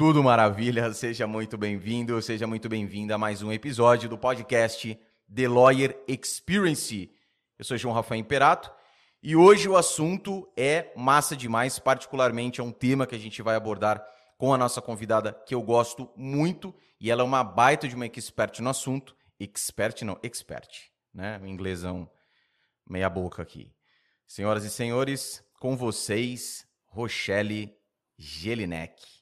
Tudo maravilha, seja muito bem-vindo, seja muito bem-vinda a mais um episódio do podcast The Lawyer Experience. Eu sou João Rafael Imperato e hoje o assunto é massa demais, particularmente é um tema que a gente vai abordar com a nossa convidada que eu gosto muito e ela é uma baita de uma expert no assunto. Expert não, expert, né? O inglesão meia boca aqui. Senhoras e senhores, com vocês, Rochelle Gelinek.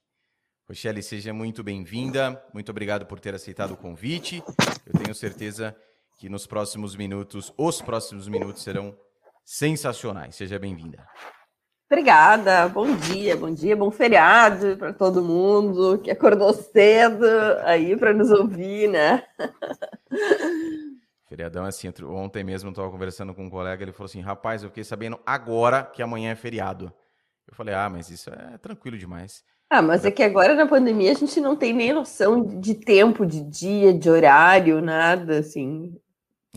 Rochelle, seja muito bem-vinda. Muito obrigado por ter aceitado o convite. Eu tenho certeza que nos próximos minutos, os próximos minutos serão sensacionais. Seja bem-vinda. Obrigada. Bom dia, bom dia, bom feriado para todo mundo que acordou cedo aí para nos ouvir, né? Feriadão é assim, ontem mesmo eu estava conversando com um colega, ele falou assim, rapaz, eu fiquei sabendo agora que amanhã é feriado. Eu falei, ah, mas isso é tranquilo demais. Ah, mas é que agora na pandemia a gente não tem nem noção de tempo, de dia, de horário, nada assim.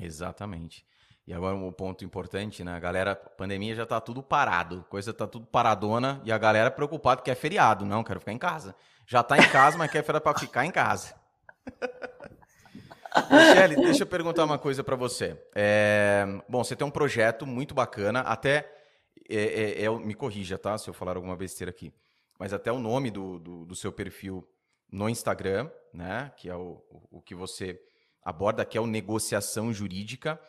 Exatamente. E agora um ponto importante, né? A galera, pandemia já tá tudo parado, coisa tá tudo paradona e a galera preocupada que é feriado, não, quero ficar em casa. Já tá em casa, mas quer para ficar em casa. Michele, deixa eu perguntar uma coisa para você. É... Bom, você tem um projeto muito bacana, até é, é, é, me corrija, tá? Se eu falar alguma besteira aqui mas até o nome do, do, do seu perfil no Instagram, né? Que é o, o que você aborda, que é o negociação jurídica.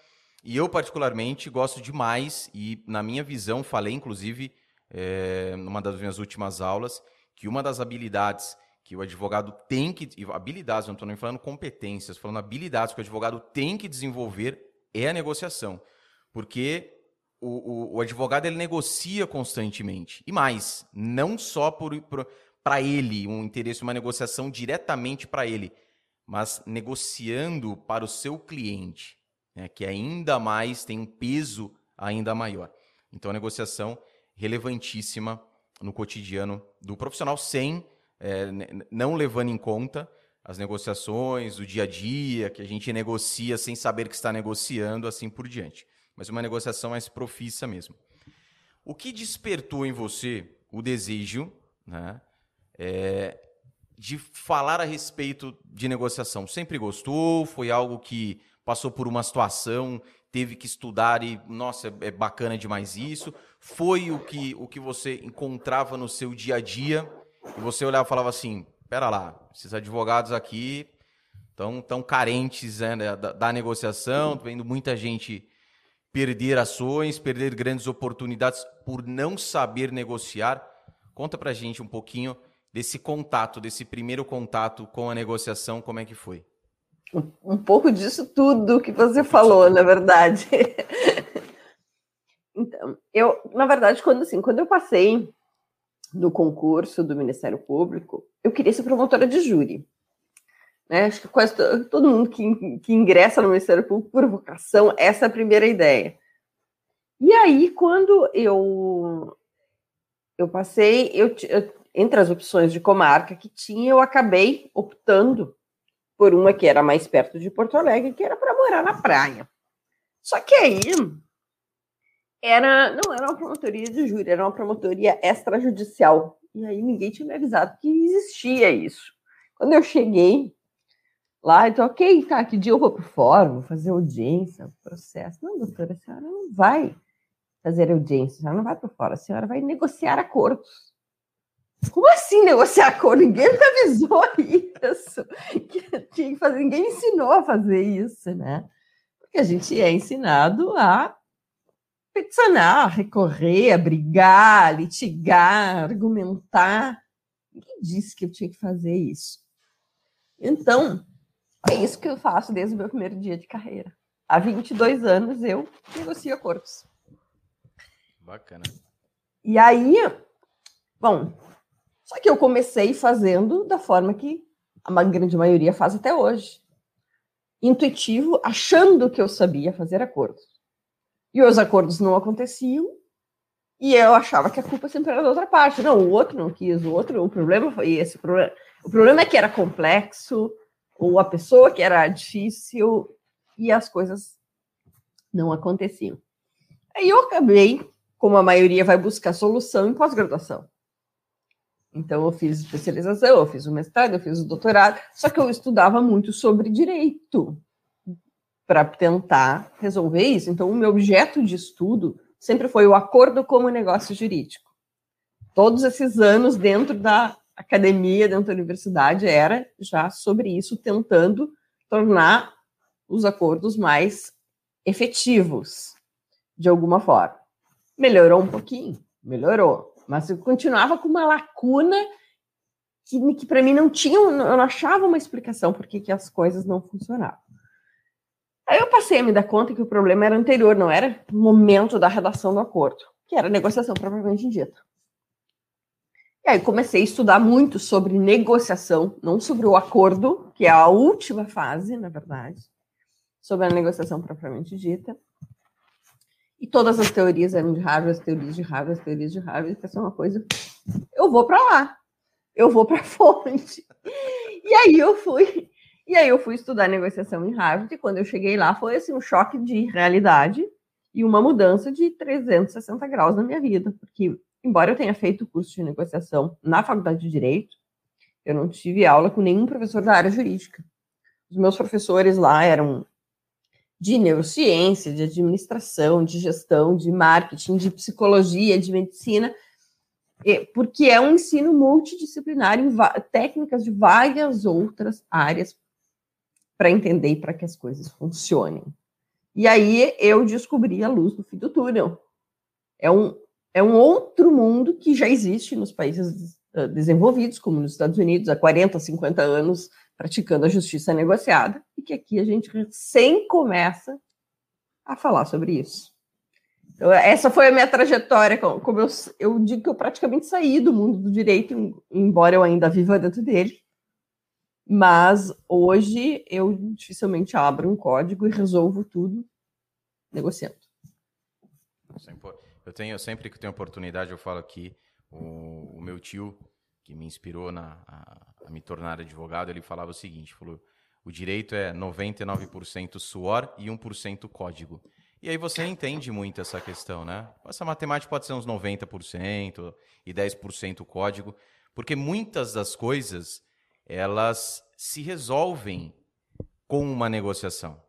E eu, particularmente, gosto demais, e na minha visão, falei, inclusive, é, numa das minhas últimas aulas, que uma das habilidades que o advogado tem que. Habilidades, não estou nem falando competências, falando habilidades que o advogado tem que desenvolver é a negociação. Porque o, o, o, advogado ele negocia constantemente. E mais, não só para ele, um interesse, uma negociação diretamente para ele, mas negociando para o seu cliente, né, que ainda mais tem um peso ainda maior. Então, a negociação relevantíssima no cotidiano do profissional, sem, é, não levando em conta as negociações, o dia a dia, que a gente negocia sem saber que está negociando, assim por diante mas uma negociação mais profissa mesmo. O que despertou em você o desejo né, é, de falar a respeito de negociação? Sempre gostou? Foi algo que passou por uma situação, teve que estudar e, nossa, é bacana demais isso? Foi o que, o que você encontrava no seu dia a dia e você olhava e falava assim: pera lá, esses advogados aqui estão tão carentes né, da, da negociação, vendo muita gente perder ações, perder grandes oportunidades por não saber negociar. Conta pra gente um pouquinho desse contato, desse primeiro contato com a negociação, como é que foi? Um pouco disso tudo que você falou, na verdade. então, eu, na verdade, quando assim, quando eu passei no concurso do Ministério Público, eu queria ser promotora de júri. Né? Acho que quase todo mundo que, que ingressa no Ministério Público por vocação, essa é a primeira ideia. E aí, quando eu, eu passei, eu, eu, entre as opções de comarca que tinha, eu acabei optando por uma que era mais perto de Porto Alegre, que era para morar na praia. Só que aí era não era uma promotoria de júri, era uma promotoria extrajudicial. E aí ninguém tinha me avisado que existia isso. Quando eu cheguei, lá, então, ok, tá, que dia eu vou para o fórum, fazer audiência, processo. Não, doutora, a senhora não vai fazer audiência, a senhora não vai para fora, a senhora vai negociar acordos. Como assim negociar acordo? Ninguém me avisou isso. Que tinha que fazer, ninguém ensinou a fazer isso, né? Porque a gente é ensinado a peticionar, a recorrer, a brigar, a litigar, argumentar. Ninguém disse que eu tinha que fazer isso. Então, é isso que eu faço desde o meu primeiro dia de carreira. Há 22 anos eu negocio acordos. Bacana. E aí, bom, só que eu comecei fazendo da forma que a grande maioria faz até hoje. Intuitivo, achando que eu sabia fazer acordos. E os acordos não aconteciam, e eu achava que a culpa sempre era da outra parte. Não, o outro não quis, o outro, o problema foi esse. O problema, o problema é que era complexo, ou a pessoa que era difícil e as coisas não aconteciam. Aí eu acabei, como a maioria vai buscar solução em pós-graduação. Então, eu fiz especialização, eu fiz o mestrado, eu fiz o doutorado, só que eu estudava muito sobre direito para tentar resolver isso. Então, o meu objeto de estudo sempre foi o acordo como negócio jurídico. Todos esses anos dentro da academia, dentro da universidade, era já sobre isso, tentando tornar os acordos mais efetivos, de alguma forma. Melhorou um pouquinho, melhorou, mas eu continuava com uma lacuna que, que para mim não tinha, eu não achava uma explicação por que, que as coisas não funcionavam. Aí eu passei a me dar conta que o problema era anterior, não era o momento da redação do acordo, que era negociação propriamente dita. E aí comecei a estudar muito sobre negociação, não sobre o acordo, que é a última fase, na verdade, sobre a negociação propriamente dita. E todas as teorias eram de Harvard, as teorias de Harvard, as teorias de Harvard, que é uma coisa. Eu vou para lá, eu vou para a fonte. E aí eu fui, e aí eu fui estudar negociação em Harvard, e quando eu cheguei lá foi assim um choque de realidade e uma mudança de 360 graus na minha vida, porque embora eu tenha feito curso de negociação na faculdade de direito, eu não tive aula com nenhum professor da área jurídica. Os meus professores lá eram de neurociência, de administração, de gestão, de marketing, de psicologia, de medicina, porque é um ensino multidisciplinar em técnicas de várias outras áreas para entender e para que as coisas funcionem. E aí eu descobri a luz do fim do túnel. É um, é um outro mundo que já existe nos países desenvolvidos, como nos Estados Unidos, há 40, 50 anos, praticando a justiça negociada, e que aqui a gente recém começa a falar sobre isso. Então, essa foi a minha trajetória, como eu, eu digo que eu praticamente saí do mundo do direito, embora eu ainda viva dentro dele, mas hoje eu dificilmente abro um código e resolvo tudo negociando. Eu tenho sempre que tenho oportunidade, eu falo aqui, o, o meu tio que me inspirou na, a, a, me tornar advogado, ele falava o seguinte, falou, o direito é 99% suor e 1% código. E aí você entende muito essa questão, né? Essa matemática pode ser uns 90% e 10% código, porque muitas das coisas, elas se resolvem com uma negociação.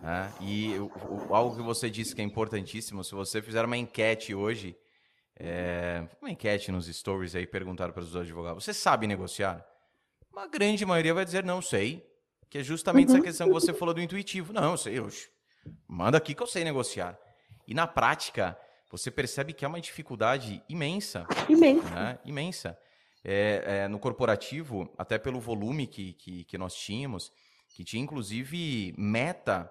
Né? E o, algo que você disse que é importantíssimo, se você fizer uma enquete hoje, é, uma enquete nos stories aí, perguntar para os advogados: você sabe negociar? Uma grande maioria vai dizer não sei, que é justamente uhum. essa questão que você falou do intuitivo. Não, eu sei, eu, manda aqui que eu sei negociar. E na prática, você percebe que é uma dificuldade imensa. Imensa. Né? Imensa. É, é, no corporativo, até pelo volume que, que, que, nós tínhamos, que tinha inclusive meta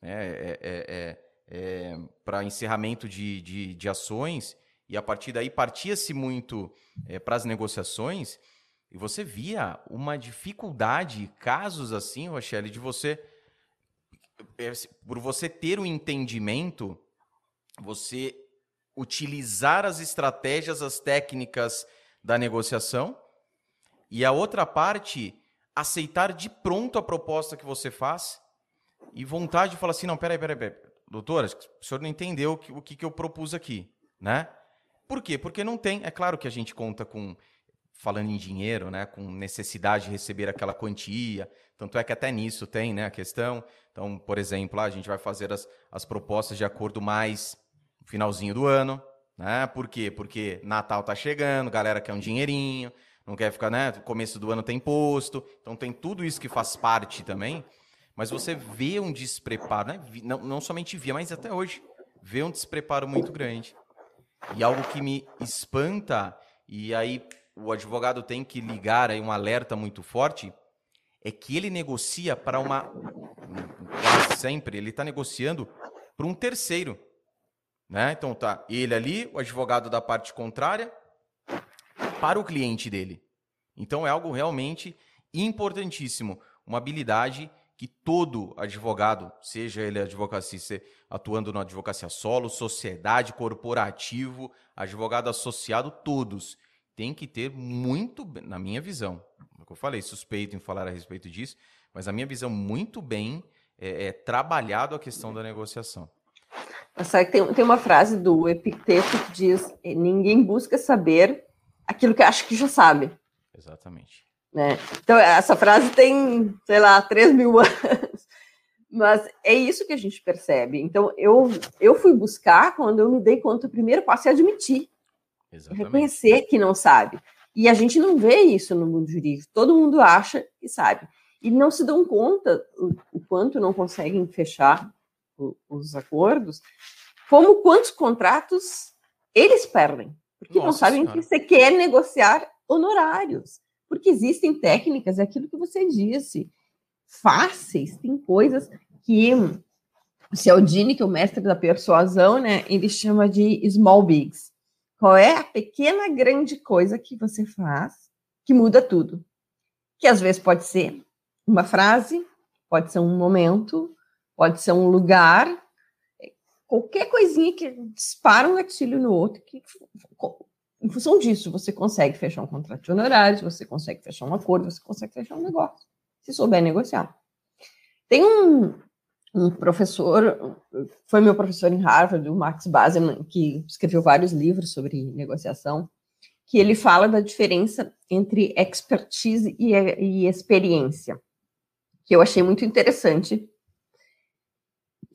né, é, é, é, é para encerramento de, de, de ações, e a partir daí partia-se muito é, para as negociações, e você via uma dificuldade, casos assim, Rochelle, de você, é, por você ter o um entendimento, você utilizar as estratégias, as técnicas da negociação, e a outra parte, aceitar de pronto a proposta que você faz, e vontade de falar assim, não, peraí, peraí, peraí, doutora, o senhor não entendeu o que, o que eu propus aqui, né? Por quê? Porque não tem. É claro que a gente conta com, falando em dinheiro, né, com necessidade de receber aquela quantia. Tanto é que até nisso tem né, a questão. Então, por exemplo, a gente vai fazer as, as propostas de acordo mais no finalzinho do ano. Né? Por quê? Porque Natal tá chegando, galera quer um dinheirinho, não quer ficar, né? Começo do ano tem imposto. Então tem tudo isso que faz parte também. Mas você vê um despreparo, né? não, não somente via, mas até hoje, vê um despreparo muito grande. E algo que me espanta, e aí o advogado tem que ligar aí um alerta muito forte, é que ele negocia para uma. Quase sempre, ele está negociando para um terceiro. Né? Então tá ele ali, o advogado da parte contrária, para o cliente dele. Então é algo realmente importantíssimo, uma habilidade que todo advogado, seja ele advocacia, atuando na advocacia solo, sociedade, corporativo, advogado associado, todos têm que ter muito, na minha visão, como é eu falei, suspeito em falar a respeito disso, mas a minha visão muito bem é, é trabalhado a questão da negociação. Tem, tem uma frase do Epicteto que diz: ninguém busca saber aquilo que acha que já sabe. Exatamente. Né? Então, essa frase tem, sei lá, 3 mil anos. Mas é isso que a gente percebe. Então, eu, eu fui buscar quando eu me dei conta, o primeiro passo é admitir. Exatamente. Reconhecer que não sabe. E a gente não vê isso no mundo jurídico. Todo mundo acha que sabe. E não se dão conta o, o quanto não conseguem fechar o, os acordos, como quantos contratos eles perdem. Porque Nossa não sabem senhora. que você quer negociar honorários. Porque existem técnicas, é aquilo que você disse, fáceis, tem coisas que o Cialdini, que é o mestre da persuasão, né, ele chama de small bigs. Qual é a pequena grande coisa que você faz que muda tudo? Que às vezes pode ser uma frase, pode ser um momento, pode ser um lugar, qualquer coisinha que dispara um gatilho no outro, que em função disso você consegue fechar um contrato de honorários, você consegue fechar um acordo, você consegue fechar um negócio, se souber negociar. Tem um, um professor, foi meu professor em Harvard, o Max Baseman, que escreveu vários livros sobre negociação, que ele fala da diferença entre expertise e, e experiência, que eu achei muito interessante,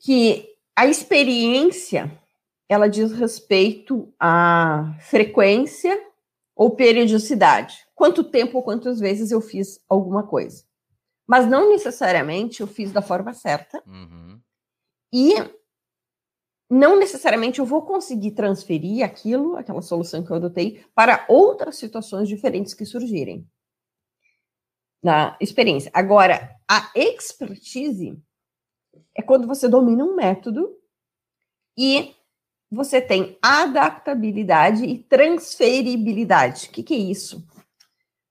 que a experiência ela diz respeito à frequência ou periodicidade. Quanto tempo ou quantas vezes eu fiz alguma coisa mas não necessariamente eu fiz da forma certa. Uhum. E não necessariamente eu vou conseguir transferir aquilo, aquela solução que eu adotei, para outras situações diferentes que surgirem na experiência. Agora, a expertise é quando você domina um método e você tem adaptabilidade e transferibilidade. O que, que é isso?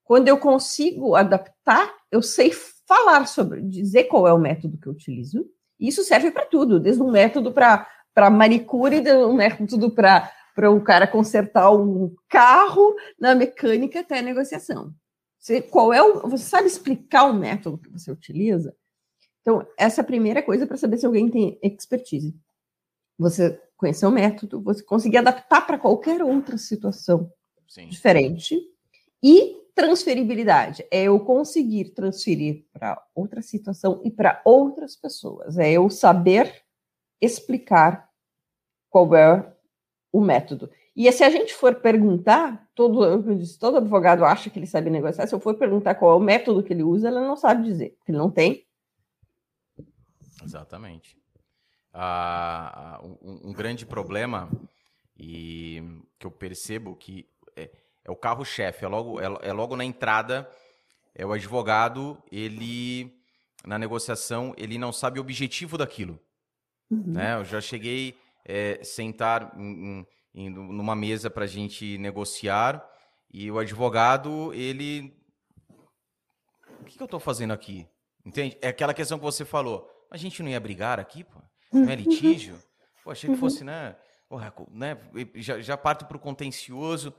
Quando eu consigo adaptar, eu sei falar sobre, dizer qual é o método que eu utilizo. Isso serve para tudo, desde um método para manicure, um método para para o cara consertar um carro na mecânica até a negociação. Você, qual é o, você sabe explicar o método que você utiliza? Então, essa é a primeira coisa para saber se alguém tem expertise. Você conhecer o método, você conseguir adaptar para qualquer outra situação Sim. diferente e transferibilidade é eu conseguir transferir para outra situação e para outras pessoas. É eu saber explicar qual é o método. E se a gente for perguntar, todo, todo advogado acha que ele sabe negociar, se eu for perguntar qual é o método que ele usa, ele não sabe dizer, ele não tem. Exatamente. Um, um grande problema e que eu percebo que é, é o carro-chefe, é logo, é, é logo na entrada. É o advogado, ele na negociação, ele não sabe o objetivo daquilo. Uhum. Né? Eu já cheguei é, sentar em, em, numa mesa para a gente negociar e o advogado, ele. O que, que eu estou fazendo aqui? Entende? É aquela questão que você falou. A gente não ia brigar aqui, pô? Não é litígio? Pô, achei que fosse, né? Porra, né? Já, já parto para o contencioso.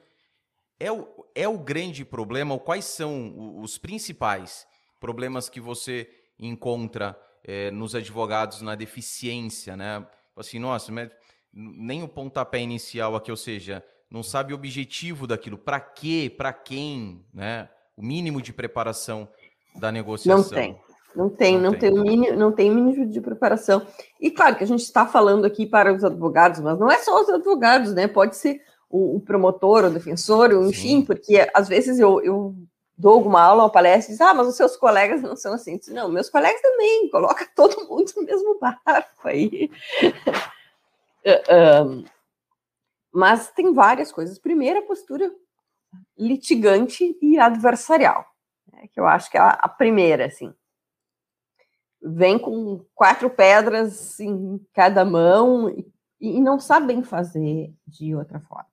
É o, é o grande problema? Ou quais são os principais problemas que você encontra é, nos advogados na deficiência, né? Assim, nossa, nem o pontapé inicial aqui, ou seja, não sabe o objetivo daquilo, para quê, para quem, né? O mínimo de preparação da negociação. Não tem. Não tem, não, não tem. tem, um mínimo, não tem mínimo de preparação. E claro que a gente está falando aqui para os advogados, mas não é só os advogados, né? Pode ser o, o promotor, o defensor, o, enfim, Sim. porque às vezes eu, eu dou alguma aula, uma palestra e diz, ah, mas os seus colegas não são assim. Diz, não, meus colegas também, coloca todo mundo no mesmo barco aí. um, mas tem várias coisas. Primeiro, a postura litigante e adversarial, né, que eu acho que é a, a primeira, assim. Vem com quatro pedras em cada mão e, e não sabem fazer de outra forma.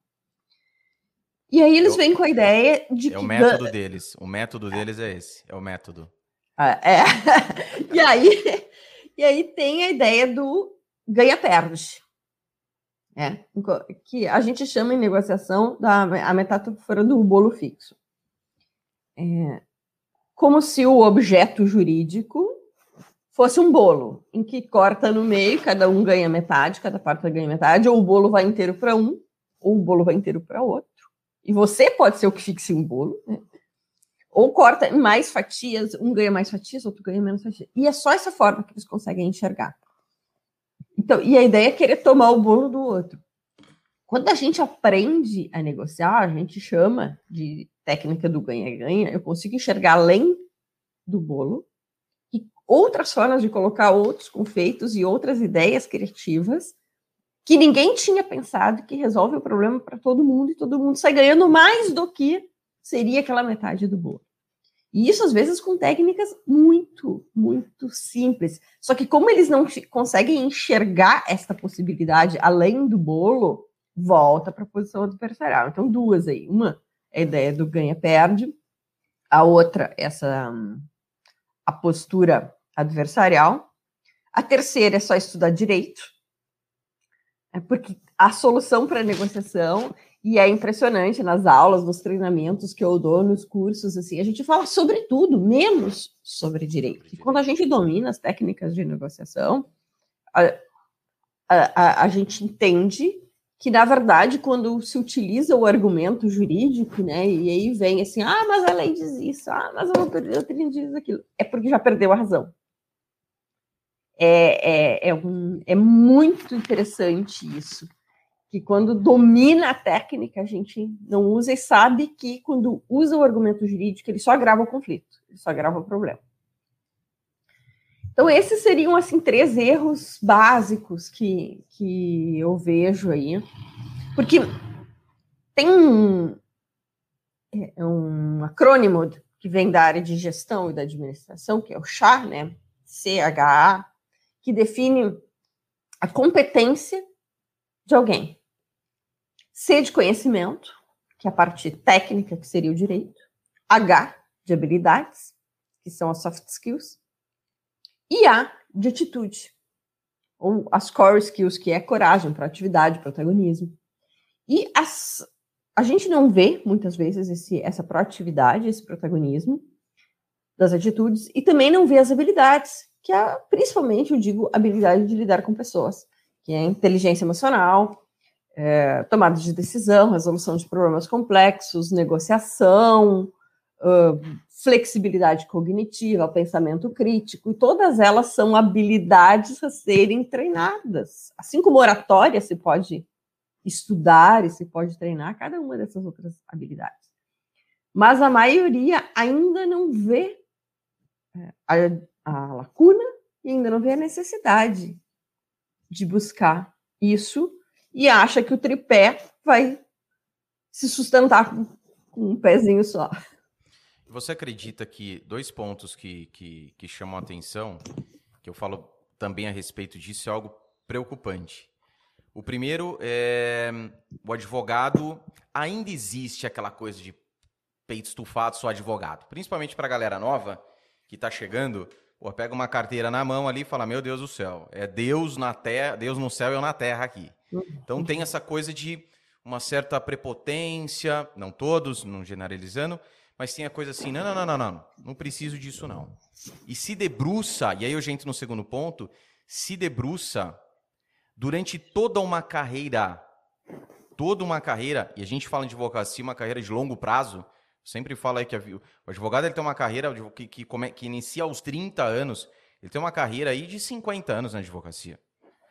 E aí eles vêm com a ideia de é que. É o método deles. O método deles é esse. É o método. Ah, é. e, aí, e aí tem a ideia do ganha-perde. É, que a gente chama em negociação da a metáfora do bolo fixo. É, como se o objeto jurídico fosse um bolo, em que corta no meio, cada um ganha metade, cada parte ganha metade, ou o bolo vai inteiro para um, ou o bolo vai inteiro para outro e você pode ser o que fixe um bolo, né? ou corta em mais fatias, um ganha mais fatias, outro ganha menos fatias. E é só essa forma que eles conseguem enxergar. Então, e a ideia é querer tomar o bolo do outro. Quando a gente aprende a negociar, a gente chama de técnica do ganha-ganha, eu consigo enxergar além do bolo outras formas de colocar outros confeitos e outras ideias criativas que ninguém tinha pensado que resolve o problema para todo mundo e todo mundo sai ganhando mais do que seria aquela metade do bolo. E isso, às vezes, com técnicas muito, muito simples. Só que, como eles não conseguem enxergar essa possibilidade além do bolo, volta para a posição adversarial. Então, duas aí. Uma é a ideia do ganha-perde, a outra, essa a postura adversarial. A terceira é só estudar direito, é porque a solução para a negociação e é impressionante nas aulas, nos treinamentos que eu dou, nos cursos, assim, a gente fala sobre tudo, menos sobre direito. E quando a gente domina as técnicas de negociação, a, a, a, a gente entende que, na verdade, quando se utiliza o argumento jurídico, né, e aí vem assim, ah, mas a lei diz isso, ah, mas a doutrina diz aquilo, é porque já perdeu a razão. É, é, é, um, é muito interessante isso que quando domina a técnica, a gente não usa e sabe que quando usa o argumento jurídico, ele só agrava o conflito, ele só agrava o problema. Então, esses seriam, assim, três erros básicos que, que eu vejo aí. Porque tem um, é, um acrônimo que vem da área de gestão e da administração, que é o CHA, né? C-H-A, que define a competência de alguém. C de conhecimento, que é a parte técnica, que seria o direito. H de habilidades, que são as soft skills. E A de atitude, ou as core skills, que é coragem, proatividade, protagonismo. E as, a gente não vê, muitas vezes, esse, essa proatividade, esse protagonismo das atitudes, e também não vê as habilidades, que é, principalmente, eu digo, habilidade de lidar com pessoas, que é inteligência emocional, é, tomada de decisão, resolução de problemas complexos, negociação, uh, flexibilidade cognitiva, pensamento crítico, e todas elas são habilidades a serem treinadas. Assim como oratória se pode estudar e se pode treinar cada uma dessas outras habilidades. Mas a maioria ainda não vê é, a lacuna e ainda não vê a necessidade de buscar isso e acha que o tripé vai se sustentar com, com um pezinho só. Você acredita que dois pontos que, que, que chamam a atenção, que eu falo também a respeito disso, é algo preocupante. O primeiro é o advogado ainda existe aquela coisa de peito estufado, sou advogado. Principalmente para a galera nova que está chegando, pô, pega uma carteira na mão ali e fala: Meu Deus do céu, é Deus na terra, Deus no céu e eu na terra aqui. Então tem essa coisa de uma certa prepotência, não todos, não generalizando, mas tem a coisa assim, não, não, não, não, não, não preciso disso não. E se debruça, e aí eu já entro no segundo ponto, se debruça durante toda uma carreira, toda uma carreira, e a gente fala de advocacia, uma carreira de longo prazo, sempre fala aí que o advogado ele tem uma carreira que, que, que inicia aos 30 anos, ele tem uma carreira aí de 50 anos na advocacia.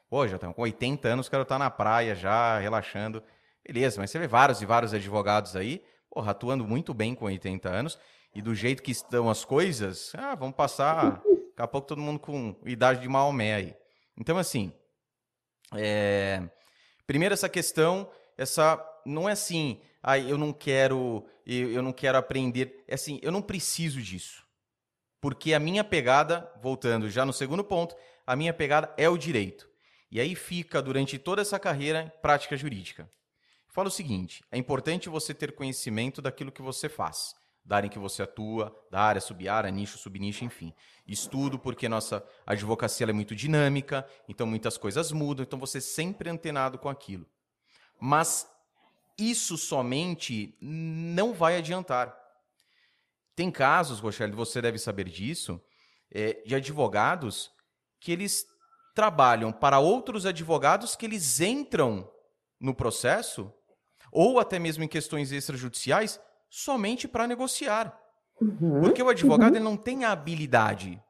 Pô, já estão com 80 anos, o cara tá na praia já, relaxando. Beleza, mas você vê vários e vários advogados aí, porra, atuando muito bem com 80 anos, e do jeito que estão as coisas, ah, vamos passar, daqui a pouco todo mundo com idade de Maomé aí. Então, assim, é... primeiro essa questão, essa não é assim, ah, eu não quero, eu, eu não quero aprender, é assim, eu não preciso disso. Porque a minha pegada, voltando já no segundo ponto, a minha pegada é o direito. E aí fica, durante toda essa carreira, prática jurídica. Fala o seguinte: é importante você ter conhecimento daquilo que você faz, da área em que você atua, da área, sub-área, nicho, subnicho, enfim. Estudo, porque nossa advocacia é muito dinâmica, então muitas coisas mudam, então você sempre antenado com aquilo. Mas isso somente não vai adiantar. Tem casos, Rochelle, você deve saber disso, é, de advogados que eles trabalham para outros advogados que eles entram no processo ou até mesmo em questões extrajudiciais, somente para negociar. Uhum, Porque o advogado uhum. ele não tem a habilidade.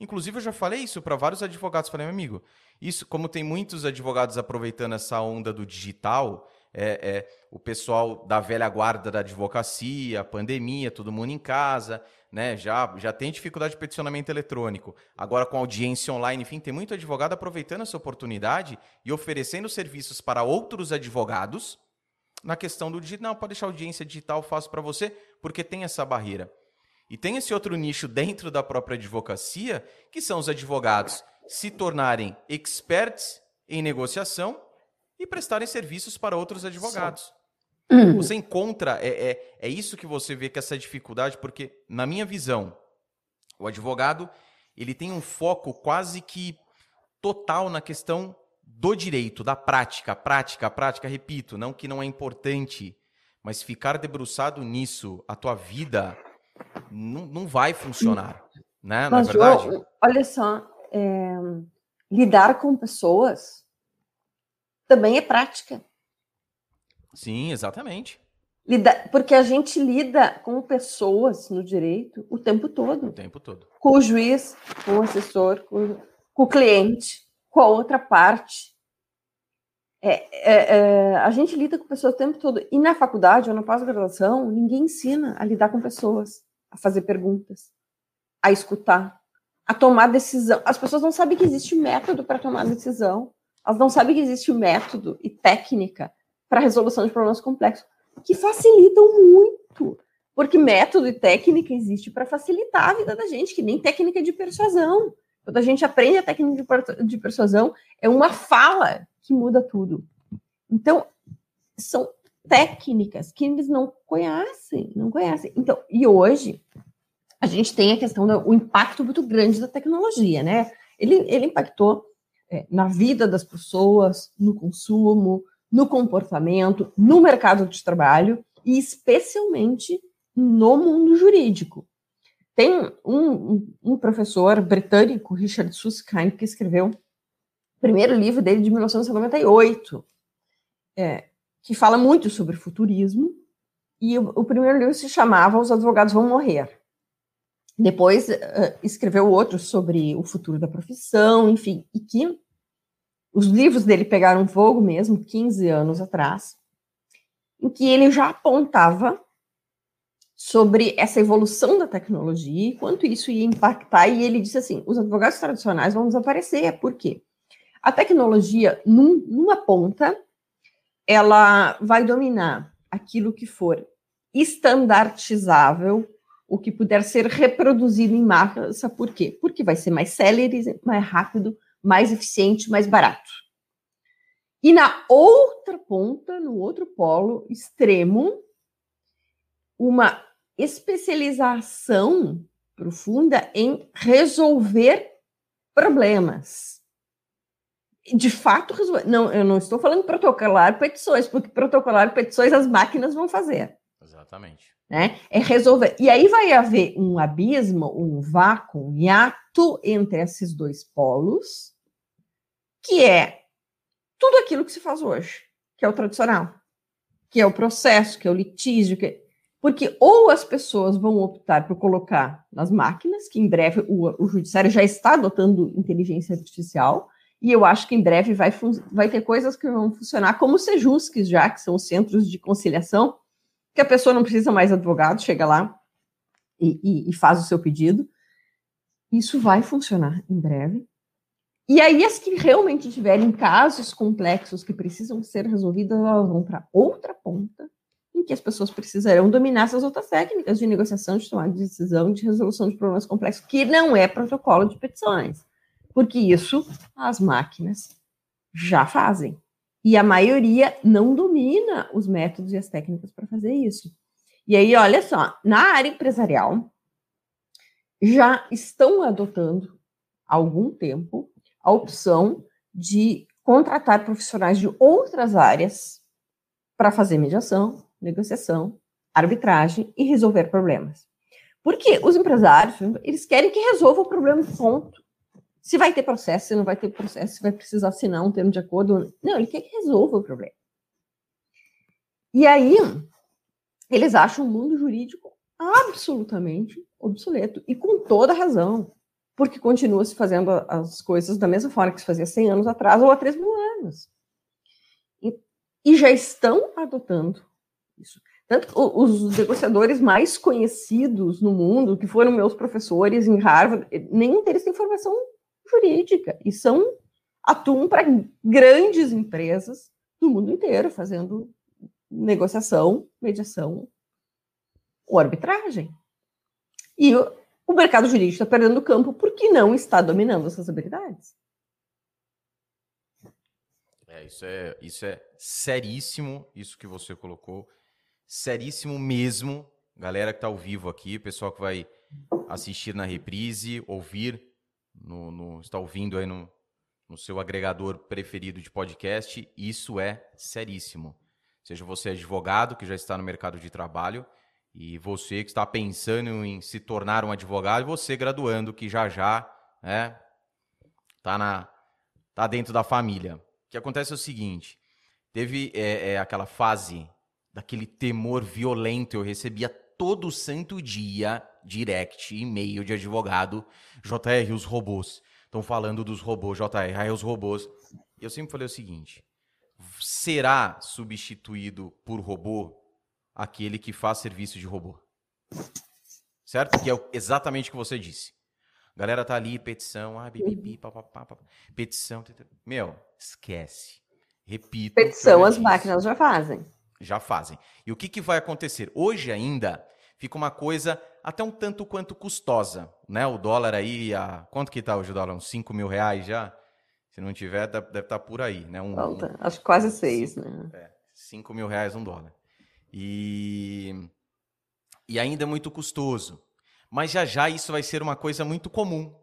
Inclusive, eu já falei isso para vários advogados. Falei, meu amigo, isso, como tem muitos advogados aproveitando essa onda do digital, é, é, o pessoal da velha guarda da advocacia, pandemia, todo mundo em casa, né? Já, já tem dificuldade de peticionamento eletrônico. Agora, com audiência online, enfim, tem muito advogado aproveitando essa oportunidade e oferecendo serviços para outros advogados na questão do digital. Não, pode deixar audiência digital, faço para você, porque tem essa barreira. E tem esse outro nicho dentro da própria advocacia, que são os advogados se tornarem experts em negociação e prestarem serviços para outros advogados. Você encontra, é, é, é isso que você vê que essa dificuldade, porque, na minha visão, o advogado ele tem um foco quase que total na questão do direito, da prática, prática, prática, repito, não que não é importante, mas ficar debruçado nisso, a tua vida não, não vai funcionar, né? Não é Mas, verdade? João, olha só, é, lidar com pessoas também é prática. Sim, exatamente. Lida- porque a gente lida com pessoas no direito o tempo todo. O tempo todo. Com o juiz, com o assessor, com, com o cliente, com a outra parte. É, é, é, a gente lida com pessoas o tempo todo. E na faculdade ou na pós-graduação, ninguém ensina a lidar com pessoas, a fazer perguntas, a escutar, a tomar decisão. As pessoas não sabem que existe método para tomar decisão. Elas não sabem que existe método e técnica para resolução de problemas complexos, que facilitam muito. Porque método e técnica existe para facilitar a vida da gente, que nem técnica de persuasão. Quando a gente aprende a técnica de per- de persuasão, é uma fala que muda tudo. Então, são técnicas que eles não conhecem, não conhecem. Então, e hoje a gente tem a questão do impacto muito grande da tecnologia, né? Ele, ele impactou é, na vida das pessoas, no consumo, no comportamento, no mercado de trabalho e especialmente no mundo jurídico. Tem um, um- professor britânico, Richard Susskind, que escreveu o primeiro livro dele de 1998, é, que fala muito sobre futurismo, e o, o primeiro livro se chamava Os Advogados Vão Morrer. Depois eh, escreveu outros sobre o futuro da profissão, enfim, e que os livros dele pegaram fogo mesmo 15 anos atrás, em que ele já apontava sobre essa evolução da tecnologia e quanto isso ia impactar, e ele disse assim: os advogados tradicionais vão desaparecer, por quê? A tecnologia, num- numa ponta, ela vai dominar aquilo que for estandartizável, o que puder ser reproduzido em massa, por quê? Porque vai ser mais célere, mais rápido, mais eficiente, mais barato. E na outra ponta, no outro polo extremo, uma especialização profunda em resolver problemas. De fato, resolver. Não, eu não estou falando protocolar petições, porque protocolar petições as máquinas vão fazer Exatamente. Né? É resolver. E aí vai haver um abismo, um vácuo, um hiato entre esses dois polos, que é tudo aquilo que se faz hoje, que é o tradicional, que é o processo, que é o litígio, que... porque ou as pessoas vão optar por colocar nas máquinas, que em breve o, o judiciário já está adotando inteligência artificial, e eu acho que em breve vai, vai ter coisas que vão funcionar como Sejusques já, que são os centros de conciliação, que a pessoa não precisa mais advogado, chega lá e, e- e faz o seu pedido. Isso vai funcionar em breve. E aí, as que realmente tiverem casos complexos que precisam ser resolvidos, elas vão para outra ponta, em que as pessoas precisarão dominar essas outras técnicas de negociação, de tomada de decisão, de resolução de problemas complexos, que não é protocolo de petições. Porque isso as máquinas já fazem. E a maioria não domina os métodos e as técnicas para fazer isso. E aí, olha só, na área empresarial, já estão adotando há algum tempo a opção de contratar profissionais de outras áreas para fazer mediação, negociação, arbitragem e resolver problemas. Porque os empresários, eles querem que resolva o problema ponto. Se vai ter processo, se não vai ter processo, se vai precisar assinar um termo de acordo. Não, ele quer que resolva o problema. E aí, eles acham o mundo jurídico absolutamente obsoleto, e com toda razão, porque continua se fazendo as coisas da mesma forma que se fazia 100 anos atrás ou há 3 mil anos. E, e já estão adotando isso. Tanto os negociadores mais conhecidos no mundo, que foram meus professores em Harvard, nenhum deles tem formação jurídica e são atuam para grandes empresas do mundo inteiro, fazendo negociação, mediação ou arbitragem. E o, mercado jurídico está perdendo campo porque não está dominando essas habilidades. É, isso é, isso é seríssimo, isso que você colocou seríssimo mesmo. Galera que está ao vivo aqui, pessoal que vai assistir na reprise, ouvir, no, no está ouvindo aí no, no seu agregador preferido de podcast, isso é seríssimo. Seja você advogado que já está no mercado de trabalho e você que está pensando em se tornar um advogado, e você graduando que já já, né, tá na tá dentro da família. O que acontece é o seguinte, teve é, é, aquela fase daquele temor violento. Eu recebia todo santo dia direct, e-mail de advogado, JR, os robôs. Estão falando dos robôs, JR, aí os robôs. E eu sempre falei o seguinte: será substituído por robô aquele que faz serviço de robô? Certo? Que é exatamente o que você disse. A galera tá ali, petição, ah, bibibi, papapá, papapá, petição. Meu, esquece. Repito. Petição as máquinas já fazem já fazem. E o que, que vai acontecer? Hoje ainda fica uma coisa até um tanto quanto custosa, né? O dólar aí, a... quanto que tá hoje o dólar? Uns 5 mil reais já? Se não tiver, deve estar tá por aí, né? Um, um, acho quase 6, né? É, 5 mil reais um dólar. E... e ainda é muito custoso. Mas já já isso vai ser uma coisa muito comum.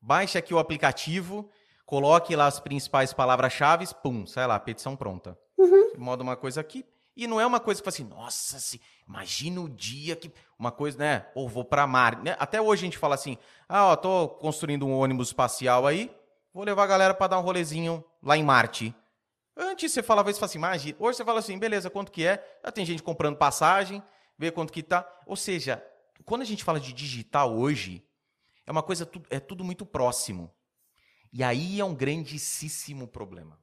Baixe aqui o aplicativo, coloque lá as principais palavras-chave, pum, sai lá, petição pronta. Uhum. Moda uma coisa aqui, e não é uma coisa que fala assim, nossa, se, imagina o dia que. Uma coisa, né? Ou vou para mar. Né? Até hoje a gente fala assim: ah, ó, tô construindo um ônibus espacial aí, vou levar a galera para dar um rolezinho lá em Marte. Antes você falava isso, assim, imagina. Hoje você fala assim, beleza, quanto que é? Já tem gente comprando passagem, vê quanto que tá. Ou seja, quando a gente fala de digital hoje, é uma coisa, é tudo muito próximo. E aí é um grandíssimo problema.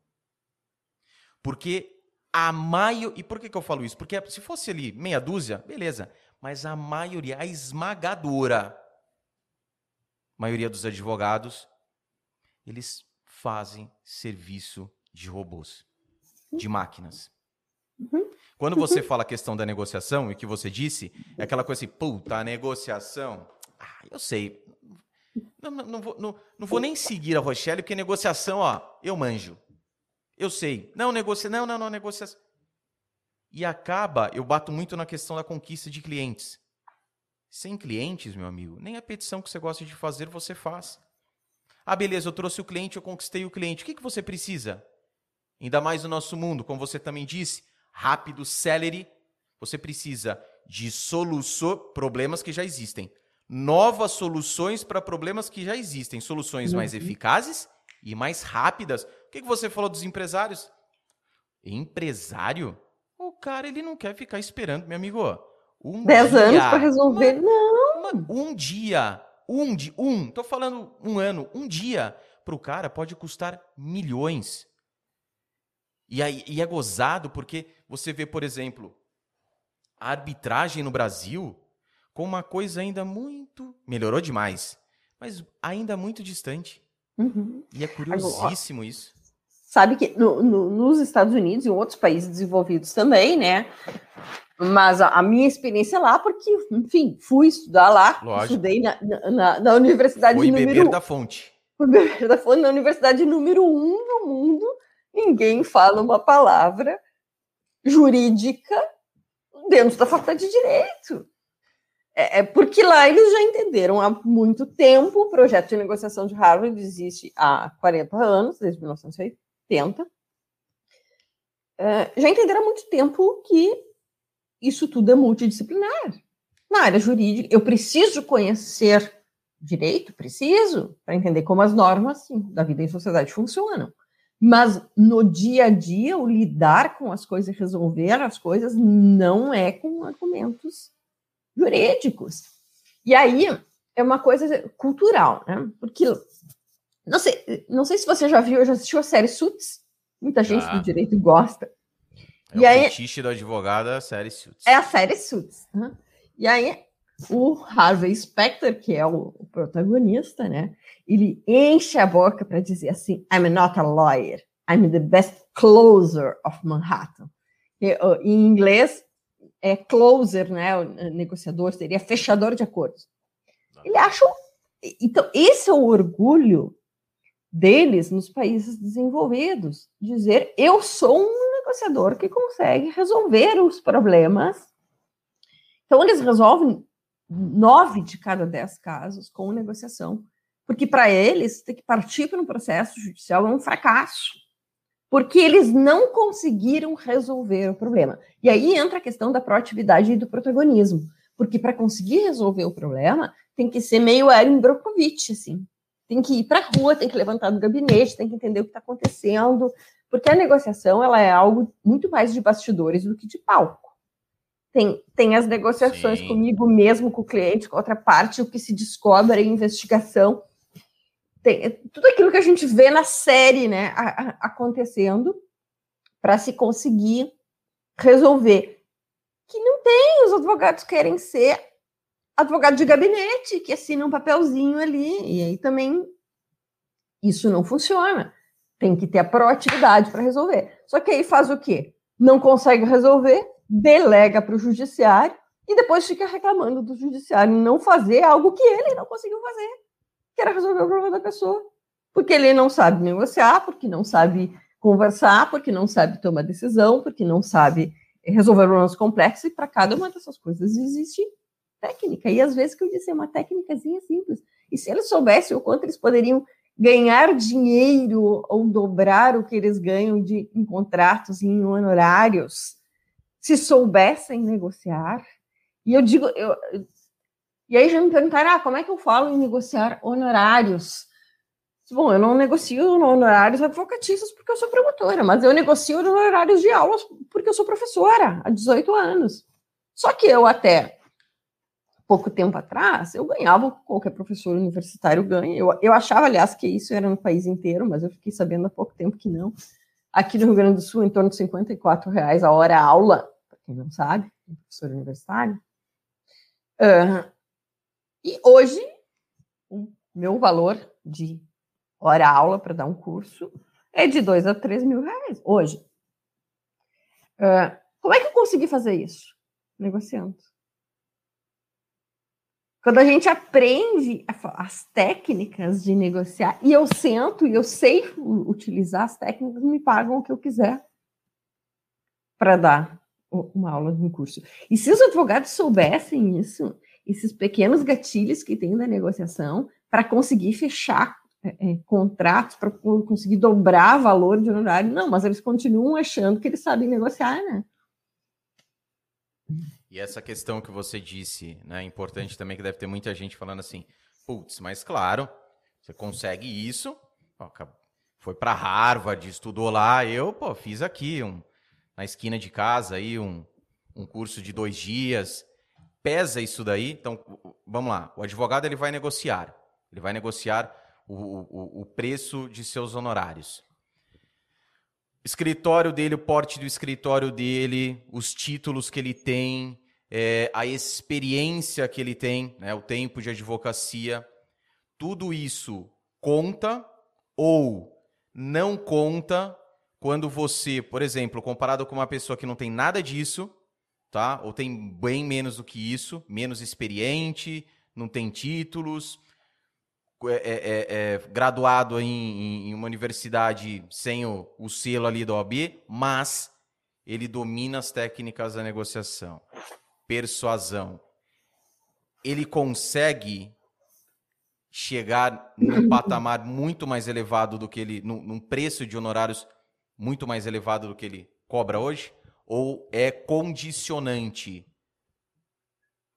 Porque a maioria. E por que, que eu falo isso? Porque se fosse ali meia dúzia, beleza. Mas a maioria, a esmagadora maioria dos advogados, eles fazem serviço de robôs, de máquinas. Uhum. Quando você fala a questão da negociação, e o que você disse, é aquela coisa assim, puta, a negociação. Ah, eu sei. Não, não, não, vou, não, não vou nem seguir a Rochelle, porque negociação, ó, eu manjo. Eu sei. Não, negocia. Não, não, não, negociação. E acaba, eu bato muito na questão da conquista de clientes. Sem clientes, meu amigo, nem a petição que você gosta de fazer você faz. Ah, beleza, eu trouxe o cliente, eu conquistei o cliente. O que, que você precisa? Ainda mais no nosso mundo, como você também disse, rápido, celery. Você precisa de soluções, problemas que já existem. Novas soluções para problemas que já existem. Soluções mais uhum. eficazes e mais rápidas. O que, que você falou dos empresários? Empresário? O cara, ele não quer ficar esperando, meu amigo. Um Dez dia, anos para resolver, uma, não. Uma, um dia, um, de, um, tô falando um ano, um dia, para o cara pode custar milhões. E, aí, e é gozado porque você vê, por exemplo, a arbitragem no Brasil com uma coisa ainda muito. Melhorou demais, mas ainda muito distante. Uhum. E é curiosíssimo Agora, isso. Sabe que no, no, nos Estados Unidos e outros países desenvolvidos também, né? Mas a, a, minha experiência lá, porque, enfim, fui estudar lá, Lógico. estudei na, na, na universidade Foi número... beber da fonte. Fui beber da fonte na universidade número um no mundo. Ninguém fala uma palavra jurídica dentro da faculdade de Direito. É, é, porque lá eles já entenderam há muito tempo, o projeto de negociação de Harvard existe há 40 anos, desde 1980. É, já entenderam há muito tempo que isso tudo é multidisciplinar. Na área jurídica, eu preciso conhecer direito, preciso, para entender como as normas sim, da vida em sociedade funcionam. Mas no dia a dia, o lidar com as coisas e resolver as coisas não é com argumentos jurídicos. E aí é uma coisa cultural, né? Porque não sei, não sei se você já viu, já assistiu a série Suits. Muita gente do direito gosta. É e o aí, fetiche do advogado é a série Suits. É a série Suits. Uhum. E aí, o Harvey Specter, que é o, o protagonista, né? Ele enche a boca para dizer assim: I'm not a lawyer, I'm the best closer of Manhattan. E, uh, em inglês, é closer, né? O negociador seria fechador de acordos. Ele acha. Então, esse é o orgulho deles nos países desenvolvidos, dizer eu sou um negociador que consegue resolver os problemas. Então, eles resolvem nove de cada dez casos com negociação, porque para eles ter que partir para um processo judicial é um fracasso, porque eles não conseguiram resolver o problema. E aí entra a questão da proatividade e do protagonismo, porque para conseguir resolver o problema tem que ser meio Erin Brockovich, assim, tem que ir para a rua, tem que levantar do gabinete, tem que entender o que está acontecendo, porque a negociação ela é algo muito mais de bastidores do que de palco. Tem, tem as negociações Sim. comigo mesmo, com o cliente, com a outra parte, o que se descobre a investigação. Tem tudo aquilo que a gente vê na série né, a, a, acontecendo para se conseguir resolver. Que não tem, os advogados querem ser advogado de gabinete, que assina um papelzinho ali, e aí também isso não funciona. Tem que ter a proatividade para resolver. Só que aí faz o quê? Não consegue resolver, delega para o judiciário e depois fica reclamando do judiciário não fazer algo que ele não conseguiu fazer, que era resolver o problema da pessoa. Porque ele não sabe negociar, porque não sabe conversar, porque não sabe tomar decisão, porque não sabe resolver problemas complexos, e para cada uma dessas coisas existe técnica. E às vezes, que eu disse, é uma técnicazinha simples. E se eles soubessem o quanto eles poderiam ganhar dinheiro ou dobrar o que eles ganham de, em contratos e em honorários, se soubessem negociar. E eu digo, eu, e aí já me perguntaram, ah, como é que eu falo em negociar honorários? Bom, eu não negocio honorários advocatícios porque eu sou promotora, mas eu negocio honorários de aulas porque eu sou professora há 18 anos. Só que eu até pouco tempo atrás, eu ganhava qualquer professor universitário ganha. Eu, eu achava, aliás, que isso era no país inteiro, mas eu fiquei sabendo há pouco tempo que não. Aqui no Rio Grande do Sul, em torno de 54 reais a hora aula, para quem não sabe, professor universitário. E hoje, o meu valor de hora aula para dar um curso é de 2 a 3 mil reais, hoje. Uh, como é que eu consegui fazer isso? Negociando. Quando a gente aprende as técnicas de negociar, e eu sento e eu sei utilizar as técnicas, me pagam o que eu quiser para dar uma aula de um curso. E se os advogados soubessem isso, esses pequenos gatilhos que tem na negociação, para conseguir fechar é, é, contratos, para conseguir dobrar valor de honorário, não, mas eles continuam achando que eles sabem negociar, né? E essa questão que você disse, né, importante também que deve ter muita gente falando assim, putz, mas claro, você consegue isso, ó, foi para Harvard, estudou lá, eu, pô, fiz aqui um na esquina de casa aí um, um curso de dois dias, pesa isso daí, então vamos lá, o advogado ele vai negociar, ele vai negociar o, o, o preço de seus honorários escritório dele, o porte do escritório dele, os títulos que ele tem, é, a experiência que ele tem, né, o tempo de advocacia, tudo isso conta ou não conta quando você, por exemplo, comparado com uma pessoa que não tem nada disso, tá? Ou tem bem menos do que isso, menos experiente, não tem títulos, é, é, é, é, graduado em, em, uma universidade sem o, o selo ali da OAB, mas ele domina as técnicas da negociação, persuasão. Ele consegue chegar num patamar muito mais elevado do que ele, num, num preço de honorários muito mais elevado do que ele cobra hoje? Ou é condicionante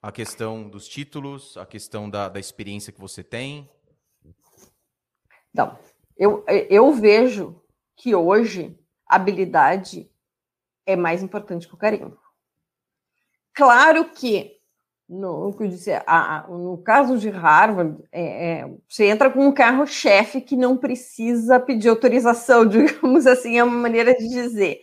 a questão dos títulos, a questão da, da experiência que você tem? Então, eu, eu vejo que hoje habilidade é mais importante que o carimbo. Claro que no, que eu disse, a, a, no caso de Harvard, é, é, você entra com um carro-chefe que não precisa pedir autorização, digamos assim, é uma maneira de dizer.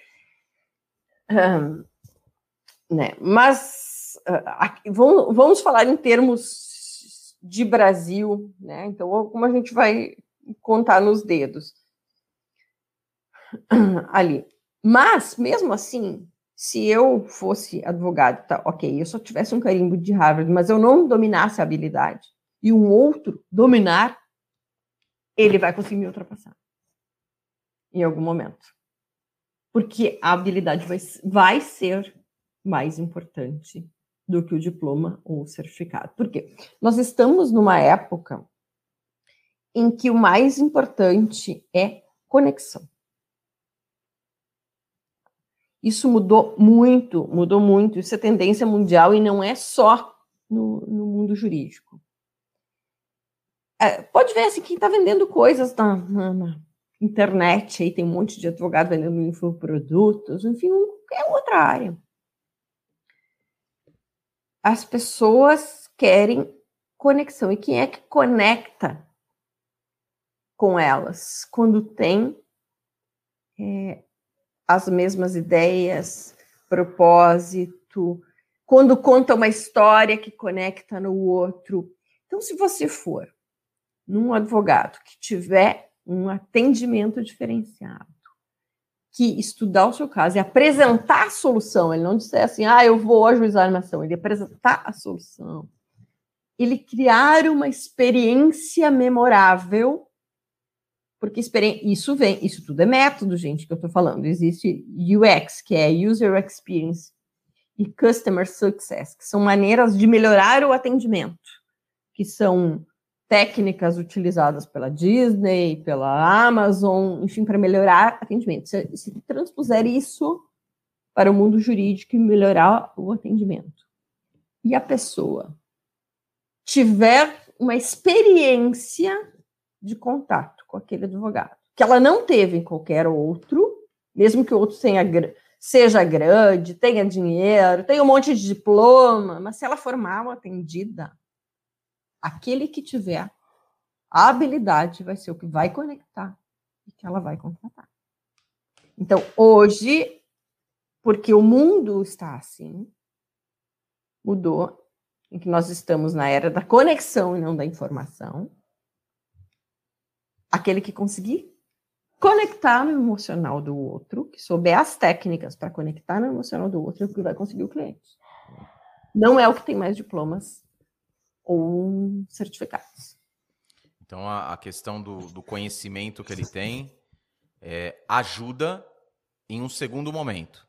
Né? Mas uh, vamos, vamos falar em termos de Brasil, né? Então, como a gente vai contar nos dedos ali. Mas, mesmo assim, se eu fosse advogado, tá, ok, eu só tivesse um carimbo de Harvard, mas eu não dominasse a habilidade, e um outro dominar, ele vai conseguir me ultrapassar em algum momento. Porque a habilidade vai, vai ser mais importante do que o diploma ou o certificado. Por quê? Nós estamos numa época em que o mais importante é conexão. Isso mudou muito, mudou muito. Isso é tendência mundial e não é só no, no mundo jurídico. É, pode ver assim, quem está vendendo coisas na, na, na, internet, aí tem um monte de advogado vendendo infoprodutos, enfim, é outra área. As pessoas querem conexão. E quem é que conecta com elas? Quando tem é, as mesmas ideias, propósito, quando conta uma história que conecta no outro. Então, se você for num advogado que tiver um atendimento diferenciado, que estudar o seu caso e apresentar a solução, ele não disser assim, ah, eu vou ajuizar uma ação, ele apresentar a solução, ele criar uma experiência memorável porque isso vem, isso tudo é método, gente, que eu estou falando. Existe UX, que é User Experience, e Customer Success, que são maneiras de melhorar o atendimento, que são técnicas utilizadas pela Disney, pela Amazon, enfim, para melhorar atendimento. Se, se transpuser isso para o mundo jurídico e melhorar o atendimento, e a pessoa tiver uma experiência de contato, com aquele advogado, que ela não teve em qualquer outro, mesmo que o outro tenha, seja grande, tenha dinheiro, tenha um monte de diploma, mas se ela for mal atendida, aquele que tiver a habilidade vai ser o que vai conectar e que ela vai contratar. Então, hoje, porque o mundo está assim, mudou, em que nós estamos na era da conexão e não da informação, aquele que conseguir conectar no emocional do outro, que souber as técnicas para conectar no emocional do outro, é o que vai conseguir o cliente. Não é o que tem mais diplomas ou certificados. Então, a, a questão do, do, conhecimento que ele tem é, ajuda em um segundo momento.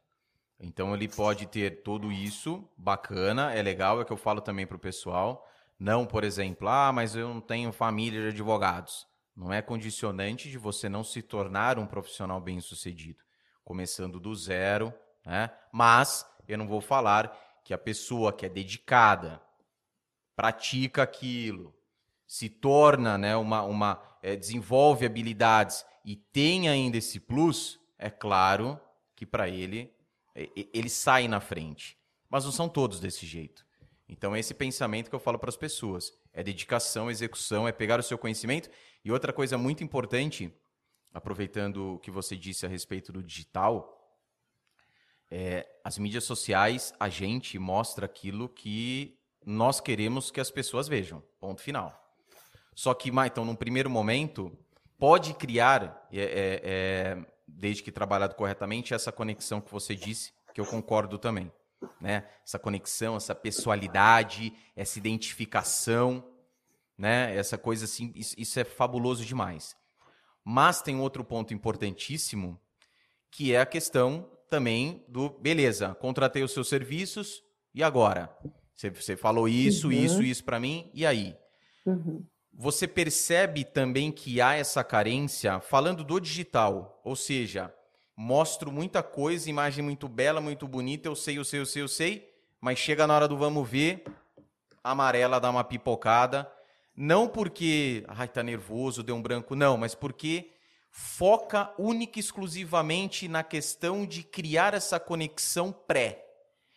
Então, ele pode ter tudo isso, bacana, é legal, é o que eu falo também para o pessoal. Não, por exemplo, ah, mas eu não tenho família de advogados. Não é condicionante de você não se tornar um profissional bem-sucedido, começando do zero, né? Mas eu não vou falar que a pessoa que é dedicada, pratica aquilo, se torna, né, uma, uma é, desenvolve habilidades e tem ainda esse plus, é claro que para ele ele sai na frente. Mas não são todos desse jeito. Então, esse pensamento que eu falo para as pessoas. É dedicação, execução, é pegar o seu conhecimento e outra coisa muito importante, aproveitando o que você disse a respeito do digital, é, as mídias sociais, a gente mostra aquilo que nós queremos que as pessoas vejam. Ponto final. Só que, então, num primeiro momento, pode criar, é, é, é, desde que trabalhado corretamente, essa conexão que você disse, que eu concordo também. Né? Essa conexão, essa pessoalidade, essa identificação né? Essa coisa assim, isso, isso é fabuloso demais. Mas tem outro ponto importantíssimo, que é a questão também do, beleza, contratei os seus serviços, e agora? Você, você falou isso, uhum. isso, isso para mim, e aí? Uhum. Você percebe também que há essa carência, falando do digital, ou seja, mostro muita coisa, imagem muito bela, muito bonita, eu sei, eu sei, eu sei, eu sei, mas chega na hora do vamos ver, amarela dá uma pipocada, não porque, ai, tá nervoso, deu um branco, não, mas porque foca única e exclusivamente na questão de criar essa conexão pré.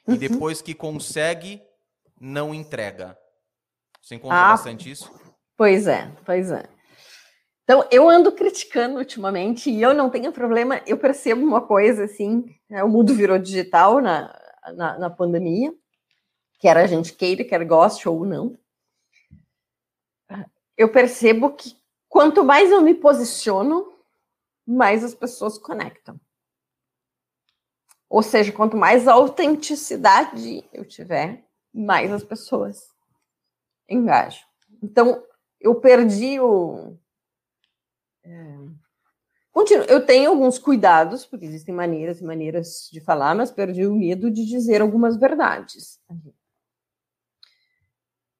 E Uhum. depois que consegue, não entrega. Você encontra Ah. bastante isso? Pois é, pois é. Então, eu ando criticando ultimamente e eu não tenho problema, eu percebo uma coisa assim, né, o mundo virou digital na, na, na pandemia, quer a gente queira, quer goste ou não. Eu percebo que quanto mais eu me posiciono, mais as pessoas conectam. Ou seja, quanto mais autenticidade eu tiver, mais as pessoas engajam. Então, eu perdi o. É... Continuo. Eu tenho alguns cuidados, porque existem maneiras e maneiras de falar, mas perdi o medo de dizer algumas verdades.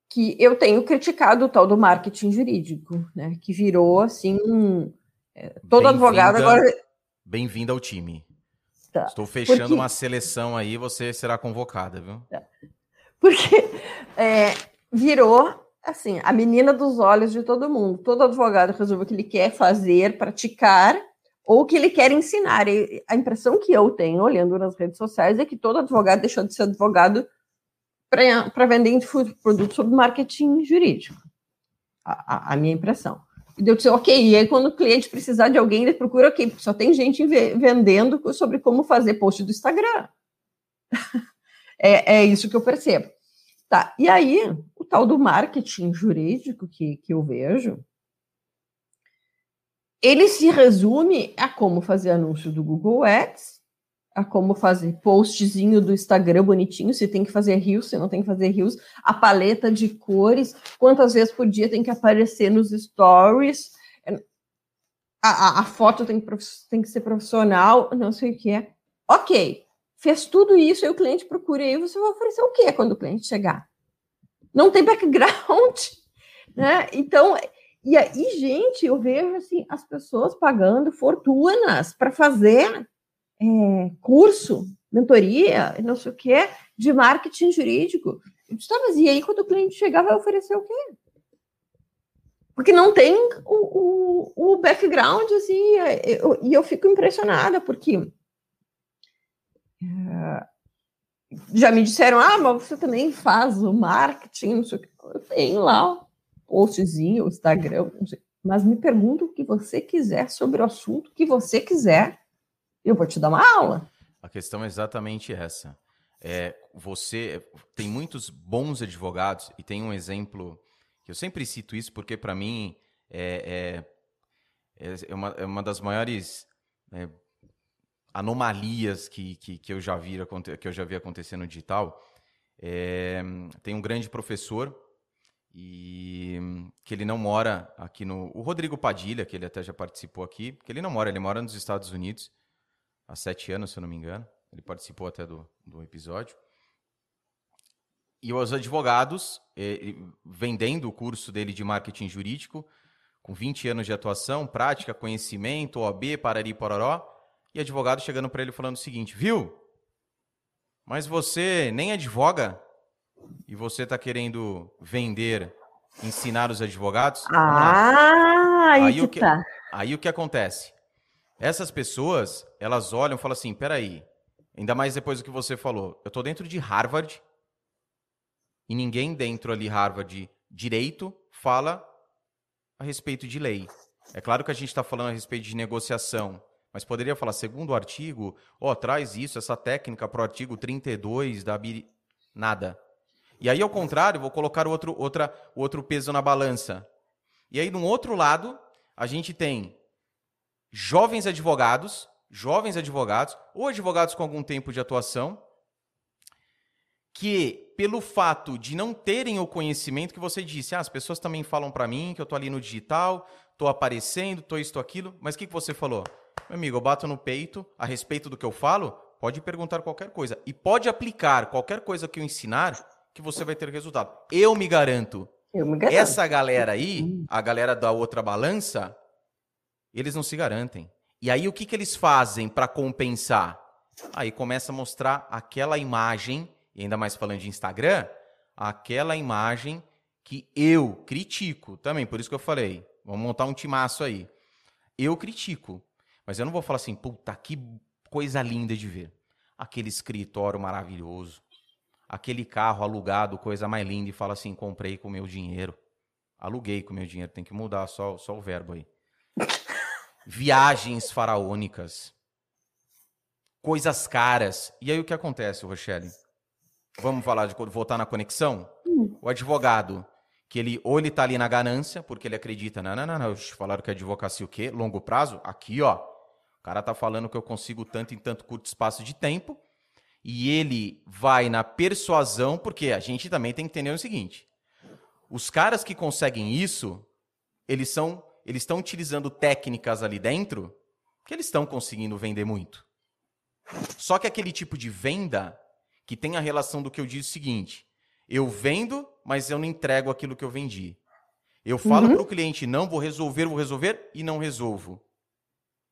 Que eu tenho criticado o tal do marketing jurídico, né? Que virou assim. Um... É, todo advogado agora. Bem-vindo ao time. Tá. Estou fechando Porque- uma seleção aí, você será convocada, viu? Porque é, virou assim, a menina dos olhos de todo mundo. Todo advogado resolve o que ele quer fazer, praticar, ou o que ele quer ensinar. E a impressão que eu tenho, olhando nas redes sociais, é que todo advogado deixou de ser advogado para vender produtos sobre marketing jurídico. A, a- a minha impressão. E eu disse, ok, e aí quando o cliente precisar de alguém, ele procura ok, porque só tem gente ve- vendendo sobre como fazer post do Instagram. é, é isso que eu percebo. Tá, e aí, tal do marketing jurídico que, que eu vejo, ele se resume a como fazer anúncio do Google Ads, a como fazer postzinho do Instagram bonitinho, se tem que fazer rios, se não tem que fazer rios, a paleta de cores, quantas vezes por dia tem que aparecer nos stories, a, a, a foto tem que, tem que ser profissional, não sei o que é. Ok, fez tudo isso, aí o cliente procura, aí você vai oferecer o quê quando o cliente chegar? Não tem background, né? Então, e aí, gente, eu vejo assim, as pessoas pagando fortunas para fazer é, curso, mentoria, não sei o quê, de marketing jurídico. Eu disse, tá, mas e aí quando o cliente chegar, vai oferecer o quê? Porque não tem o, o, o background, assim, eu- e eu fico impressionada, porque é, já me disseram, ah, mas você também faz o marketing, não sei o quê. Eu tenho lá um postzinho, o Instagram, mas me pergunta o que você quiser sobre o assunto que você quiser, eu vou te dar uma aula. A questão é exatamente essa. É, você tem muitos bons advogados e tem um exemplo que eu sempre cito isso porque para mim é, é, é- é uma, é uma das maiores é, anomalias que, que, que eu já vi que eu já vi acontecer no digital. É, tem um grande professor e que ele não mora aqui no o Rodrigo Padilha que ele até já participou aqui que ele não mora ele mora nos Estados Unidos há sete anos, se eu não me engano. Ele participou até do, do episódio. E os advogados, eh, vendendo o curso dele de marketing jurídico, com 20 anos de atuação, prática, conhecimento, OAB, parari, pororó, e advogado chegando para ele falando o seguinte, viu? Mas você nem advoga e você está querendo vender, ensinar os advogados? Ah, aí, Aí o que- tá. Aí o que acontece? Essas pessoas, elas olham e falam assim: peraí, ainda mais depois do que você falou, eu tô dentro de Harvard e ninguém dentro ali, Harvard, direito, fala a respeito de lei. É claro que a gente está falando a respeito de negociação, mas poderia falar, segundo o artigo, ó, traz isso, essa técnica para o artigo 32 da BIRI. Nada. E aí, ao contrário, vou colocar outro, outra, outro peso na balança. E aí, no outro lado, a gente tem jovens advogados, jovens advogados, ou advogados com algum tempo de atuação, que, pelo fato de não terem o conhecimento que você disse, ah, as pessoas também falam para mim que eu tô ali no digital, tô aparecendo, tô isso, tô aquilo, mas o que, que você falou? Meu amigo, eu bato no peito a respeito do que eu falo, pode perguntar qualquer coisa. E pode aplicar qualquer coisa que eu ensinar, que você vai ter resultado. Eu me garanto. Eu me garanto. Essa galera aí, a galera da outra balança, eles não se garantem. E aí o que, que eles fazem para compensar? Aí começa a mostrar aquela imagem, e ainda mais falando de Instagram, aquela imagem que eu critico também, por isso que eu falei, vamos montar um timaço aí. eu critico. Mas eu não vou falar assim, puta, que coisa linda de ver. Aquele escritório maravilhoso. Aquele carro alugado, coisa mais linda, e fala assim, comprei com meu dinheiro. Aluguei com meu dinheiro, tem que mudar só, só o verbo aí. Viagens faraônicas. Coisas caras. E aí o que acontece, Rochelle? Vamos falar de voltar na conexão? Hum. O advogado, que ele ou ele tá ali na ganância, porque ele acredita, não, não, não, não, falaram que é advocacia o quê? Longo prazo? Aqui, ó. O cara tá falando que eu consigo tanto em tanto curto espaço de tempo. E ele vai na persuasão, porque a gente também tem que entender o seguinte: os caras que conseguem isso, eles são, eles estão utilizando técnicas ali dentro que eles estão conseguindo vender muito. Só que aquele tipo de venda que tem a relação do que eu disse o seguinte: eu vendo, mas eu não entrego aquilo que eu vendi. Eu falo uhum. para o cliente, não vou resolver, vou resolver e não resolvo.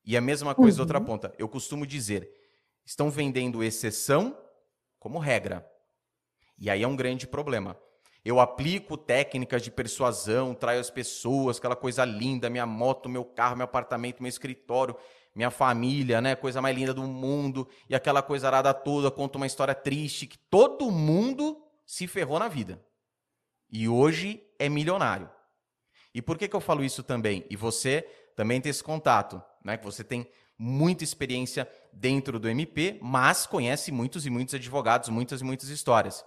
E a mesma coisa uhum. outra ponta. Eu costumo dizer, estão vendendo exceção como regra. E aí é um grande problema. Eu aplico técnicas de persuasão, traio as pessoas, aquela coisa linda, minha moto, meu carro, meu apartamento, meu escritório minha família, né? Coisa mais linda do mundo, e aquela coisa arada toda, conta uma história triste que todo mundo se ferrou na vida. E hoje é milionário. E por que, que eu falo isso também? E você também tem esse contato, né? Que você tem muita experiência dentro do MP, mas conhece muitos e muitos advogados, muitas e muitas histórias.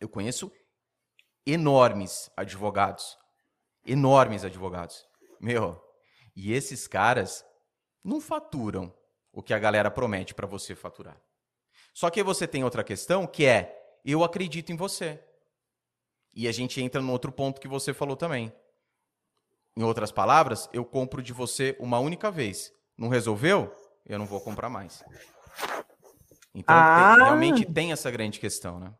Eu conheço enormes advogados. Enormes advogados. Meu, e esses caras não faturam o que a galera promete para você faturar. Só que você tem outra questão que é: eu acredito em você. E a gente entra no outro ponto que você falou também. Em outras palavras, eu compro de você uma única vez. Não resolveu? Eu não vou comprar mais. Então, ah. tem, realmente tem essa grande questão, né?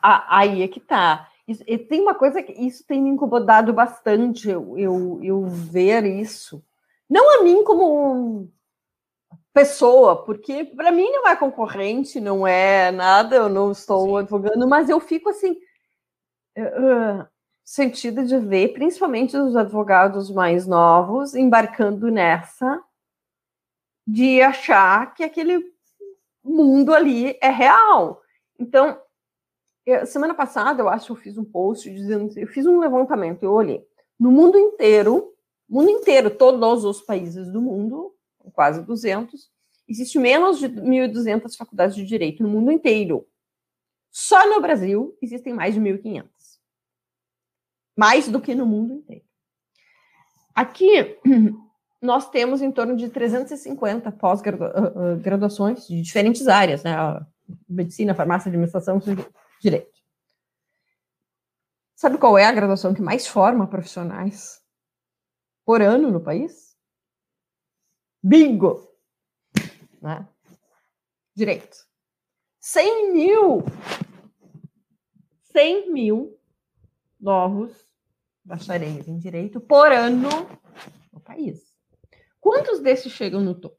Aí é que tá. Isso, tem uma coisa que isso tem me incomodado bastante, eu, eu, eu ver isso. Não a mim como pessoa, porque para mim não é concorrente, não é nada, eu não estou Sim. advogando, mas eu fico assim uh, sentida de ver, principalmente os advogados mais novos embarcando nessa de achar que aquele mundo ali é real. Então, semana passada eu acho que eu fiz um post dizendo, eu fiz um levantamento, eu olhei no mundo inteiro mundo inteiro, todos os países do mundo, quase 200, existe menos de 1.200 faculdades de direito no mundo inteiro. Só no Brasil existem mais de 1.500. Mais do que no mundo inteiro. Aqui, nós temos em torno de 350 pós-graduações ah, ah, de diferentes áreas, né? Medicina, farmácia, administração, direito. Sabe qual é a graduação que mais forma profissionais por ano no país? Bingo! Né? Direito. 100 mil! 100 mil novos bacharéis em direito por ano no país. Quantos desses chegam no topo?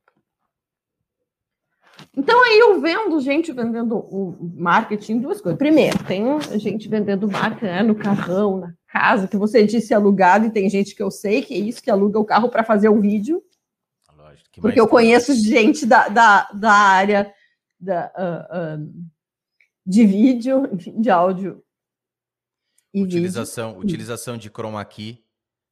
Então, aí eu vendo gente vendendo o marketing, duas coisas. Primeiro, tem gente vendendo marca né, no carrão, na casa, que você disse alugado, e tem gente que eu sei que é isso, que aluga o carro para fazer o vídeo. Lógico, porque eu conheço gente da, da, da área da, uh, uh, de vídeo, enfim, de áudio. E utilização, vídeo. utilização de chroma key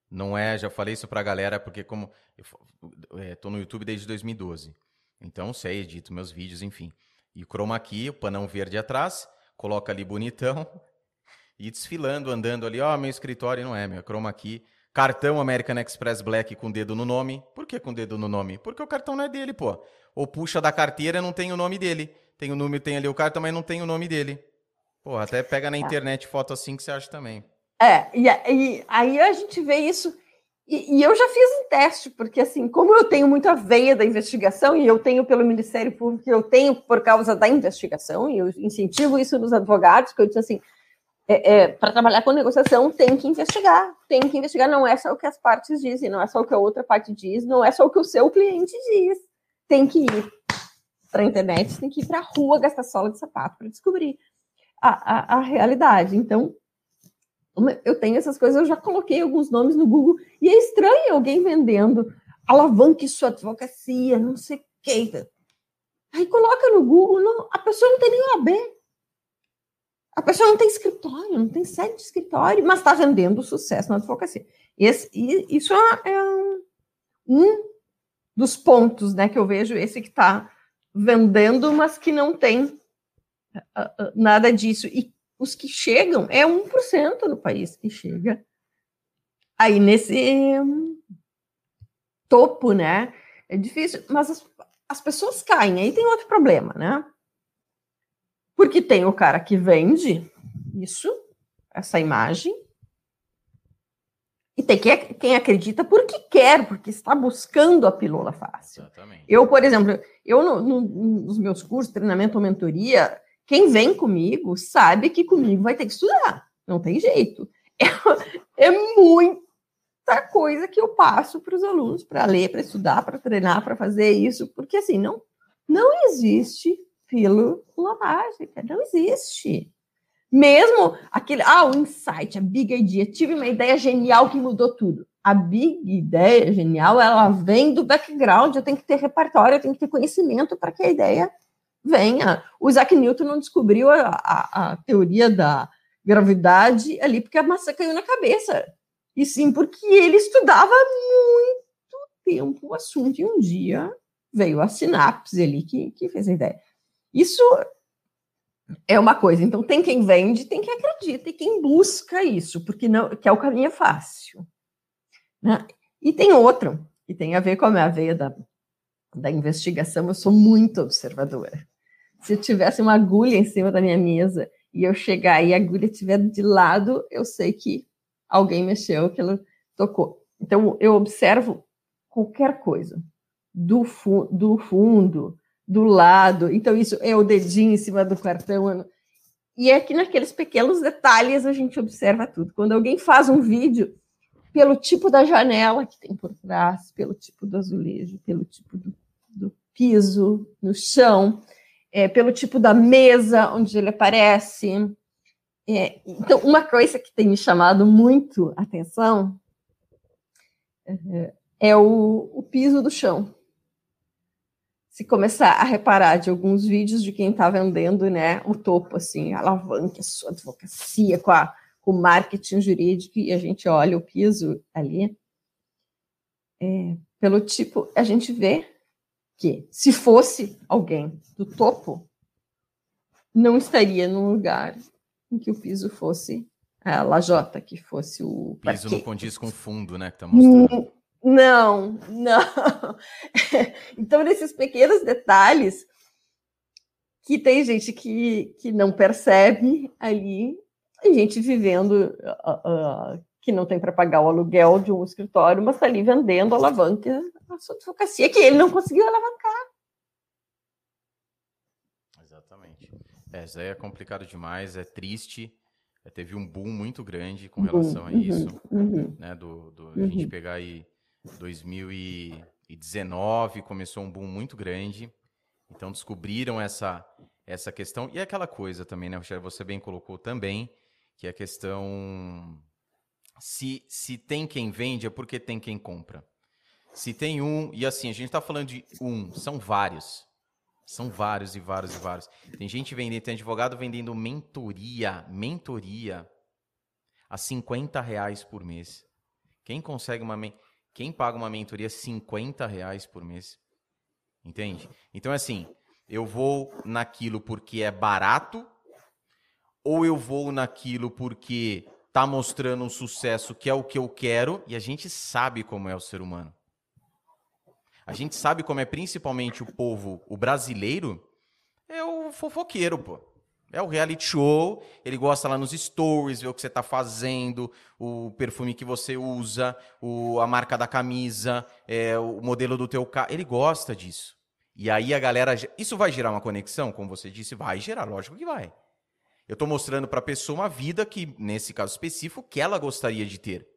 não é, já falei isso para a galera, porque como eu estou no YouTube desde 2012. Então, sei, edito meus vídeos, enfim. E chroma key, o panão verde atrás, coloca ali bonitão, e desfilando, andando ali, ó, oh, meu escritório não é, meu, chroma key. Cartão American Express Black com dedo no nome. Por que com dedo no nome? Porque o cartão não é dele, pô. Ou puxa da carteira, não tem o nome dele. Tem o número, tem ali o cartão, mas não tem o nome dele. Pô, até pega na é. internet foto assim que você acha também. É, e, e aí a gente vê isso. E, e, eu já fiz um teste, porque assim, como eu tenho muita veia da investigação, e eu tenho pelo Ministério Público, eu tenho por causa da investigação, e eu incentivo isso nos advogados, que eu disse assim, é, é, para trabalhar com negociação tem que investigar, tem que investigar, não é só o que as partes dizem, não é só o que a outra parte diz, não é só o que o seu cliente diz. Tem que ir para a internet, tem que ir para a rua gastar sola de sapato para descobrir a, a, a, realidade. Então, Eu tenho essas coisas, eu já coloquei alguns nomes no Google, e é estranho alguém vendendo alavanque sua advocacia, não sei o que. Aí coloca no Google, não, a pessoa não tem nem OAB. A pessoa não tem escritório, não tem sede de escritório, mas está vendendo sucesso na advocacia. Esse, isso é, é um dos pontos né, que eu vejo, esse que está vendendo, mas que não tem nada disso. E os que chegam, é 1% no país que chega aí nesse topo, né? É difícil, mas as, as pessoas caem. Aí tem outro problema, né? Porque tem o cara que vende isso, essa imagem, e tem quem, quem acredita porque quer, porque está buscando a pílula fácil. Exatamente. Eu, por exemplo, eu no, no, nos meus cursos, treinamento ou mentoria, quem vem comigo sabe que comigo vai ter que estudar. Não tem jeito. É, é muita coisa que eu passo para os alunos para ler, para estudar, para treinar, para fazer isso, porque assim, não, não existe pílula mágica, não existe. Mesmo aquele, ah, o insight, a big idea, tive uma ideia genial que mudou tudo. A big ideia genial, ela vem do background, eu tenho que ter repertório, eu tenho que ter conhecimento para que a ideia venha. O Isaac Newton não descobriu a, a, a teoria da gravidade ali porque a maçã caiu na cabeça. E sim porque ele estudava muito tempo o assunto e um dia veio a sinapse ali que, que fez a ideia. Isso é uma coisa. Então, tem quem vende, tem quem acredita e quem busca isso, porque não, que é o caminho fácil. Né? E tem outro, que tem a ver com a minha veia da, da investigação. Eu sou muito observadora. Se eu tivesse uma agulha em cima da minha mesa e eu chegar e a agulha estiver de lado, eu sei que alguém mexeu, que ela tocou. Então, eu observo qualquer coisa, do, fu do fundo, do lado. Então, isso é o dedinho em cima do cartão. E é que naqueles pequenos detalhes a gente observa tudo. Quando alguém faz um vídeo, pelo tipo da janela que tem por trás, pelo tipo do azulejo, pelo tipo do, do piso no chão, é, pelo tipo da mesa onde ele aparece. É, então, uma coisa que tem me chamado muito a atenção é, é o, o piso do chão se começar a reparar de alguns vídeos de quem está vendendo, né, o topo, assim, alavanca a sua advocacia com, a, com o marketing jurídico, e a gente olha o piso ali, é, pelo tipo, a gente vê que se fosse alguém do topo, não estaria num lugar em que o piso fosse a lajota, que fosse o. Piso não condiz com o fundo, né? Que tá mostrando. Não, não. Então, nesses pequenos detalhes que tem gente que, que não percebe ali, a gente vivendo uh, uh, que não tem para pagar o aluguel de um escritório, mas está ali vendendo alavanca a sua advocacia que ele não conseguiu alavancar. Exatamente. É, isso aí é complicado demais, é triste. É, teve um boom muito grande com relação uhum, a isso, uhum, né? Do, do uhum. a gente pegar aí 2019 começou um boom muito grande. Então descobriram essa essa questão e aquela coisa também, né, Rochelle, você bem colocou também, que é a questão se se tem quem vende é porque tem quem compra. Se tem um, e assim, a gente está falando de um, são vários. São vários e vários e vários. Tem gente vendendo, tem advogado vendendo mentoria, mentoria a 50 reais por mês. Quem consegue uma? Quem paga uma mentoria 50 reais por mês? Entende? Então, é assim, eu vou naquilo porque é barato, ou eu vou naquilo porque tá mostrando um sucesso que é o que eu quero, e a gente sabe como é o ser humano. A gente sabe como é principalmente o povo, o brasileiro, é o fofoqueiro, pô. É o reality show, ele gosta lá nos stories, ver o que você está fazendo, o perfume que você usa, o, a marca da camisa, é, o modelo do teu carro. Ele gosta disso. E aí a galera. Isso vai gerar uma conexão, como você disse? Vai gerar, lógico que vai. Eu estou mostrando para a pessoa uma vida que, nesse caso específico, que ela gostaria de ter.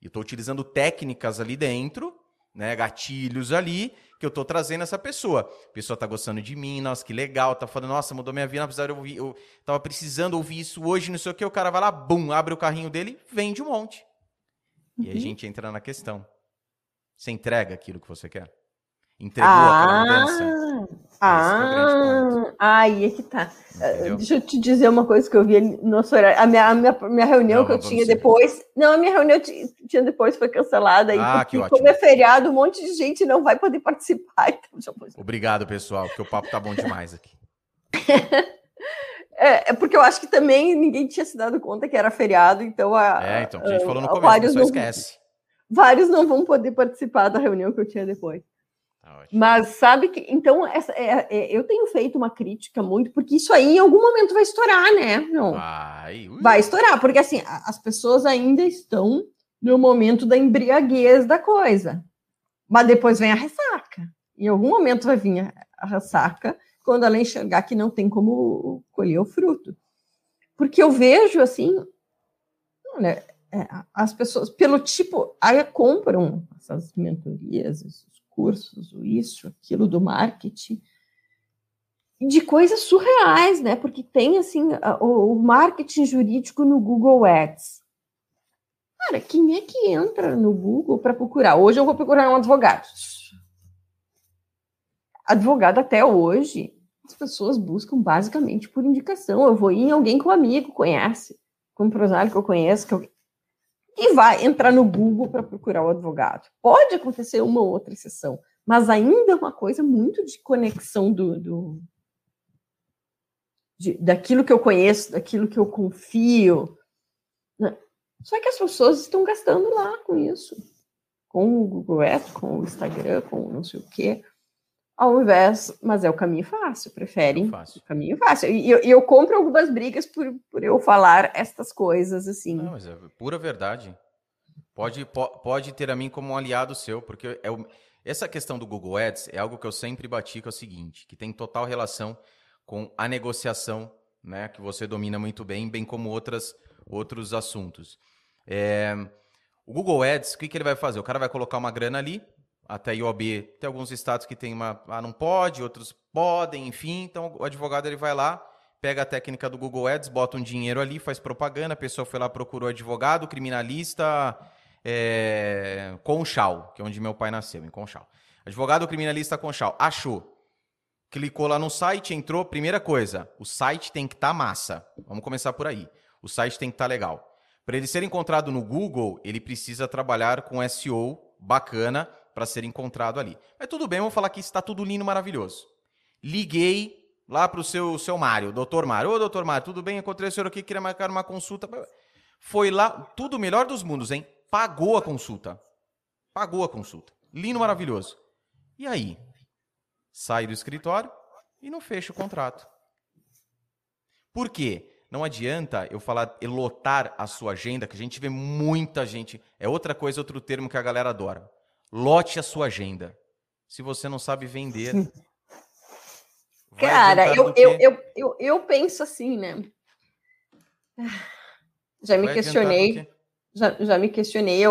Eu estou utilizando técnicas ali dentro né, gatilhos ali que eu tô trazendo essa pessoa. A pessoa tá gostando de mim, nossa, que legal, tá falando, nossa, mudou minha vida, não precisava ouvir, eu tava precisando ouvir isso hoje, não sei o que, o cara vai lá, bum, abre o carrinho dele, vende um monte. Uhum. E a gente entra na questão. Você entrega aquilo que você quer? Entregou ah, aquela mudança? Ah, é aí é que tá. Entendeu? Deixa eu te dizer uma coisa que eu vi no nosso horário. A minha, a minha, minha reunião não, que eu tinha depois. Não, a minha reunião tinha depois foi cancelada. Aí, ah, que ótimo. Como é feriado, um monte de gente não vai poder participar. Então Obrigado, pessoal, porque o papo tá bom demais aqui. É, é, porque eu acho que também ninguém tinha se dado conta que era feriado, então a. É, então, a gente falou no começo, só esquece. Vários não vão poder participar da reunião que eu tinha depois. Tá Mas sabe que. Então, essa, é, é, eu tenho feito uma crítica muito, porque isso aí em algum momento vai estourar, né? Não. Vai. Vai estourar, porque assim, as pessoas ainda estão no momento da embriaguez da coisa. Mas depois vem a ressaca. Em algum momento vai vir a ressaca quando ela enxergar que não tem como colher o fruto. Porque eu vejo assim, olha, é, as pessoas, pelo tipo, aí compram essas mentorias, cursos, isso, aquilo do marketing, de coisas surreais, né? Porque tem assim o marketing jurídico no Google Ads. Cara, quem é que entra no Google para procurar? Hoje eu vou procurar um advogado. Advogado até hoje, as pessoas buscam basicamente por indicação. Eu vou ir em alguém que o amigo conhece, com um empresário que eu conheço, que eu e vai entrar no Google para procurar o advogado. Pode acontecer uma ou outra exceção, mas ainda é uma coisa muito de conexão do, do de, daquilo que eu conheço, daquilo que eu confio. Né? Só que as pessoas estão gastando lá com isso, com o Google Ads, com o Instagram, com não sei o quê ao invés, mas é o caminho fácil, preferem fácil. o caminho fácil. E eu, eu, compro algumas brigas por, por eu falar estas coisas assim. Não, mas é pura verdade. Pode, pode ter a mim como um aliado seu, porque é o, essa questão do Google Ads é algo que eu sempre bati que é o seguinte, que tem total relação com a negociação, né, que você domina muito bem, bem como outras, outros assuntos. É, o Google Ads, o que, que ele vai fazer? O cara vai colocar uma grana ali, até IOB, tem alguns estados que tem uma, ah, não pode, outros podem, enfim. Então o advogado ele vai lá, pega a técnica do Google Ads, bota um dinheiro ali, faz propaganda, a pessoa foi lá, procurou advogado, criminalista, é, Conchal, que é onde meu pai nasceu, em Conchal. Advogado criminalista Conchal, achou. Clicou lá no site, entrou, primeira coisa, o site tem que estar tá massa. Vamos começar por aí. O site tem que estar tá legal. Para ele ser encontrado no Google, ele precisa trabalhar com SEO bacana para ser encontrado ali. Mas tudo bem, vamos falar que está tudo lindo, maravilhoso. Liguei lá para o seu, seu Mário, doutor Mário. Ô, doutor Mário, tudo bem? Encontrei o senhor aqui, queria marcar uma consulta. Foi lá, tudo melhor dos mundos, hein? Pagou a consulta. Pagou a consulta. Lindo, maravilhoso. E aí? Sai do escritório e não fecha o contrato. Por quê? Não adianta eu falar lotar a sua agenda, que a gente vê muita gente. É outra coisa, outro termo que a galera adora. Lote a sua agenda. Se você não sabe vender. Cara, eu, eu, eu, eu, eu penso assim, né? Já me questionei, já, já me questionei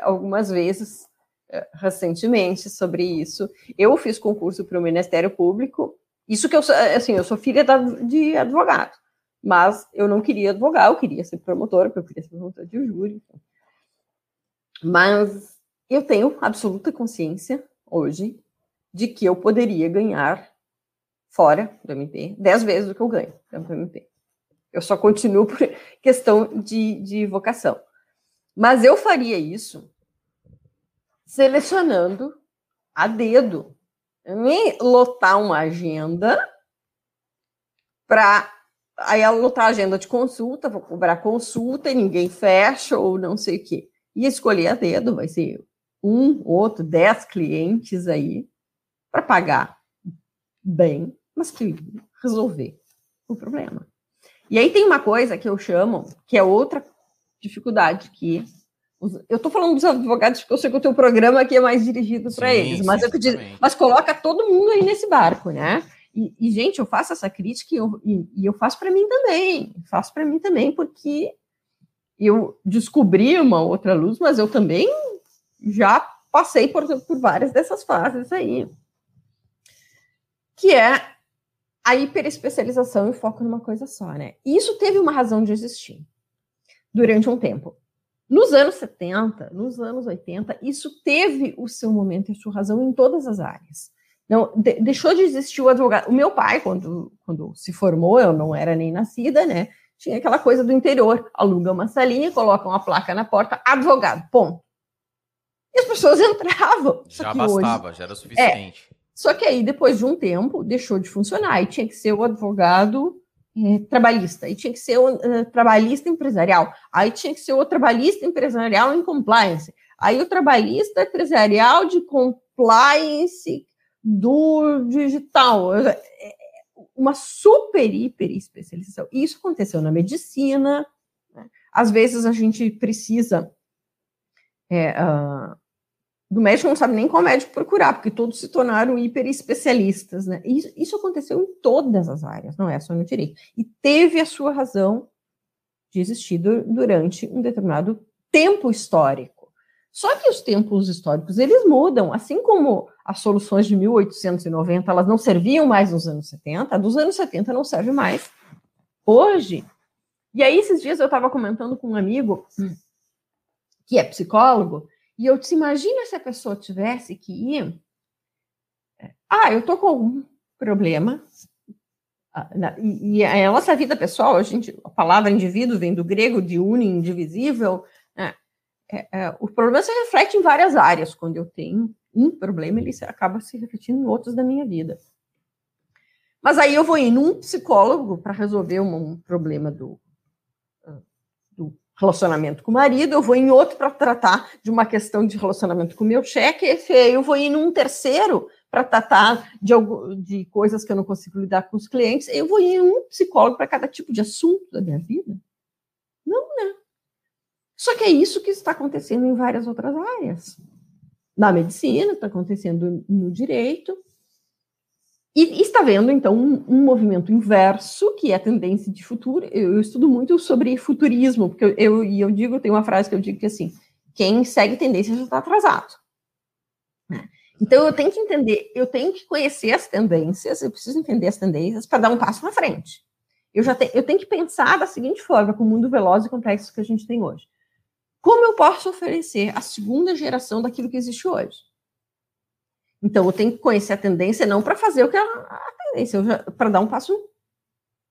algumas vezes eh, recentemente sobre isso. Eu fiz concurso para o Ministério Público. Isso que eu assim, eu sou filha de advogado, mas eu não queria advogar, eu queria ser promotora, porque eu queria ser promotora de júri. Mas eu tenho absoluta consciência hoje de que eu poderia ganhar fora do MP dez vezes o que eu ganho do MP. Eu só continuo por questão de, de vocação. Mas eu faria isso selecionando a dedo. Nem lotar uma agenda para aí lotar a agenda de consulta, vou cobrar consulta e ninguém fecha ou não sei o quê. E escolher a dedo vai ser um, outro, dez clientes aí para pagar bem, mas que resolver o problema. E aí tem uma coisa que eu chamo, que é outra dificuldade que eu estou falando dos advogados porque eu sei que o teu programa aqui é mais dirigido para eles, mas, eu digo, mas coloca todo mundo aí nesse barco, né? E, e gente, eu faço essa crítica e eu, e, e eu faço para mim também, faço para mim também porque eu descobri uma outra luz, mas eu também já passei por, por várias dessas fases aí. Que é a hiperespecialização e foco numa coisa só, né? E isso teve uma razão de existir durante um tempo. Nos anos 70, nos anos 80, isso teve o seu momento e a sua razão em todas as áreas. Não, de, deixou de existir o advogado. O meu pai, quando, quando se formou, eu não era nem nascida, né? Tinha aquela coisa do interior: aluga uma salinha, coloca uma placa na porta, advogado, ponto. E as pessoas entravam. Já bastava, hoje, já era suficiente. É, só que aí, depois de um tempo, deixou de funcionar e tinha que ser o advogado é, trabalhista, e tinha que ser o uh, trabalhista empresarial, aí tinha que ser o trabalhista empresarial em compliance, aí o trabalhista empresarial de compliance do digital, é, é, uma super, hiper especialização. Isso aconteceu na medicina, né? às vezes a gente precisa é, uh, do médico não sabe nem qual médico procurar, porque todos se tornaram hiper especialistas, né? Isso, isso aconteceu em todas as áreas, não é só no direito. E teve a sua razão de existir durante um determinado tempo histórico. Só que os tempos históricos, eles mudam, assim como as soluções de 1890, elas não serviam mais nos anos 70, a dos anos 70 não serve mais hoje. E aí, esses dias eu estava comentando com um amigo que é psicólogo, e eu te imagino se a pessoa tivesse que ir. É, ah, eu tô com algum problema. Ah, e a nossa vida pessoal, a, gente, a palavra indivíduo vem do grego de uni, indivisível. Né? É, é, o problema se reflete em várias áreas. Quando eu tenho um problema, ele acaba se refletindo em outros da minha vida. Mas aí eu vou ir num psicólogo para resolver um, um problema do, relacionamento com o marido, eu vou em outro para tratar de uma questão de relacionamento com o meu cheque, eu vou ir num terceiro para tratar de, de coisas que eu não consigo lidar com os clientes, eu vou em um psicólogo para cada tipo de assunto da minha vida. Não, né? Só que é isso que está acontecendo em várias outras áreas. Na medicina, está acontecendo no direito, e está vendo, então, um, um, movimento inverso, que é a tendência de futuro. Eu, eu estudo muito sobre futurismo, porque eu, eu, eu digo, tem uma frase que eu digo que assim, quem segue tendência já está atrasado. Né? Então, eu tenho que entender, eu tenho que conhecer as tendências, eu preciso entender as tendências para dar um passo na frente. Eu, já te, eu tenho que pensar da seguinte forma, com o mundo veloz e complexo que a gente tem hoje. Como eu posso oferecer a segunda geração daquilo que existe hoje? Então, eu tenho que conhecer a tendência não para fazer o que é a tendência, para dar um passo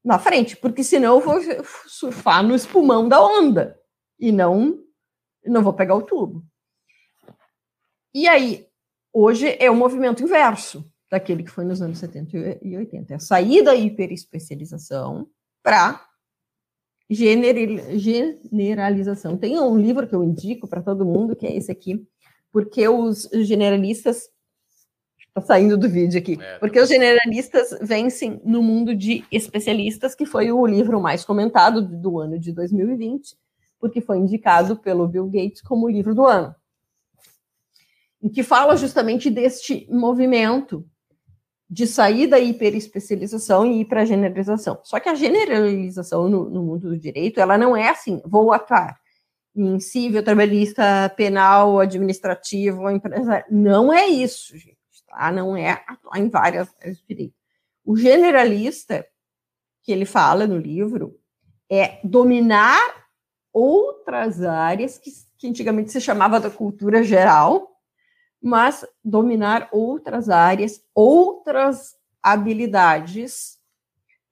na frente, porque senão eu vou surfar no espumão da onda e não não vou pegar o tubo. E aí, hoje é o movimento inverso daquele que foi nos anos 70 e 80. É a saída da hiperespecialização para generalização. Tem um livro que eu indico para todo mundo, que é esse aqui, porque os generalistas Tá saindo do vídeo aqui. É, Porque os generalistas vencem no mundo de especialistas, que foi o livro mais comentado do ano de 2020, porque foi indicado pelo Bill Gates como o livro do ano. Em que fala justamente deste movimento de sair da hiperespecialização e ir para a generalização. Só que a generalização no, no, mundo do direito, ela não é assim, vou atuar em civil, trabalhista, penal, administrativo, empresário. Não é isso, gente tá? Não é atuar em várias áreas de direito. O generalista, que ele fala no livro, é dominar outras áreas que, que antigamente se chamava da cultura geral, mas dominar outras áreas, outras habilidades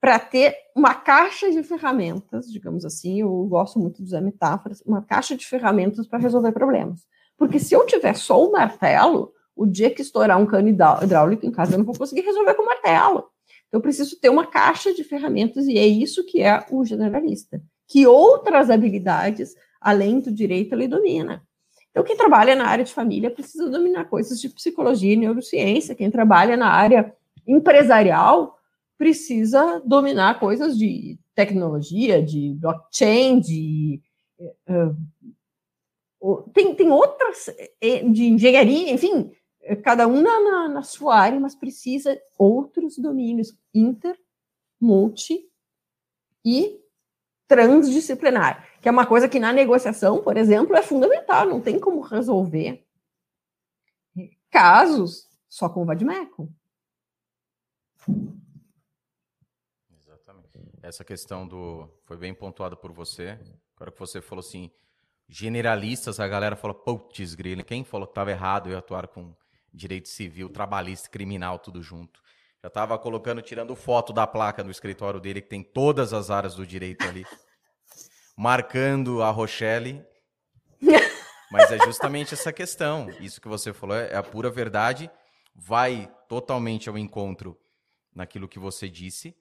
para ter uma caixa de ferramentas, digamos assim, eu gosto muito de usar metáforas, uma caixa de ferramentas para resolver problemas. Porque se eu tiver só o martelo, o dia que estourar um cano hidráulico em casa, eu não vou conseguir resolver com martelo. Então, eu preciso ter uma caixa de ferramentas, e é isso que é o generalista. Que outras habilidades, além do direito, ele domina. Então, quem trabalha na área de família precisa dominar coisas de psicologia e neurociência. Quem trabalha na área empresarial precisa dominar coisas de tecnologia, de blockchain, de. Uh, tem, tem outras, eh, de engenharia, enfim, cada um na, na, na, sua área, mas precisa outros domínios inter, multi e transdisciplinar, que é uma coisa que na negociação, por exemplo, é fundamental, não tem como resolver casos só com o Vadimeco. Exatamente. Essa questão do. Foi bem pontuada por você. Agora que você falou assim, generalistas, a galera falou, putz, grilo, quem falou que estava errado eu atuar com direito civil, trabalhista, criminal, tudo junto. Já estava colocando, tirando foto da placa no escritório dele, que tem todas as áreas do direito ali. marcando a Rochelle. Mas é justamente essa questão. Isso que você falou é a pura verdade. Vai totalmente ao encontro naquilo que você disse.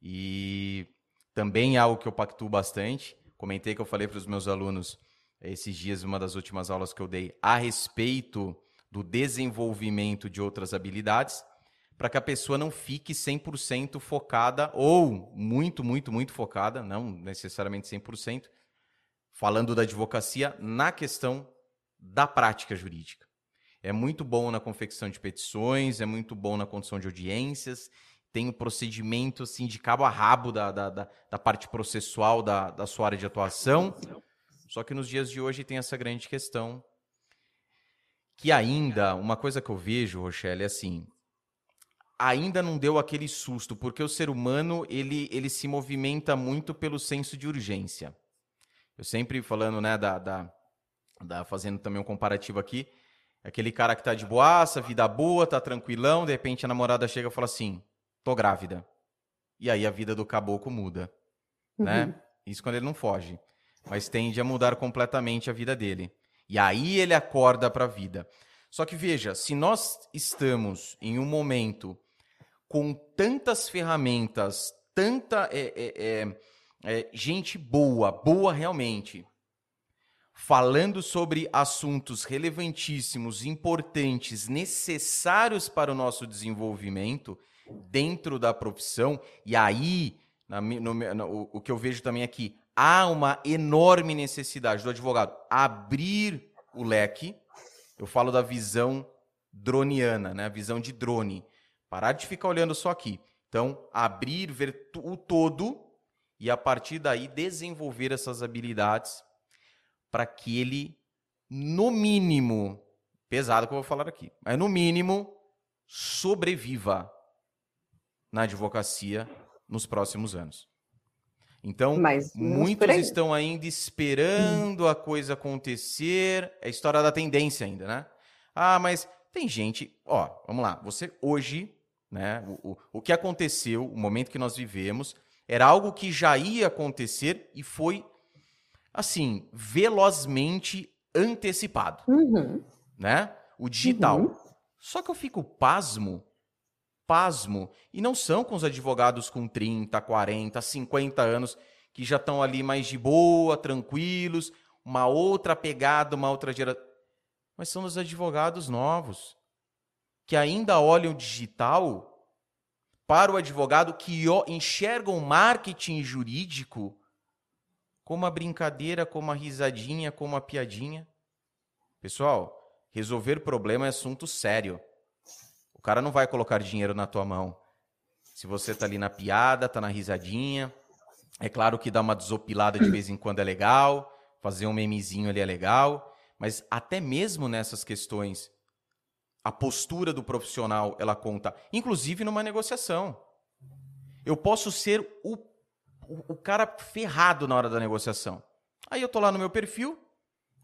E também é algo que eu pactuo bastante. Comentei que eu falei para os meus alunos esses dias, uma das últimas aulas que eu dei, a respeito do desenvolvimento de outras habilidades, para que a pessoa não fique 100% focada, ou muito, muito, muito focada, não necessariamente 100%, falando da advocacia, na questão da prática jurídica. É muito bom na confecção de petições, é muito bom na condução de audiências, tem o um procedimento assim, de cabo a rabo da, da, da, da parte processual da, da sua área de atuação. Só que nos dias de hoje tem essa grande questão que ainda, uma coisa que eu vejo, Rochelle, é assim, ainda não deu aquele susto, porque o ser humano, ele, ele se movimenta muito pelo senso de urgência. Eu sempre falando, né, da, da, da fazendo também um comparativo aqui, aquele cara que tá de boaça, vida boa, tá tranquilão, de repente a namorada chega e fala assim, tô grávida. E aí a vida do caboclo muda, né? uhum. né? Isso quando ele não foge, mas tende a mudar completamente a vida dele. E aí ele acorda para a vida. Só que veja, se nós estamos em um momento com tantas ferramentas, tanta é, é, é, é, gente boa, boa realmente, falando sobre assuntos relevantíssimos, importantes, necessários para o nosso desenvolvimento dentro da profissão, e aí, na, no, no, o que eu vejo também aqui, há uma enorme necessidade do advogado abrir o leque. Eu falo da visão droniana, né? A visão de drone. Parar de ficar olhando só aqui. Então, abrir, ver o todo e a partir daí desenvolver essas habilidades para que ele, no mínimo, pesado que eu vou falar aqui, mas no mínimo, sobreviva na advocacia nos próximos anos. Então, Mas, muitos estão ainda esperando a coisa acontecer. É a história da tendência ainda, né? Ah, mas tem gente. Ó, vamos lá. Você hoje, né? O, o, o que aconteceu, o momento que nós vivemos, era algo que já ia acontecer e foi, assim, velozmente antecipado. Uhum. Né? O digital. Uhum. Só que eu fico pasmo pasmo, e não são com os advogados com 30, 40, 50 anos que já estão ali mais de boa, tranquilos, uma outra pegada, uma outra geração. Mas são os advogados novos, que ainda olham digital para o advogado que enxergam o marketing jurídico como uma brincadeira, como uma risadinha, como uma piadinha. Pessoal, resolver problema é assunto sério cara não vai colocar dinheiro na tua mão. Se você tá ali na piada, tá na risadinha, é claro que dar uma desopilada de vez em quando é legal, fazer um memezinho ali é legal, mas até mesmo nessas questões, a postura do profissional, ela conta, inclusive numa negociação. Eu posso ser o, o, o cara ferrado na hora da negociação. Aí eu tô lá no meu perfil,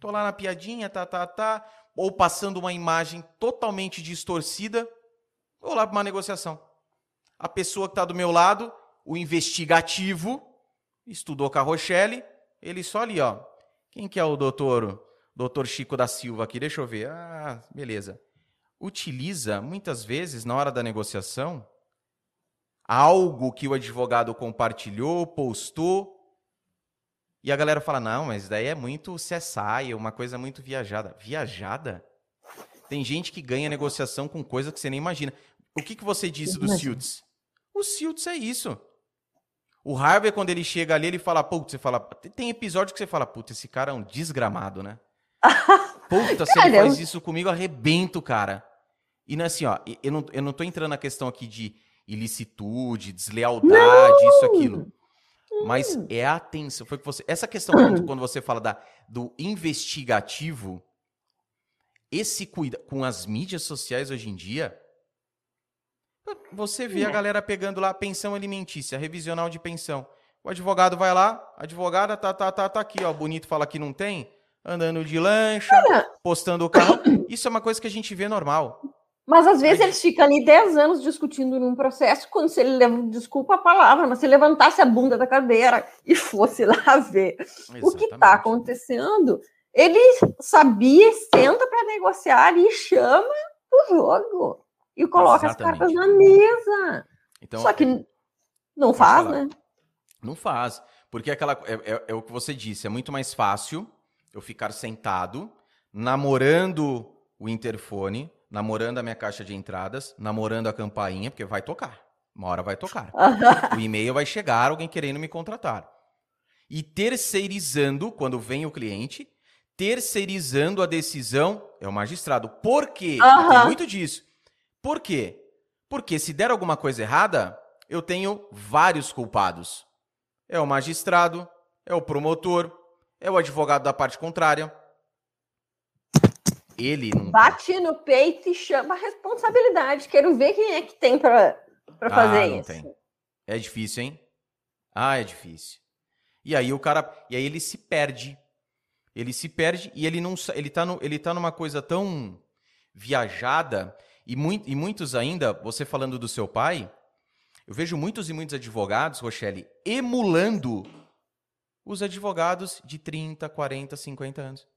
tô lá na piadinha, tá, tá, tá, ou passando uma imagem totalmente distorcida, Vou lá para uma negociação. A pessoa que está do meu lado, o investigativo, estudou com a Rochelle, ele só ali, ó. Quem que é o doutor, doutor Chico da Silva aqui? Deixa eu ver. Ah, beleza. Utiliza, muitas vezes, na hora da negociação, algo que o advogado compartilhou, postou, e a galera fala: não, mas daí é muito CSI, uma coisa muito viajada. Viajada? Tem gente que ganha negociação com coisa que você nem imagina. O que, que você disse do Siltz? O Siltz é isso. O Harvey, quando ele chega ali, ele fala, putz, você fala. Tem episódio que você fala, putz, esse cara é um desgramado, né? Puta, se ele faz isso comigo, arrebento, cara. E não é assim, ó, eu não, eu não tô entrando na questão aqui de ilicitude, deslealdade, não! isso, aquilo. Mas hum. é a atenção. Foi que você. Essa questão, quando, quando você fala da, do investigativo, esse cuida com as mídias sociais hoje em dia, você vê a galera pegando lá pensão alimentícia, revisional de pensão. O advogado vai lá, a advogada tá, tá, tá, tá aqui, ó. Bonito fala que não tem, andando de lancha, postando o carro. Isso é uma coisa que a gente vê normal. Mas às vezes eles ficam ali 10 anos discutindo num processo, quando se ele leva, desculpa a palavra, mas se levantasse a bunda da cadeira e fosse lá ver Exatamente. o que está acontecendo, ele sabia, senta para negociar e chama o jogo e coloca Exatamente. as cartas na mesa. Então, Só que é... não faz, falar. né? Não faz. Porque aquela é, é, é, o que você disse, é muito mais fácil eu ficar sentado, namorando o interfone, namorando a minha caixa de entradas, namorando a campainha, porque vai tocar. Uma hora vai tocar. o e-mail vai chegar, alguém querendo me contratar. E terceirizando, quando vem o cliente, terceirizando a decisão é o magistrado. Por quê? Uhum. Tem muito disso. Por quê? Porque se der alguma coisa errada, eu tenho vários culpados. É o magistrado, é o promotor, é o advogado da parte contrária. Ele não. Bate no peito e chama a responsabilidade. Quero ver quem é que tem para ah, fazer ah, não isso. Tem. É difícil, hein? Ah, é difícil. E aí o cara, e aí ele se perde. Ele se perde e ele não, ele tá, no, ele tá numa coisa tão viajada e, muito, e muitos ainda, você falando do seu pai, eu vejo muitos e muitos advogados, Rochelle, emulando os advogados de 30, 40, 50 anos.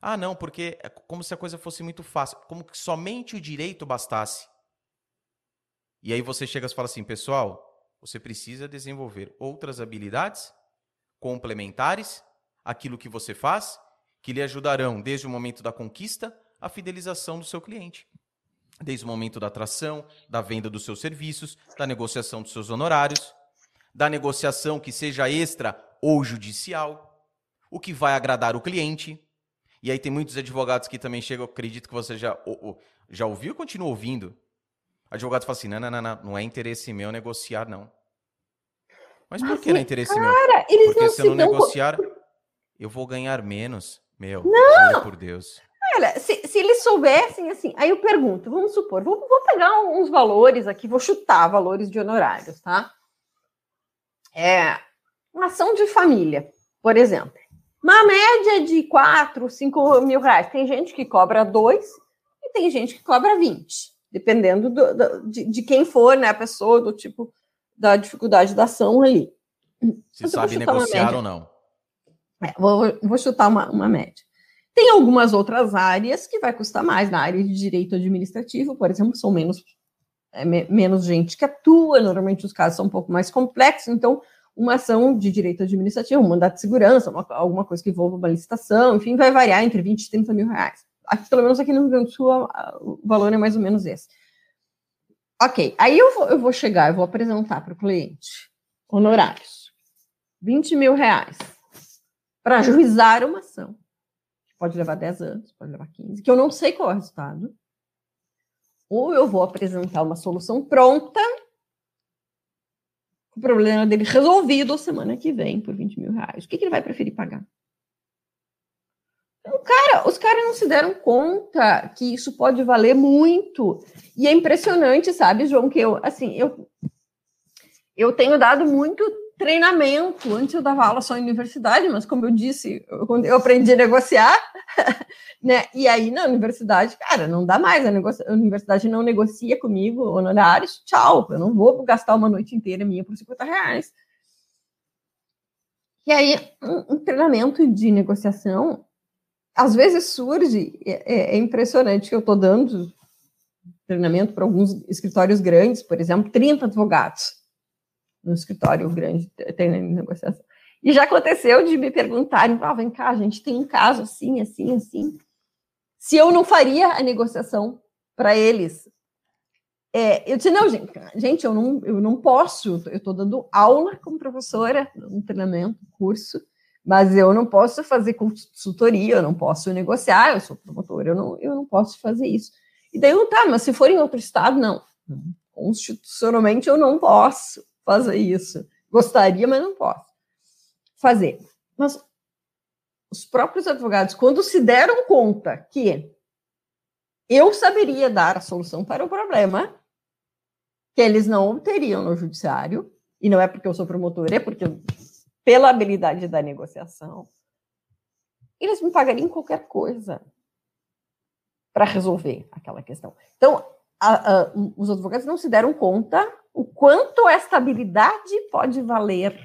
Ah, não, porque é como se a coisa fosse muito fácil, como que somente o direito bastasse. E aí você chega e fala assim, pessoal, você precisa desenvolver outras habilidades complementares àquilo que você faz, que lhe ajudarão desde o momento da conquista à fidelização do seu cliente. Desde o momento da atração, da venda dos seus serviços, da negociação dos seus honorários, da negociação que seja extra ou judicial, o que vai agradar o cliente, e aí tem muitos advogados que também chegam, acredito que você já, já ouviu e continua ouvindo. Advogado fala assim: não, não, não, não, não é interesse meu negociar, não. Mas por que não é interesse cara, meu? Porque se eu não negociar, eu vou ganhar menos. Meu, não. por Deus. Olha, se, se, eles soubessem, assim, aí eu pergunto, vamos supor, vou, vou pegar uns valores aqui, vou chutar valores de honorários, tá? É, uma ação de família, por exemplo. Uma média de 4, 5 mil reais. Tem gente que cobra 2 e tem gente que cobra 20, dependendo do, do, de, de, quem for, né? A pessoa, do tipo, da dificuldade da ação ali. Você sabe negociar ou não? É, vou, vou chutar uma, uma média. Tem algumas outras áreas que vai custar mais. Na área de direito administrativo, por exemplo, são menos, é, menos gente que atua, normalmente os casos são um pouco mais complexos, então uma ação de direito administrativo, um mandato de segurança, uma, alguma coisa que envolva uma licitação, enfim, vai variar entre 20 e 30 mil reais. Aqui, pelo menos aqui no Rio Grande do Sul, o valor é mais ou menos esse. Ok, aí eu vou, eu vou chegar, eu vou apresentar para o cliente honorários. 20 mil reais para ajuizar uma ação. Pode levar 10 anos, pode levar 15, que eu não sei qual é o resultado. Ou eu vou apresentar uma solução pronta o problema dele resolvido semana que vem por 20 mil reais. O que, que ele vai preferir pagar? Então, cara, os caras não se deram conta que isso pode valer muito. E é impressionante, sabe, João, que eu, assim, eu, eu tenho dado muito treinamento. Antes eu dava aula só em universidade, mas como eu disse, eu, eu aprendi a negociar, né? E aí na universidade, cara, não dá mais. A, a universidade não negocia comigo honorários. Tchau, eu não vou gastar uma noite inteira minha por 50 reais. E aí, um, um treinamento de negociação, às vezes surge, é, é impressionante que eu estou dando treinamento para alguns escritórios grandes, por exemplo, 30 advogados no escritório grande treinando negociação. E já aconteceu de me perguntarem, ah, vem cá, a gente tem um caso assim, assim, assim. Se eu não faria a negociação para eles. É, eu disse, não, gente, gente, eu não, eu não posso, eu estou dando aula como professora, um treinamento, curso, mas eu não posso fazer consultoria, eu não posso negociar, eu sou promotora, eu não, eu não posso fazer isso. E daí eu, tá, mas se for em outro estado, não. Constitucionalmente eu não posso fazer isso. Gostaria, mas não posso fazer. Mas os próprios advogados, quando se deram conta que eu saberia dar a solução para o problema, que eles não obteriam no judiciário, e não é porque eu sou promotor, é porque pela habilidade da negociação, eles me pagariam qualquer coisa para resolver aquela questão. Então, a, a, os advogados não se deram conta o quanto esta habilidade pode valer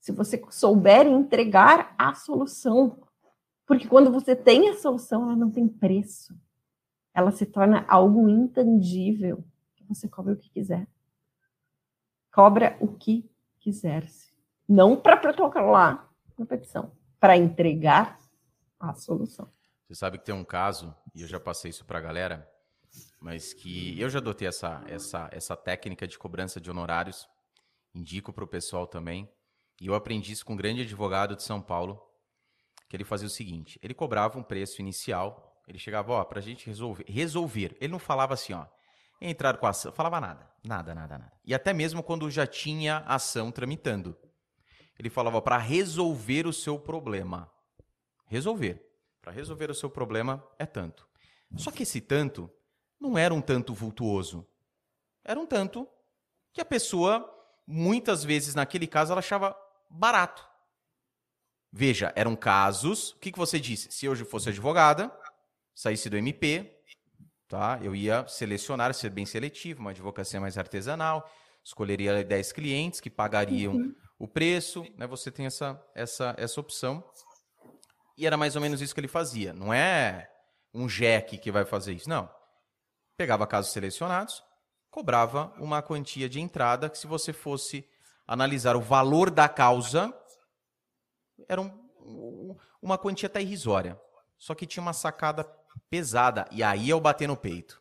se você souber entregar a solução. Porque quando você tem a solução, ela não tem preço. Ela se torna algo intangível. Você cobra o que quiser. Cobra o que quiser. Não para protocolar a petição, para entregar a solução. Você sabe que tem um caso, e eu já passei isso para a galera, mas que eu já adotei essa, essa, essa técnica de cobrança de honorários, indico para o pessoal também. E eu aprendi isso com um grande advogado de São Paulo, que ele fazia o seguinte: ele cobrava um preço inicial, ele chegava, ó, pra gente resolver, resolver. Ele não falava assim, ó, entrar com a ação, falava nada, nada, nada, nada. E até mesmo quando já tinha ação tramitando. Ele falava para resolver o seu problema. Resolver. Para resolver o seu problema é tanto. Só que esse tanto não era um tanto vultuoso. Era um tanto que a pessoa, muitas vezes naquele caso, ela achava barato. Veja, eram casos. O que, que você disse? Se hoje fosse advogada, saísse do MP, tá? Eu ia selecionar, ser bem seletivo, uma advocacia mais artesanal, escolheria 10 clientes que pagariam uhum. o preço, né? Você tem essa, essa, essa opção. E era mais ou menos isso que ele fazia. Não é um jeque que vai fazer isso, não. Pegava casos selecionados, cobrava uma quantia de entrada que se você fosse analisar o valor da causa, era um, uma quantia até irrisória. Só que tinha uma sacada pesada. E aí é o bater no peito.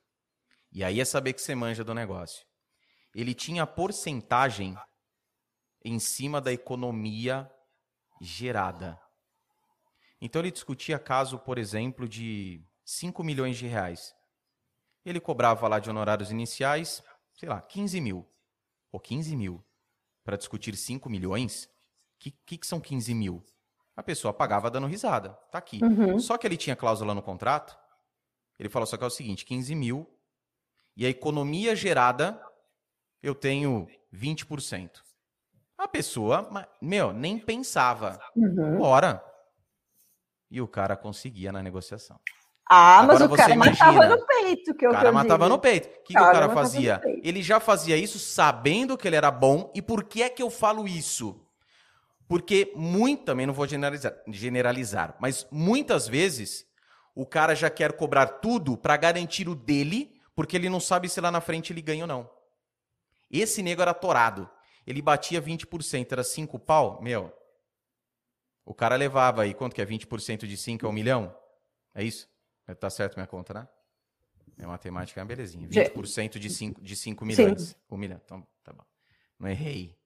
E aí é saber que você manja do negócio. Ele tinha porcentagem em cima da economia gerada. Então ele discutia caso, por exemplo, de 5 milhões de reais. Ele cobrava lá de honorários iniciais, sei lá, 15 mil. Ou 15 mil para discutir 5 milhões, o que, que, que, são 15 mil? A pessoa pagava dando risada. Tá aqui. Uhum. Só que ele tinha cláusula no contrato. Ele falou só que é o seguinte: 15 mil e a economia gerada eu tenho 20%. A pessoa, meu, nem pensava. Uhum. Bora. E o cara conseguia na negociação. Ah, Agora mas o cara imagina, matava no peito. Que o cara matava no peito. O que, cara, que o cara fazia? Ele já fazia isso sabendo que ele era bom. E por que é que eu falo isso? Porque muito, também não vou generalizar, generalizar, mas muitas vezes o cara já quer cobrar tudo para garantir o dele, porque ele não sabe se lá na frente ele ganha ou não. Esse nego era torado. Ele batia 20%, era 5 pau, meu. O cara levava aí, quanto que é 20% de 5 é um milhão? É isso? Tá certo minha conta, né? Minha matemática é uma belezinha. 20% de 5, de 5 milhões. Sim. 1 milhão. Então, tá bom. Não errei.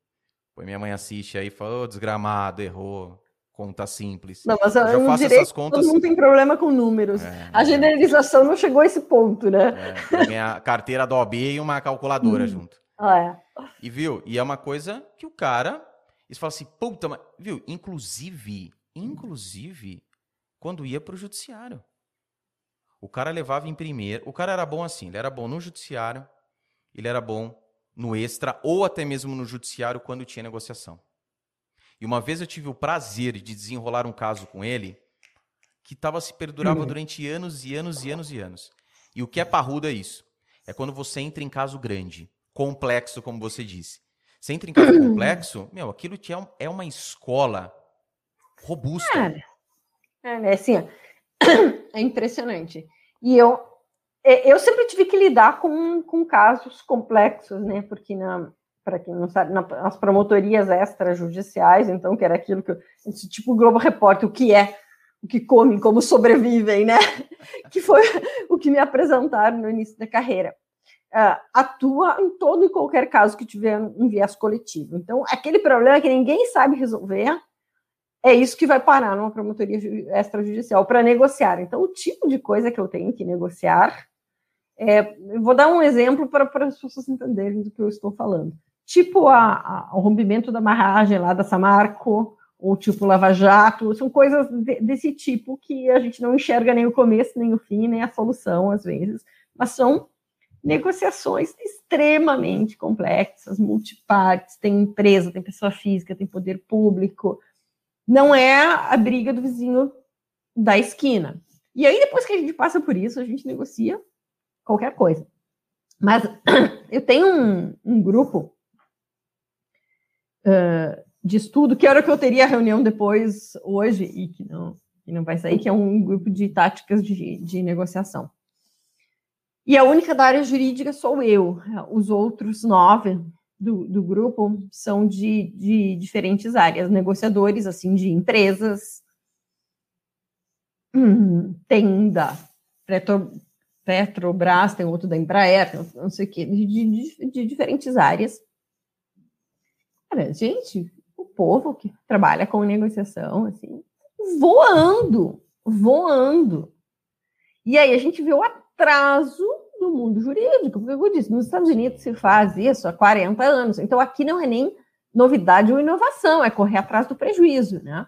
Pois minha mãe assiste aí e fala, oh, desgramado, errou. Conta simples. Não, mas eu, eu faço direito, essas contas. Todo mundo tem problema com números. É, a generalização é. não chegou a esse ponto, né? É, a carteira da OB e uma calculadora hum. junto. Ah, é. E viu? E é uma coisa que o cara. Eles falam assim, puta, mas. Viu? Inclusive, inclusive, quando ia pro judiciário. O cara levava em primeiro. O cara era bom assim, ele era bom no judiciário, ele era bom no extra ou até mesmo no judiciário quando tinha negociação. E uma vez eu tive o prazer de desenrolar um caso com ele que tava se perdurava uhum. durante anos e anos e anos e anos. E o que é parrudo é isso. É quando você entra em caso grande, complexo, como você disse. Você entra em caso complexo, meu, aquilo que é, é uma escola robusta. É, é assim, é impressionante. E eu, é, eu sempre tive que lidar com, com casos complexos, né? Porque para quem não sabe, nas promotorias extrajudiciais, então, que era aquilo que eu, tipo o Globo Repórter, o que é, o que comem, como sobrevivem, né? Que foi o que me apresentaram no início da carreira. Uh, atua em todo e qualquer caso que tiver um viés coletivo. Então, aquele problema que ninguém sabe resolver, é isso que vai parar numa promotoria extrajudicial para negociar. Então, o tipo de coisa que eu tenho que negociar, é, vou dar um exemplo para, para as pessoas entenderem do que eu estou falando. Tipo a, a, o rompimento da barragem lá da Samarco, ou tipo Lava Jato, são coisas de, desse tipo que a gente não enxerga nem o começo, nem o fim, nem a solução, às vezes, mas são negociações extremamente complexas, multipartes, tem empresa, tem pessoa física, tem poder público, não é a briga do vizinho da esquina. E aí, depois que a gente passa por isso, a gente negocia qualquer coisa. Mas eu tenho um, um grupo uh, de estudo, que era que eu teria a reunião depois, hoje, e que não, que não vai sair, que é um grupo de táticas de, de negociação. E a única da área jurídica sou eu. Os outros nove do, do grupo são de, de diferentes áreas, negociadores, assim, de empresas. Hum, tem da Petro, Petrobras, tem outro da Embraer, não sei o quê, de, de, de diferentes áreas. Cara, gente, o povo que trabalha com negociação, assim, voando, voando. E aí a gente vê o atraso do mundo jurídico, porque eu disse, nos Estados Unidos se faz isso há 40 anos, então aqui não é nem novidade ou inovação, é correr atrás do prejuízo, né?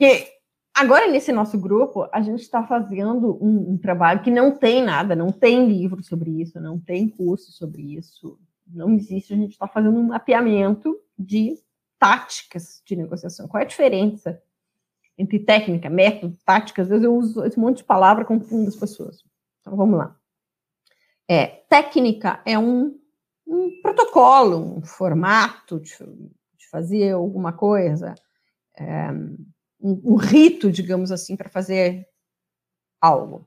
E agora, nesse nosso grupo, a gente está fazendo um, um, trabalho que não tem nada, não tem livro sobre isso, não tem curso sobre isso, não existe, a gente está fazendo um mapeamento de táticas de negociação. Qual é a diferença entre técnica, método, tática? Às vezes eu uso esse monte de palavra confundo as pessoas. Então vamos lá. É, técnica é um, um protocolo, um formato de, de fazer alguma coisa, é, um, um rito, digamos assim, para fazer algo.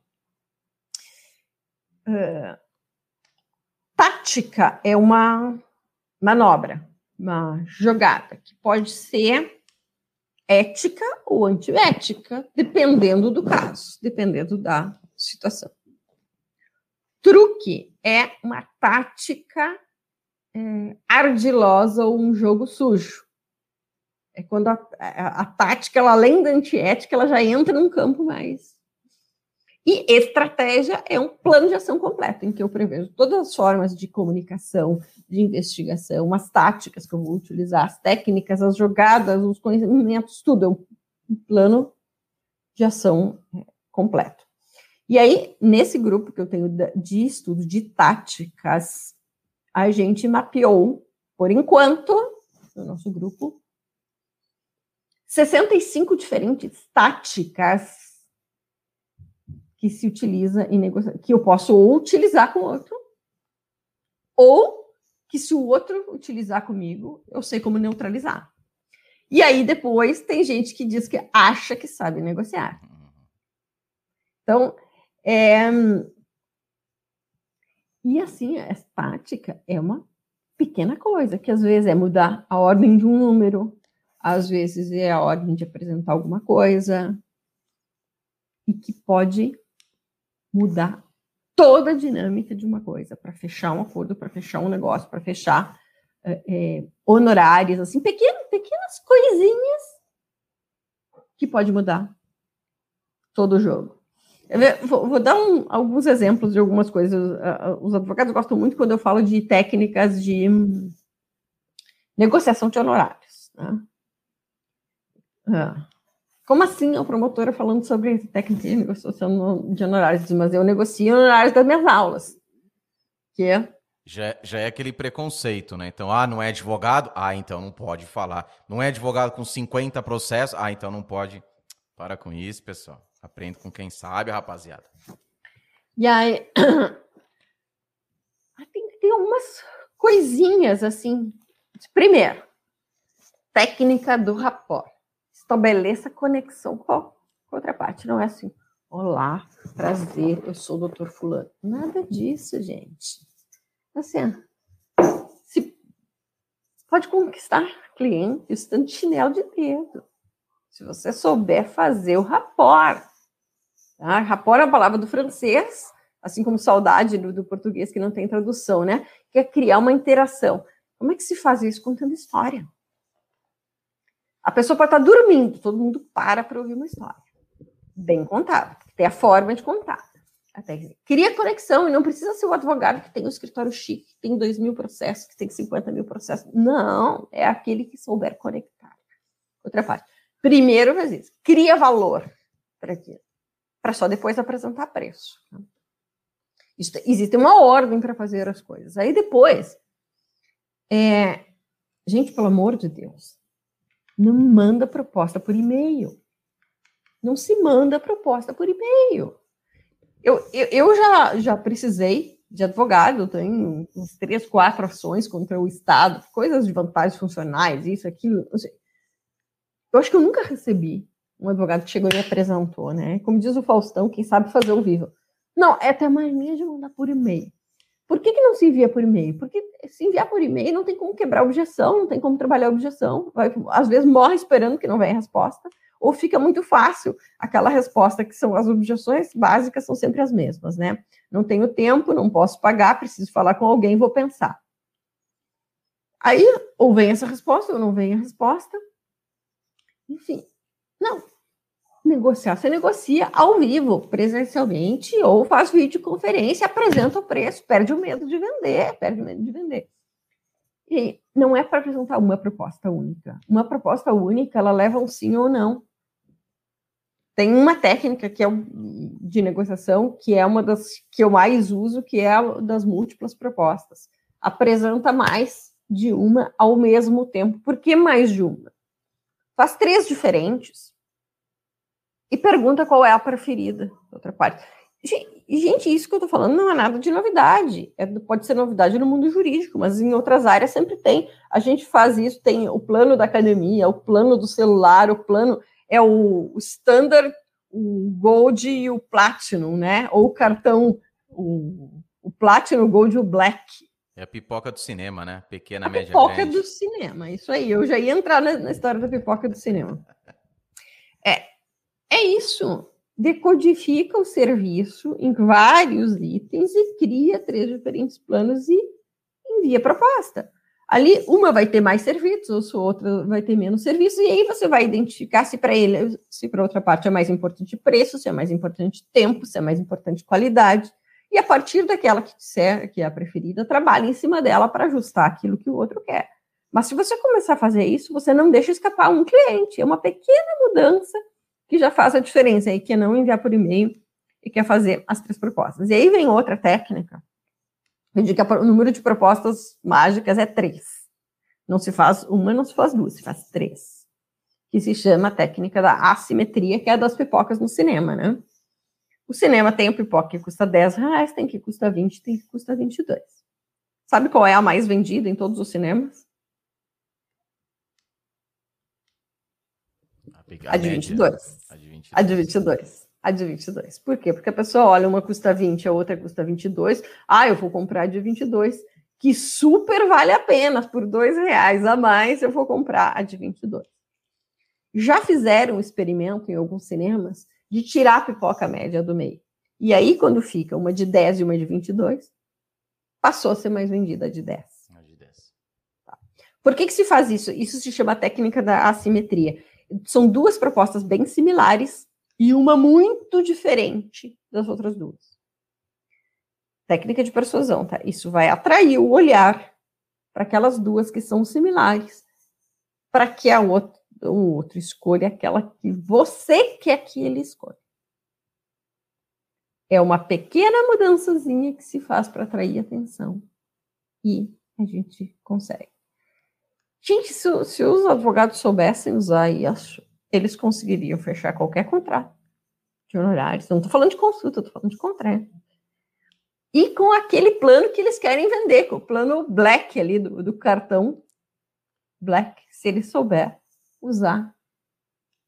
Tática é uma manobra, uma jogada, que pode ser ética ou antiética, dependendo do caso, dependendo da situação. Truque é uma tática é, ardilosa ou um jogo sujo. É quando a, a, a, tática, ela, além da antiética, ela já entra num campo mais. E estratégia é um plano de ação completo, em que eu prevejo todas as formas de comunicação, de investigação, as táticas que eu vou utilizar, as técnicas, as jogadas, os conhecimentos, tudo. É um plano de ação é, completo. E aí, nesse grupo que eu tenho de estudo de táticas, a gente mapeou, por enquanto, no nosso grupo, 65 diferentes táticas que se utiliza em negociação, que eu posso ou utilizar com o outro, ou que se o outro utilizar comigo, eu sei como neutralizar. E aí depois tem gente que diz que acha que sabe negociar. Então, é... E assim, a tática é uma pequena coisa, que às vezes é mudar a ordem de um número, às vezes é a ordem de apresentar alguma coisa, e que pode mudar toda a dinâmica de uma coisa, para fechar um acordo, para fechar um negócio, para fechar é, honorários, assim, pequenas, pequenas coisinhas que pode mudar todo o jogo. Vou, vou dar um, alguns exemplos de algumas coisas. Os advogados gostam muito quando eu falo de técnicas de negociação de honorários. Né? Ah. Como assim a promotora falando sobre técnica de negociação de honorários? Mas eu negocio honorários das minhas aulas. Que é já, já é aquele preconceito, né? Então, ah, não é advogado? Ah, então não pode falar. Não é advogado com 50 processos? Ah, então não pode. Para com isso, pessoal. Aprende com quem sabe, rapaziada. E aí. tem, tem algumas coisinhas assim. Primeiro, técnica do rapport. Estabeleça conexão com a outra parte. Não é assim, olá, prazer, eu sou o doutor Fulano. Nada disso, gente. Assim, se pode conquistar cliente estando chinelo de dedo. Se você souber fazer o rapport. Tá? É uma palavra do francês, assim como saudade do, do, português, que não tem tradução, né? Que é criar uma interação. Como é que se faz isso? Contando história. A pessoa pode estar dormindo, todo mundo para para ouvir uma história. Bem contada, tem a forma de contar. Até cria conexão e não precisa ser o advogado que tem um escritório chique, que tem 2 mil processos, que tem 50 mil processos. Não, é aquele que souber conectar. Outra parte. Primeiro faz isso. Cria valor para aquilo. Para só depois apresentar preço. Isso, existe uma ordem para fazer as coisas. Aí depois, é, gente, pelo amor de Deus, não manda proposta por e-mail. Não se manda proposta por e-mail. Eu, eu, eu já, já precisei de advogado, tenho uns três, quatro ações contra o Estado, coisas de vantagens funcionais, isso, aquilo. Eu acho que eu nunca recebi um advogado que chegou e me apresentou, né? Como diz o Faustão, quem sabe fazer o vivo. Não, é até mania de mandar por e-mail. Por que, que não se envia por e-mail? Porque se enviar por e-mail não tem como quebrar objeção, não tem como trabalhar objeção. Vai, às vezes morre esperando que não venha resposta ou fica muito fácil aquela resposta que são as objeções básicas são sempre as mesmas, né? Não tenho tempo, não posso pagar, preciso falar com alguém, vou pensar. Aí, ou vem essa resposta, ou não vem a resposta. Enfim, não. Negociar, você negocia ao vivo, presencialmente, ou faz videoconferência, apresenta o preço, perde o medo de vender, perde o medo de vender. E não é para apresentar uma proposta única. Uma proposta única, ela leva um sim ou não. Tem uma técnica que é de negociação, que é uma das que eu mais uso, que é a das múltiplas propostas. Apresenta mais de uma ao mesmo tempo. Por que mais de uma? Faz três diferentes e pergunta qual é a preferida outra parte. Gente, isso que eu tô falando não é nada de novidade. É, pode ser novidade no mundo jurídico, mas em outras áreas sempre tem. A gente faz isso, tem o plano da academia, o plano do celular, o plano é o, o standard, o gold e o platinum, né? Ou o cartão, o, o platinum, o gold e o black. É a pipoca do cinema, né? Pequena, a média, pipoca grande. do cinema, isso aí. Eu já ia entrar na, na história da pipoca do cinema. É, isso. Decodifica o serviço em vários itens e cria três diferentes planos e envia proposta. Ali, uma vai ter mais serviços, outra vai ter menos serviços, e aí você vai identificar se para ele, se para outra parte é mais importante preço, se é mais importante tempo, se é mais importante qualidade. E a partir daquela que disser que é a preferida, trabalhe em cima dela para ajustar aquilo que o outro quer. Mas se você começar a fazer isso, você não deixa escapar um cliente. É uma pequena mudança que já faz a diferença aí, que é não enviar por e-mail e quer fazer as três propostas. E aí vem outra técnica eu digo que o número de propostas mágicas é três. Não se faz uma, não se faz duas, se faz três. Que se chama a técnica da assimetria, que é a das pipocas no cinema, né? O cinema tem a pipoca que custa 10 reais, tem que custa 20, tem que custa 22. Sabe qual é a mais vendida em todos os cinemas? A, a, de 22. A de 22. A de 22 a de 22. Por quê? Porque a pessoa olha, uma custa 20, a outra custa 22. Ah, eu vou comprar a de 22, que super vale a pena, por dois reais a mais eu vou comprar a de 22. Já fizeram um experimento em alguns cinemas de tirar a pipoca média do meio. E aí, quando fica uma de 10 e uma de 22, passou a ser mais vendida a de 10. A de 10. Tá. Por que, que se faz isso? Isso se chama técnica da assimetria. São duas propostas bem similares, e uma muito diferente das outras duas. Técnica de persuasão, tá? Isso vai atrair o olhar para aquelas duas que são similares, para que a outra, o outro escolha aquela que você quer que ele escolha. É uma pequena mudançazinha que se faz para atrair atenção e a gente consegue. Gente, se, se os advogados soubessem usar isso, eles conseguiriam fechar qualquer contrato de honorários. Não estou falando de consulta, estou falando de contrato. E com aquele plano que eles querem vender, com o plano black ali do, do cartão black, se ele souber usar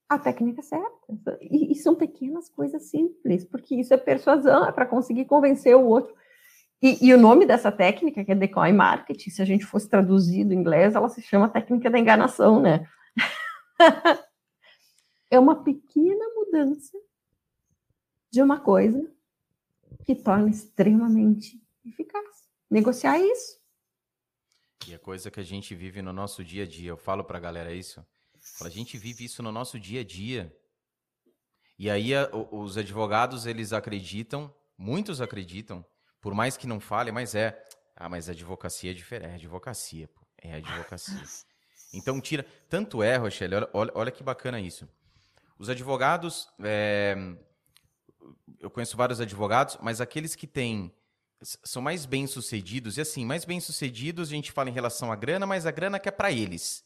a técnica certa. E, e, são pequenas coisas simples, porque isso é persuasão, é para conseguir convencer o outro. E, e, o nome dessa técnica, que é decoy marketing, se a gente fosse traduzir do inglês, ela se chama técnica da enganação, né? é uma pequena mudança de uma coisa que torna extremamente eficaz. Negociar isso. E a coisa que a gente vive no nosso dia a dia, eu falo para a galera isso, a gente vive isso no nosso dia a dia. E aí a, os advogados, eles acreditam, muitos acreditam, por mais que não falem, mas é, ah, mas a advocacia é diferente, é advocacia, pô, é advocacia. Então tira. Tanto é, Rochelle, olha, olha que bacana isso. Os advogados. É... Eu conheço vários advogados, mas aqueles que têm. São mais bem-sucedidos, e assim, mais bem-sucedidos a gente fala em relação à grana, mas a grana que é para eles.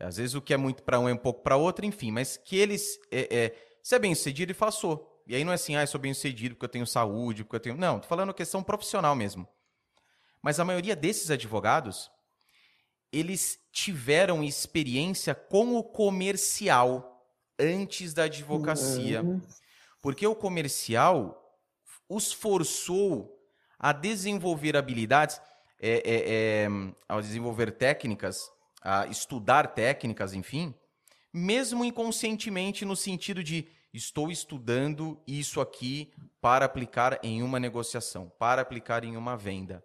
Às vezes o que é muito para um é um pouco para outro, enfim, mas que eles. É, é, se é bem-sucedido, ele fala, sou. E aí não é assim, ah, eu sou bem-sucedido porque eu tenho saúde, porque eu tenho. Não, tô falando questão profissional mesmo. Mas a maioria desses advogados, eles tiveram experiência com o comercial antes da advocacia. Uhum. Porque o comercial os forçou a desenvolver habilidades, é, é, é, a desenvolver técnicas, a estudar técnicas, enfim, mesmo inconscientemente no sentido de estou estudando isso aqui para aplicar em uma negociação, para aplicar em uma venda.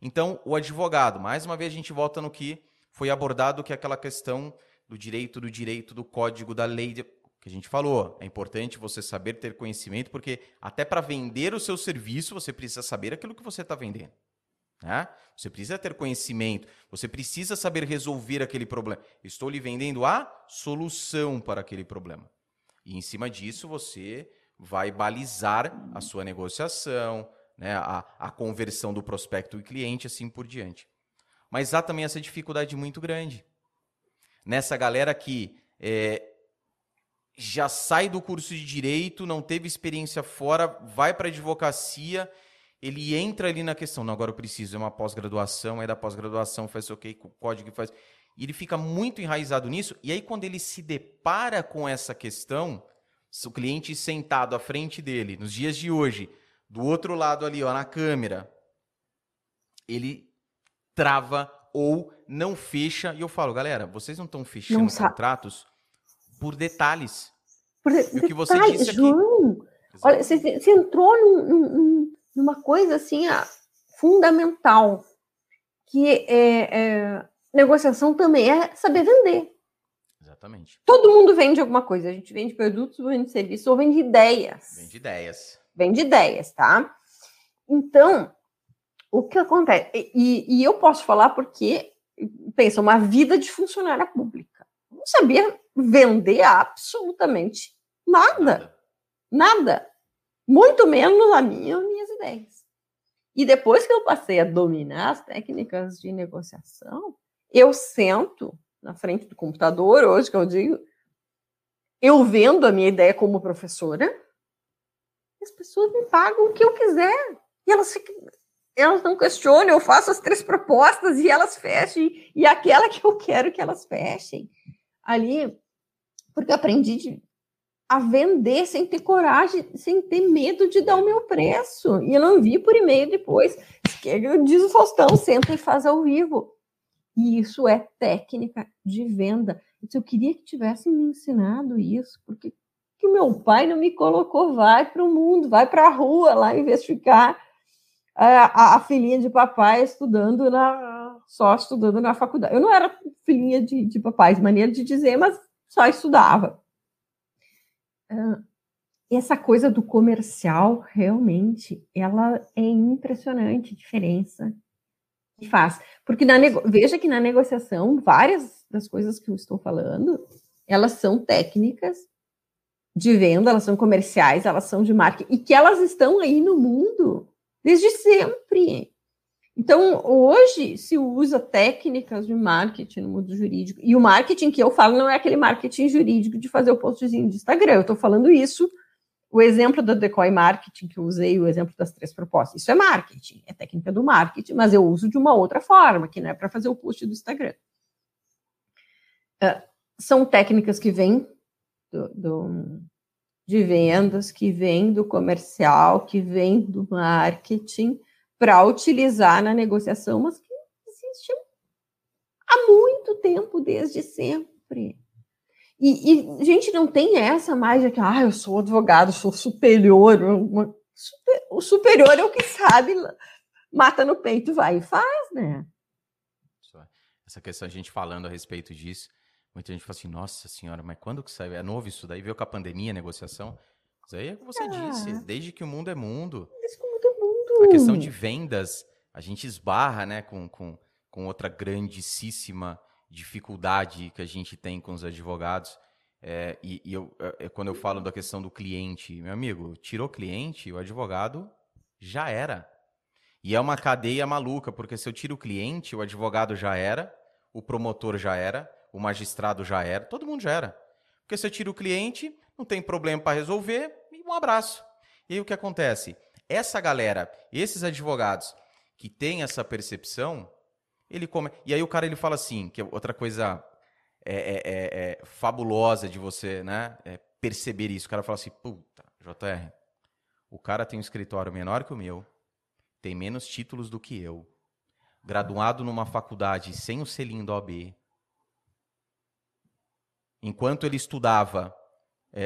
Então, o advogado, mais uma vez a gente volta no que foi abordado, que é aquela questão do direito, do direito, do código, da lei, que a gente falou. É importante você saber ter conhecimento, porque até para vender o seu serviço, você precisa saber aquilo que você está vendendo. Né? Você precisa ter conhecimento, você precisa saber resolver aquele problema. Estou lhe vendendo a solução para aquele problema. E em cima disso, você vai balizar a sua negociação, né, a, a conversão do prospecto e cliente, assim por diante. Mas há também essa dificuldade muito grande. Nessa galera que é, já sai do curso de direito, não teve experiência fora, vai para a advocacia, ele entra ali na questão, não, agora eu preciso, é uma pós-graduação, é da pós-graduação, faz o okay, que, código faz. E ele fica muito enraizado nisso, e aí quando ele se depara com essa questão, o cliente sentado à frente dele, nos dias de hoje, do outro lado ali, ó, na câmera, ele trava ou não fecha. E eu falo, galera, vocês não estão fechando não contratos por detalhes. Por de e o que você detalhes, disse aqui. João, olha, você, você entrou num, num, numa coisa assim ah, fundamental, que é, é, negociação também é saber vender. Exatamente. Todo mundo vende alguma coisa. A gente vende produtos, vende serviços, ou vende ideias. Vende ideias vem de ideias, tá? Então, o que acontece? E, e eu posso falar porque, pensa, uma vida de funcionária pública. Não sabia vender absolutamente nada. Nada. Muito menos a minha as minhas ideias. E depois que eu passei a dominar as técnicas de negociação, eu sento na frente do computador, hoje que eu digo, eu vendo a minha ideia como professora, as pessoas me pagam o que eu quiser. E elas elas não questionam, eu faço as três propostas e elas fechem, e aquela que eu quero que elas fechem. Ali, porque eu aprendi de, a vender sem ter coragem, sem ter medo de dar o meu preço. E eu não vi por e-mail depois. Diz o Faustão, senta e faz ao vivo. E isso é técnica de venda. Eu queria que tivessem me ensinado isso, porque que meu pai não me colocou, vai para o mundo, vai para a rua lá investigar a, a, a, filhinha de papai estudando na só estudando na faculdade. Eu não era filhinha de, de papai, maneira de dizer, mas só estudava. Uh, essa coisa do comercial, realmente, ela é impressionante a diferença faz. Porque na veja que na negociação, várias das coisas que eu estou falando, elas são técnicas de venda, elas são comerciais, elas são de marketing, e que elas estão aí no mundo desde sempre. Então, hoje se usa técnicas de marketing no mundo jurídico. E o marketing que eu falo não é aquele marketing jurídico de fazer o postzinho de Instagram. Eu estou falando isso, o exemplo da Decoy Marketing que eu usei, o exemplo das três propostas. Isso é marketing, é técnica do marketing, mas eu uso de uma outra forma, que não é para fazer o post do Instagram. Uh, são técnicas que vêm do, do, de vendas, que vem do comercial, que vem do marketing, para utilizar na negociação, mas que existe há muito tempo, desde sempre. E, e gente não tem essa mais de que, ah, eu sou advogado, sou superior. Uma, super, o superior é o que sabe, mata no peito, vai e faz, né? Essa questão, a gente falando a respeito disso, Muita gente fala assim, nossa senhora, mas quando que sai? É novo isso daí? Veio com a pandemia, a negociação? Isso aí é o que você ah. disse, desde que o mundo é mundo. Desde que o mundo é mundo. A questão de vendas, a gente esbarra, né, com, com, com outra grandíssima dificuldade que a gente tem com os advogados. É, e, e eu, é, é quando eu falo da questão do cliente, meu amigo, tirou cliente, o advogado já era. E é uma cadeia maluca, porque se eu tiro o cliente, o advogado já era, o promotor já era, o magistrado já era, todo mundo já era. Porque se eu tiro o cliente, não tem problema para resolver, e um abraço. E aí o que acontece? Essa galera, esses advogados que têm essa percepção, ele come... E aí o cara ele fala assim, que é outra coisa é, é, é, é fabulosa de você né, é perceber isso. O cara fala assim, puta, JR, o cara tem um escritório menor que o meu, tem menos títulos do que eu, graduado numa faculdade sem o selinho do OAB. Enquanto ele estudava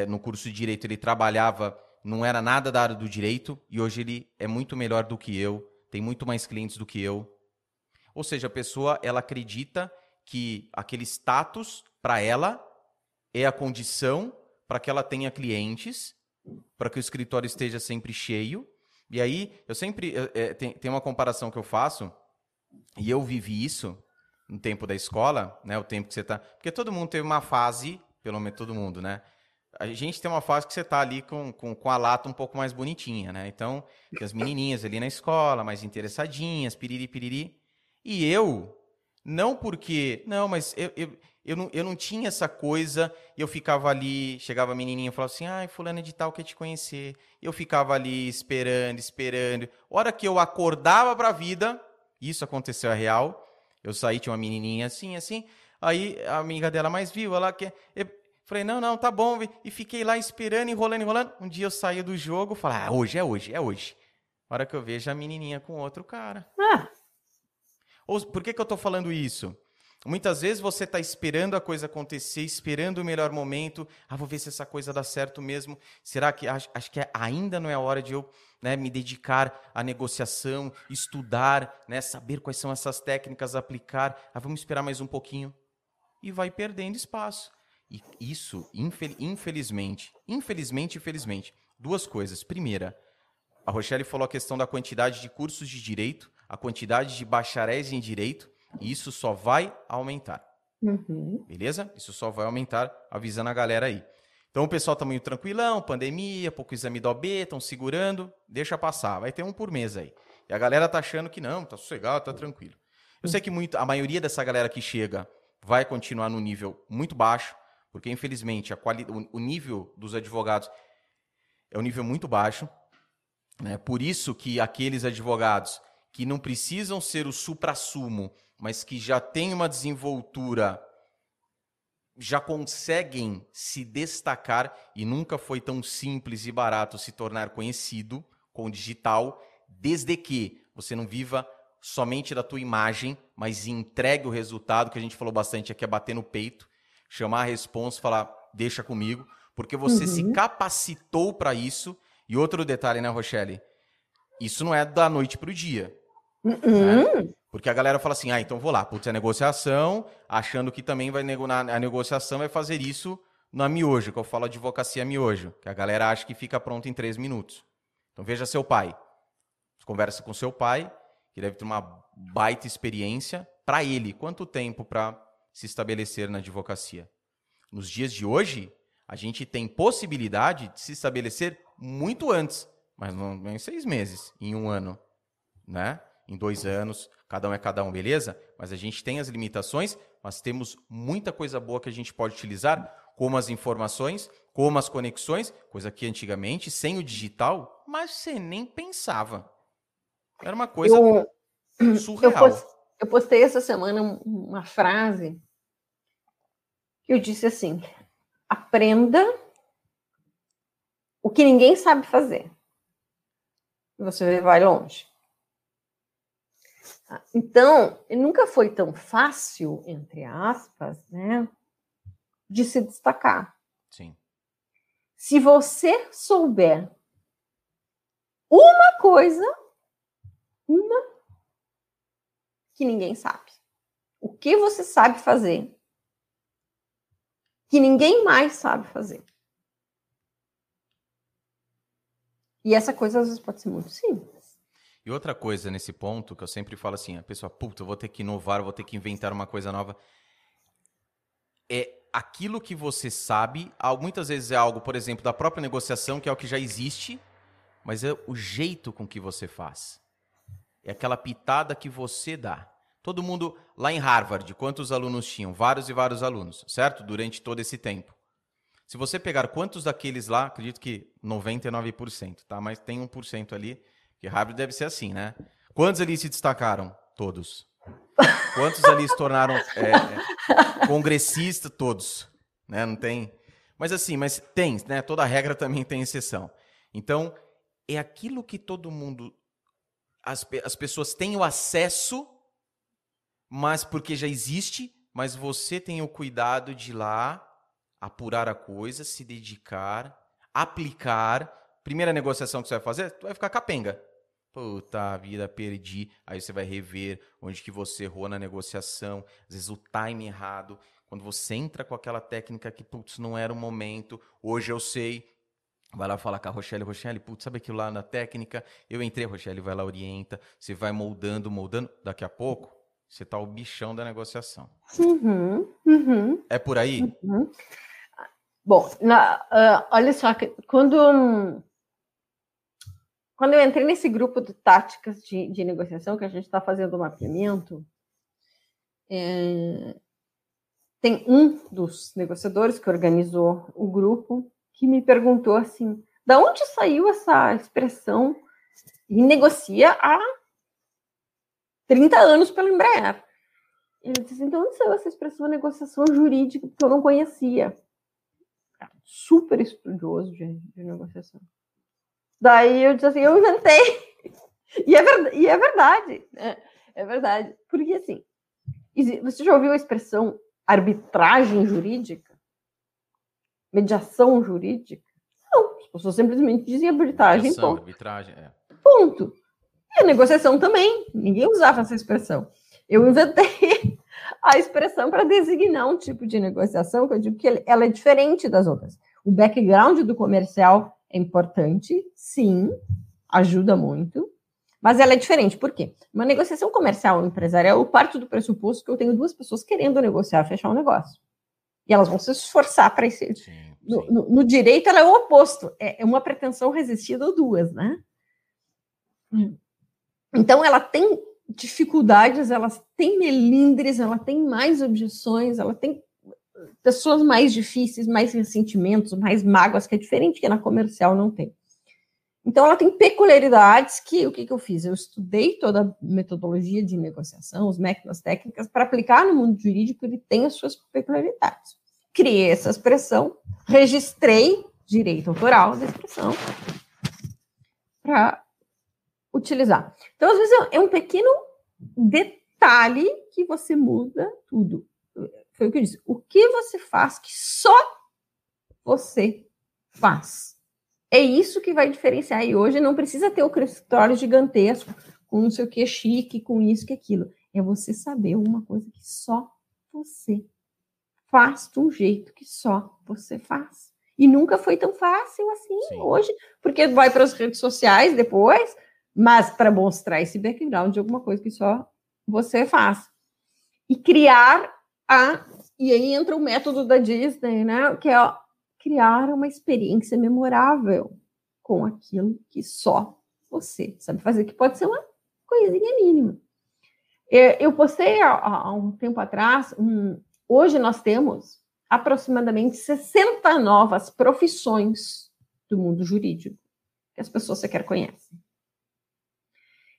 no curso de direito, ele trabalhava, não era nada da área do direito, e hoje ele é muito melhor do que eu, tem muito mais clientes do que eu. Ou seja, a pessoa ela acredita que aquele status para ela é a condição para que ela tenha clientes, para que o escritório esteja sempre cheio. E aí, eu sempre. É, tem, tem uma comparação que eu faço, e eu vivi isso no tempo da escola, né? O tempo que você está. Porque todo mundo teve uma fase, pelo menos todo mundo, né? A gente tem uma fase que você está ali com, com, com, a lata um pouco mais bonitinha, né? Então, as menininhas ali na escola, mais interessadinhas, piriri, piriri. E eu, não porque. Não, mas eu, eu, eu, não, eu não tinha essa coisa. Eu ficava ali, chegava a menininha e falava assim: ai, fulano de tal quer te conhecer. Eu ficava ali esperando, esperando. Hora que eu acordava pra vida, isso aconteceu a real. Eu saí, tinha uma menininha assim, assim. Aí a amiga dela mais viu, ela quer. Eu falei, não, não, tá bom. E fiquei lá esperando, enrolando, enrolando. Um dia eu saí do jogo, falei, ah, hoje é hoje, é hoje. hora que eu vejo a menininha com outro cara. Ah. Ou, por que, que eu tô falando isso? Muitas vezes você está esperando a coisa acontecer, esperando o melhor momento. Ah, vou ver se essa coisa dá certo mesmo. Será que acho, acho que é, ainda não é a hora de eu né, me dedicar à negociação, estudar, né, saber quais são essas técnicas, aplicar. Ah, vamos esperar mais um pouquinho. E vai perdendo espaço. E isso, infel infelizmente, infelizmente, infelizmente, duas coisas. Primeira, a Rochelle falou a questão da quantidade de cursos de direito, a quantidade de bacharéis em direito. E isso só vai aumentar. Uhum. Beleza? Isso só vai aumentar, avisando a galera aí. Então o pessoal tá meio tranquilão, pandemia, pouco exame do OB, estão segurando, deixa passar. Vai ter um por mês aí. E a galera tá achando que não, tá sossegado, tá tranquilo. Eu sei que muito, a maioria dessa galera que chega vai continuar no nível muito baixo, porque infelizmente a quali, o, o nível dos advogados é um nível muito baixo. Né? Por isso que aqueles advogados que não precisam ser o supra-sumo mas que já têm uma desenvoltura, já conseguem se destacar e nunca foi tão simples e barato se tornar conhecido com o digital, desde que você não viva somente da tua imagem, mas entregue o resultado, que a gente falou bastante aqui, é bater no peito, chamar a responsa, falar, deixa comigo, porque você uhum. se capacitou para isso. E outro detalhe, né, Rochelle? Isso não é da noite para o dia. Uhum. Porque a galera fala assim, ah, então vou lá, putz, é negociação, achando que também vai nego a negociação vai fazer isso na miojo, que eu falo advocacia miojo, que a galera acha que fica pronto em três minutos. Então veja seu pai. Conversa com seu pai, que deve ter uma baita experiência. Para ele, quanto tempo para se estabelecer na advocacia? Nos dias de hoje, a gente tem possibilidade de se estabelecer muito antes, mas não em seis meses, em um ano, né? Em dois anos cada um é cada um, beleza? Mas a gente tem as limitações, mas temos muita coisa boa que a gente pode utilizar, como as informações, como as conexões, coisa que antigamente, sem o digital, mas você nem pensava. Era uma coisa eu, surreal. Eu, postei essa semana uma frase que eu disse assim: aprenda o que ninguém sabe fazer. E você vai longe. Então, nunca foi tão fácil, entre aspas, né, de se destacar. Sim. Se você souber uma coisa, uma que ninguém sabe. O que você sabe fazer que ninguém mais sabe fazer. E essa coisa às vezes pode ser muito simples. E outra coisa nesse ponto que eu sempre falo assim, a pessoa, puta, eu vou ter que inovar, vou ter que inventar uma coisa nova. é aquilo que você sabe, muitas vezes é algo, por exemplo, da própria negociação, que é o que já existe, mas é o jeito com que você faz. É aquela pitada que você dá. Todo mundo lá em Harvard, quantos alunos tinham? Vários e vários alunos, certo? Durante todo esse tempo. Se você pegar quantos daqueles lá, acredito que 99%, tá? Mas tem 1% ali, que Harvard deve ser assim, né? Quantos ali se destacaram? Todos. Quantos ali se tornaram é, é, congressistas? Todos. Né? Não tem. Mas assim, mas tem, né? Toda regra também tem exceção. Então, é aquilo que todo mundo. As, as pessoas têm o acesso, mas porque já existe, mas você tem o cuidado de ir lá apurar a coisa, se dedicar, aplicar. Primeira negociação que você vai fazer, tu vai ficar capenga. Puta vida, perdi. Aí você vai rever onde que você errou na negociação, às vezes o time errado. Quando você entra com aquela técnica que, putz, não era o momento, hoje eu sei. Vai lá falar com a Rochelle, Rochelle, putz, sabe aquilo lá na técnica? Eu entrei, Rochelle vai lá, orienta. Você vai moldando, moldando. Daqui a pouco, você tá o bichão da negociação. Uhum, uhum, é por aí? Uhum. Bom, na, uh, olha só, quando, quando eu entrei nesse grupo de táticas de, de negociação, que a gente está fazendo o mapeamento, é, tem um dos negociadores que organizou o grupo que me perguntou assim: da onde saiu essa expressão e negocia há 30 anos pela Embraer? Ele disse: então, onde saiu essa expressão negociação jurídica que eu não conhecia? super estudioso de, de negociação. Daí eu disse assim, eu inventei. E é, ver, e é verdade, né? É verdade. Porque assim, você já ouviu a expressão arbitragem jurídica? Mediação jurídica? Não, as pessoas simplesmente dizem arbitragem. Mediação, ponto. arbitragem, é. Ponto. E a negociação também. Ninguém usava essa expressão. Eu inventei a expressão para designar um tipo de negociação que eu digo que ela é diferente das outras. O background do comercial é importante, sim, ajuda muito, mas ela é diferente. Por quê? Uma negociação comercial empresarial, eu parto do pressuposto que eu tenho duas pessoas querendo negociar, fechar um negócio. E elas vão se esforçar para sim. No, no, no, direito, ela é o oposto. É, é uma pretensão resistida ou duas, né? Então, ela tem dificuldades, ela tem melindres, ela tem mais objeções, ela tem pessoas mais difíceis, mais ressentimentos, mais mágoas, que é diferente que na comercial não tem. Então, ela tem peculiaridades que, o que, que eu fiz? Eu estudei toda a metodologia de negociação, os métodos técnicas, para aplicar no mundo jurídico, ele tem as suas peculiaridades. Criei essa expressão, registrei direito autoral da expressão para utilizar. Então, às vezes, é um pequeno detalhe que você muda tudo. Foi o que eu disse. O que você faz que só você faz? É isso que vai diferenciar. E hoje não precisa ter o escritório gigantesco, com não sei o que chique, com isso que aquilo. É você saber uma coisa que só você faz de um jeito que só você faz. E nunca foi tão fácil assim Sim. hoje, porque vai para as redes sociais depois, mas para mostrar esse background de alguma coisa que só você faz. E criar a. E aí entra o método da Disney, né? Que é ó, criar uma experiência memorável com aquilo que só você sabe fazer, que pode ser uma coisinha mínima. É, eu postei há, um tempo atrás, um, hoje nós temos aproximadamente 60 novas profissões do mundo jurídico que as pessoas sequer conhecem.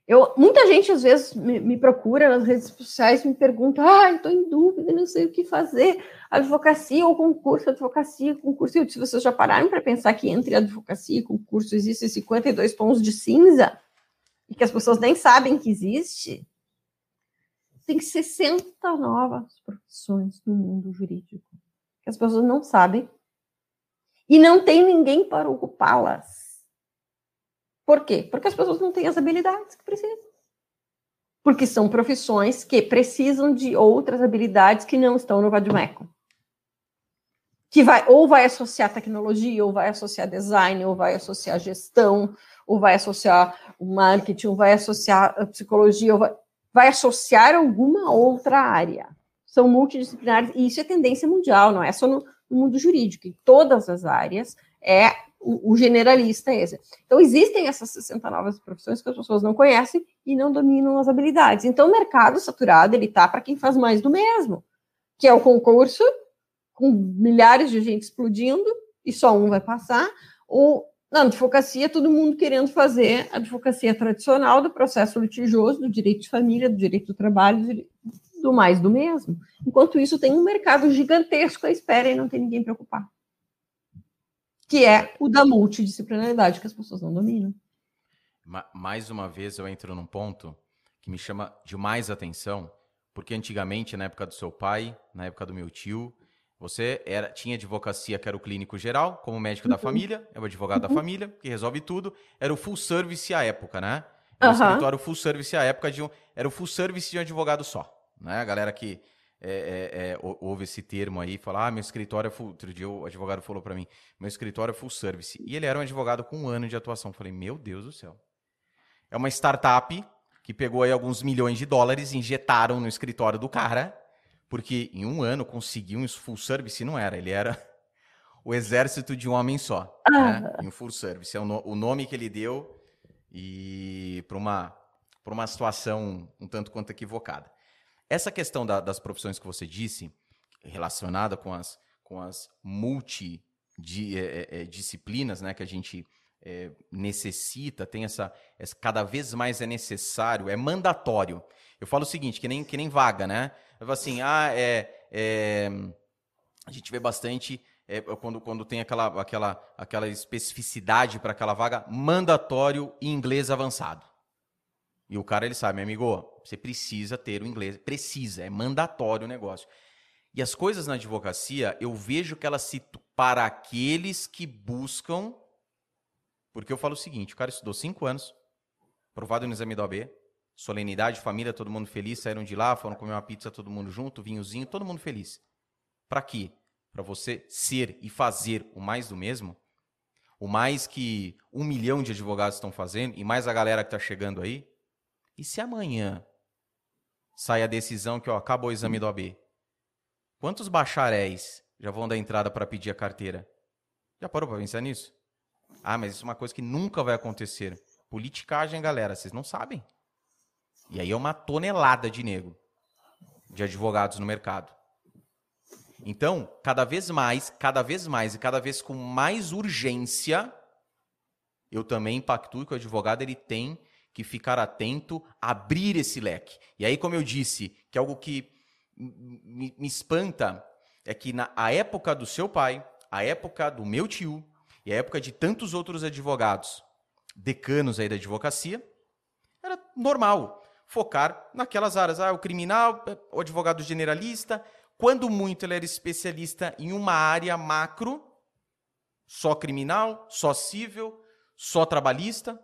Eu, muita gente às vezes me, me procura nas redes sociais me pergunta: ah, estou em dúvida, não sei o que fazer, advocacia ou concurso, advocacia, concurso. Eu disse: vocês já pararam para pensar que entre advocacia e concurso existem 52 tons de cinza e que as pessoas nem sabem que existe? Tem 60 novas profissões no mundo jurídico que as pessoas não sabem e não tem ninguém para ocupá-las. Por quê? Porque as pessoas não têm as habilidades que precisam. Porque são profissões que precisam de outras habilidades que não estão no Vadmeco. Que vai, ou vai associar tecnologia, ou vai associar design, ou vai associar gestão, ou vai associar marketing, ou vai associar psicologia, ou vai, vai associar alguma outra área. são multidisciplinares, e isso é tendência mundial, não é só no, no mundo jurídico, em todas as áreas é o, o, generalista é esse. Então, existem essas 60 novas profissões que as pessoas não conhecem e não dominam as habilidades. Então, o mercado saturado, ele tá para quem faz mais do mesmo, que é o concurso, com milhares de gente explodindo, e só um vai passar, ou na advocacia, todo mundo querendo fazer a advocacia tradicional do processo litigioso, do direito de família, do direito do trabalho, do mais do mesmo. Enquanto isso, tem um mercado gigantesco à espera e não tem ninguém preocupar. Que é o da multidisciplinaridade, que as pessoas não dominam. Mais uma vez, eu entro num ponto que me chama de mais atenção, porque antigamente, na época do seu pai, na época do meu tio, você era, tinha advocacia, que era o clínico geral, como médico uhum. da família, é o advogado uhum. da família, que resolve tudo. Era o full service à época, né? Era uhum. o escritório full service à época de um. Era o full service de um advogado só né? A galera que é, é, é, ouve esse termo aí, fala, ah, meu escritório é full... Outro dia o advogado falou para mim, meu escritório é full service. E ele era um advogado com um ano de atuação. Eu falei, meu Deus do céu. É uma startup que pegou aí alguns milhões de dólares, injetaram no escritório do cara, porque em um ano conseguiu um full service, não era, ele era o exército de um homem só, ah. né? em um full service. É o, no, o nome que ele deu e para uma, uma situação um tanto quanto equivocada. Essa questão da, das profissões que você disse, relacionada com as, com as multidisciplinas é, é, é né, que a gente é, necessita, tem essa, essa, Cada vez mais é necessário, é mandatório. Eu falo o seguinte, que nem, que nem vaga, né? Eu falo assim, ah, é, é a gente vê bastante é, quando, quando tem aquela, aquela, aquela especificidade para aquela vaga, mandatório inglês avançado. E o cara, ele sabe, meu amigo, você precisa ter o inglês. Precisa, é mandatório o negócio. E as coisas na advocacia, eu vejo que elas se. para aqueles que buscam. Porque eu falo o seguinte: o cara estudou cinco anos, provado no exame da OAB, solenidade, família, todo mundo feliz, saíram de lá, foram comer uma pizza todo mundo junto, vinhozinho, todo mundo feliz. Para quê? Para você ser e fazer o mais do mesmo, o mais que um milhão de advogados estão fazendo, e mais a galera que está chegando aí. E se amanhã sai a decisão que ó, acabou o exame do AB. Quantos bacharéis já vão dar entrada para pedir a carteira? Já parou para pensar nisso? Ah, mas isso é uma coisa que nunca vai acontecer. Politicagem, galera, vocês não sabem. E aí é uma tonelada de nego, de advogados no mercado. Então, cada vez mais, cada vez mais e cada vez com mais urgência, eu também impactuo que o advogado ele tem que ficar atento, abrir esse leque. E aí, como eu disse, que é algo que me, me espanta é que na a época do seu pai, a época do meu tio e a época de tantos outros advogados, decanos aí da advocacia, era normal focar naquelas áreas. Ah, o criminal, o advogado generalista, quando muito ele era especialista em uma área macro, só criminal, só civil, só trabalhista.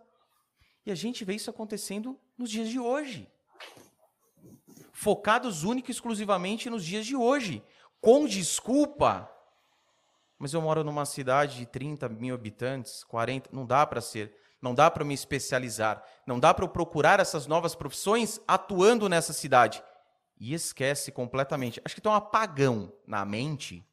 E a gente vê isso acontecendo nos dias de hoje. Focados única e exclusivamente nos dias de hoje. Com desculpa. Mas eu moro numa cidade de 30 mil habitantes, 40. Não dá para ser. Não dá para me especializar. Não dá para eu procurar essas novas profissões atuando nessa cidade. E esquece completamente. Acho que tem um apagão na mente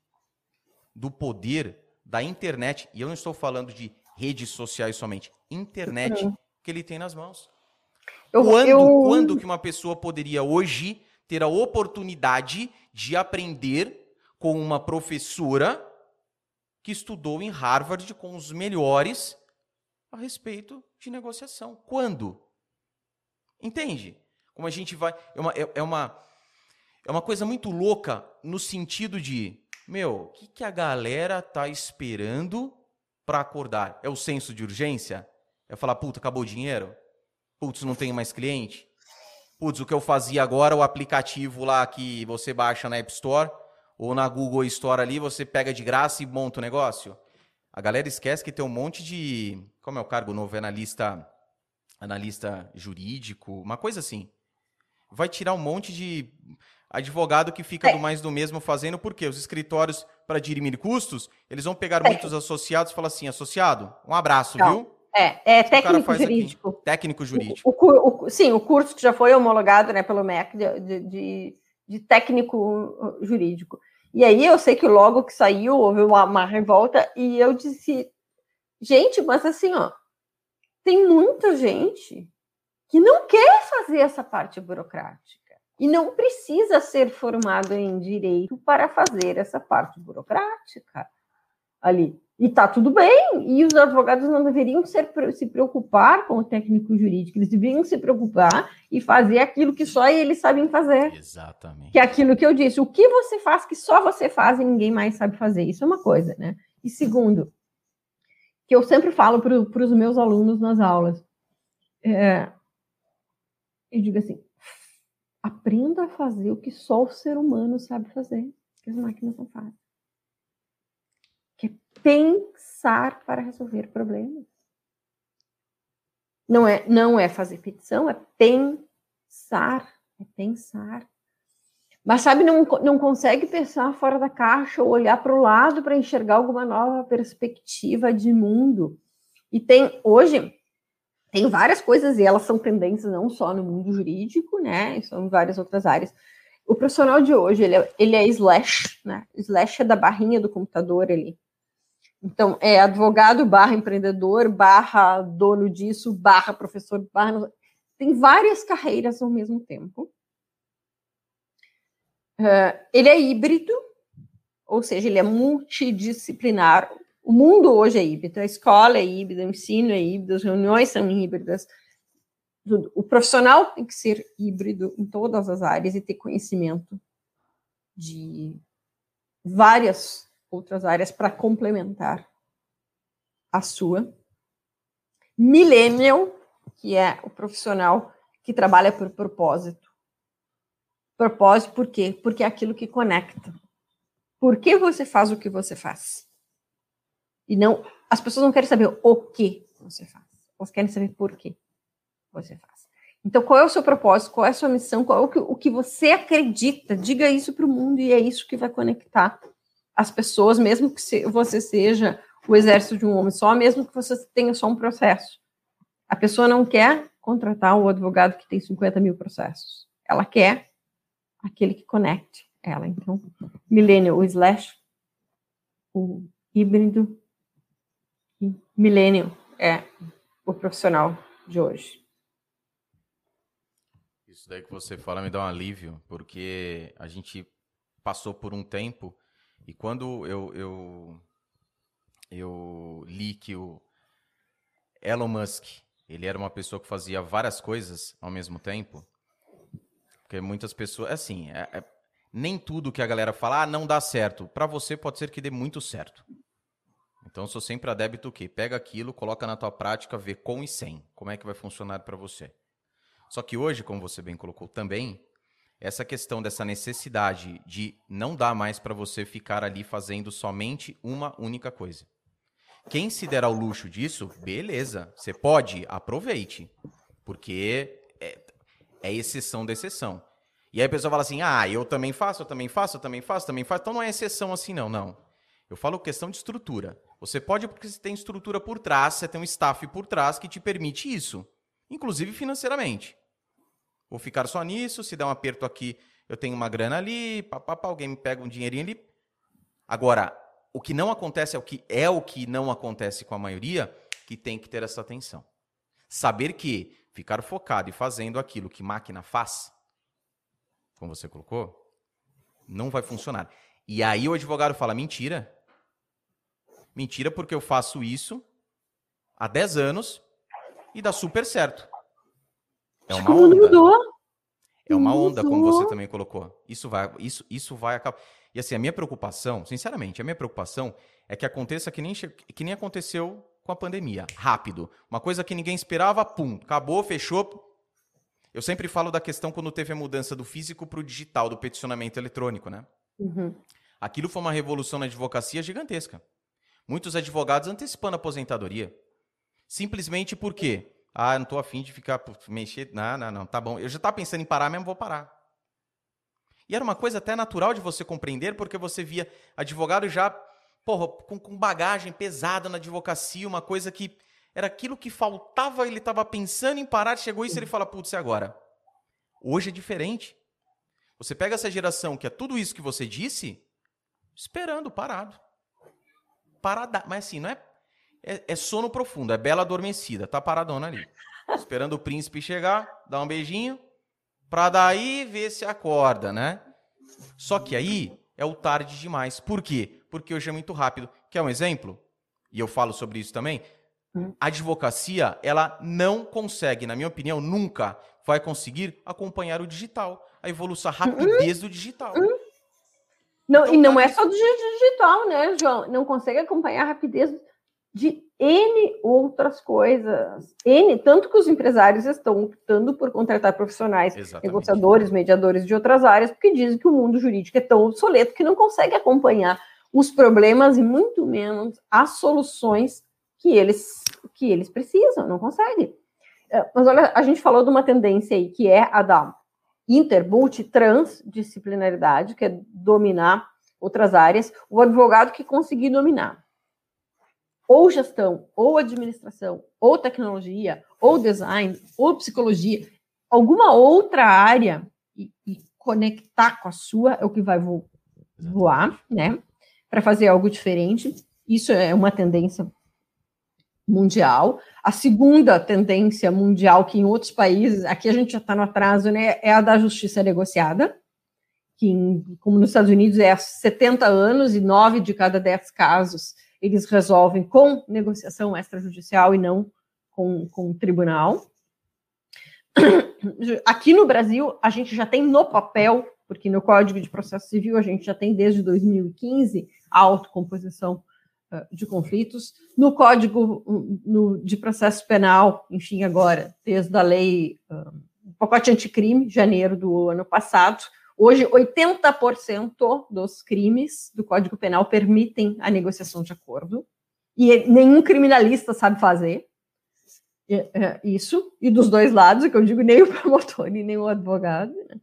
do poder da internet. E eu não estou falando de redes sociais somente. Internet. Uhum que ele tem nas mãos. Eu, quando, eu... quando que uma pessoa poderia hoje ter a oportunidade de aprender com uma professora que estudou em Harvard com os melhores a respeito de negociação? Quando? Entende? Como a gente vai. É uma, é, é uma, é uma coisa muito louca no sentido de: meu, o que, que a galera tá esperando para acordar? É o senso de urgência? É falar, puta, acabou o dinheiro? Putz, não tenho mais cliente? Putz, o que eu fazia agora, o aplicativo lá que você baixa na App Store ou na Google Store ali, você pega de graça e monta o negócio. A galera esquece que tem um monte de. Como é o cargo novo? É analista, analista jurídico, uma coisa assim. Vai tirar um monte de advogado que fica é. do mais do mesmo fazendo, porque os escritórios, para dirimir custos, eles vão pegar é. muitos associados e falar assim: associado, um abraço, não. viu? É, é técnico jurídico. Aqui. Técnico jurídico. O, o, o, sim, o curso que já foi homologado né, pelo MEC de, de, de, técnico uh, jurídico. E aí eu sei que logo que saiu houve uma, uma revolta e eu disse, gente, mas assim, ó, tem muita gente que não quer fazer essa parte burocrática e não precisa ser formado em direito para fazer essa parte burocrática ali. E tá tudo bem, e os advogados não deveriam ser, se preocupar com o técnico jurídico, eles deveriam se preocupar e fazer aquilo que só eles sabem fazer. Exatamente. Que é aquilo que eu disse, o que você faz que só você faz e ninguém mais sabe fazer. Isso é uma coisa, né? E segundo, que eu sempre falo para os meus alunos nas aulas, é, eu digo assim, aprenda a fazer o que só o ser humano sabe fazer, que as máquinas não fazem pensar para resolver problemas. Não é, não é fazer petição, é pensar, é pensar. Mas sabe, não, não consegue pensar fora da caixa ou olhar para o lado para enxergar alguma nova perspectiva de mundo. E tem hoje tem várias coisas e elas são tendências não só no mundo jurídico, né? São em várias outras áreas. O profissional de hoje ele é, ele é slash, né? Slash é da barrinha do computador ali. Então, é advogado barra empreendedor, barra dono disso, barra professor, barra... Tem várias carreiras ao mesmo tempo. Uh, ele é híbrido, ou seja, ele é multidisciplinar. O mundo hoje é híbrido, a escola é híbrida, o ensino é híbrido, as reuniões são híbridas. O profissional tem que ser híbrido em todas as áreas e ter conhecimento de várias outras áreas para complementar a sua. Millennial, que é o profissional que trabalha por propósito. Propósito por quê? Porque é aquilo que conecta. Por que você faz o que você faz? E não, as pessoas não querem saber o que você faz. Elas querem saber por que você faz. Então, qual é o seu propósito? Qual é a sua missão? Qual é o que, o que você acredita? Diga isso para o mundo e é isso que vai conectar as pessoas, mesmo que você seja o exército de um homem só, mesmo que você tenha só um processo. A pessoa não quer contratar um advogado que tem 50 mil processos. Ela quer aquele que conecte ela. Então, millennial, o slash, o híbrido, millennial é o profissional de hoje. Isso daí que você fala me dá um alívio, porque a gente passou por um tempo e quando eu, eu, eu li que o Elon Musk, ele era uma pessoa que fazia várias coisas ao mesmo tempo, porque muitas pessoas, assim, é, é, nem tudo que a galera fala, ah, não dá certo. Para você pode ser que dê muito certo. Então, eu sou sempre adébito o quê? Pega aquilo, coloca na tua prática, vê com e sem. Como é que vai funcionar para você. Só que hoje, como você bem colocou também, essa questão dessa necessidade de não dar mais para você ficar ali fazendo somente uma única coisa. Quem se der ao luxo disso, beleza, você pode, aproveite, porque é, é exceção da exceção. E aí a pessoa fala assim: ah, eu também faço, eu também faço, eu também faço, também faço. Então não é exceção assim, não, não. Eu falo questão de estrutura. Você pode porque você tem estrutura por trás, você tem um staff por trás que te permite isso, inclusive financeiramente. Vou ficar só nisso, se der um aperto aqui, eu tenho uma grana ali, papapá, alguém me pega um dinheirinho ali. Agora, o que não acontece é o que é o que não acontece com a maioria, que tem que ter essa atenção. Saber que ficar focado e fazendo aquilo que máquina faz, como você colocou, não vai funcionar. E aí o advogado fala: mentira. Mentira, porque eu faço isso há 10 anos e dá super certo. É uma onda. Mudou. É uma onda, como você também colocou. Isso vai, isso, isso vai acabar. E assim, a minha preocupação, sinceramente, a minha preocupação é que aconteça que nem, que nem aconteceu com a pandemia. Rápido. Uma coisa que ninguém esperava, pum, acabou, fechou. Eu sempre falo da questão quando teve a mudança do físico para o digital, do peticionamento eletrônico, né? Uhum. Aquilo foi uma revolução na advocacia gigantesca. Muitos advogados antecipando a aposentadoria. Simplesmente porque ah, não tô afim de ficar mexer. Não, não, não, tá bom. Eu já estava pensando em parar mesmo, vou parar. E era uma coisa até natural de você compreender, porque você via advogado já, porra, com, com bagagem pesada na advocacia, uma coisa que era aquilo que faltava, ele estava pensando em parar, chegou isso e ele fala, putz, e agora? Hoje é diferente. Você pega essa geração que é tudo isso que você disse, esperando, parado. Parada. Mas assim, não é, é, é sono profundo, é bela adormecida, tá paradona ali. Esperando o príncipe chegar, dar um beijinho, pra daí ver se acorda, né? Só que aí é o tarde demais. Por quê? Porque hoje é muito rápido. Quer um exemplo? E eu falo sobre isso também. Hum. A advocacia, ela não consegue, na minha opinião, nunca vai conseguir acompanhar o digital, a evolução, a rapidez do digital. Hum. Não, então, e não é só do digital, né, João? Não consegue acompanhar a rapidez de N outras coisas. N, tanto que os empresários estão optando por contratar profissionais, Exatamente. negociadores, mediadores de outras áreas, porque dizem que o mundo jurídico é tão obsoleto que não consegue acompanhar os problemas e muito menos as soluções que eles, que eles precisam, não consegue. É, mas olha, a gente falou de uma tendência aí, que é a da inter, multi, transdisciplinaridade, que é dominar outras áreas, o advogado que conseguir dominar ou gestão, ou administração, ou tecnologia, ou design, ou psicologia, alguma outra área e, e conectar com a sua é o que vai vo voar, né? Para fazer algo diferente. Isso é uma tendência mundial. A segunda tendência mundial, que em outros países, aqui a gente já está no atraso, né? É a da justiça negociada, que, como nos Estados Unidos, é há 70 anos e nove de cada dez casos eles resolvem com negociação extrajudicial e não com, com o tribunal. Aqui no Brasil, a gente já tem no papel, porque no Código de Processo Civil a gente já tem desde 2015 a autocomposição uh, de conflitos. No Código no, de Processo Penal, enfim, agora, desde a lei, uh, pacote anticrime, janeiro do ano passado, Hoje, 80% dos crimes do Código Penal permitem a negociação de acordo, e nenhum criminalista sabe fazer é, isso, e dos dois lados, que eu digo, nem o promotor e nem o advogado. Né?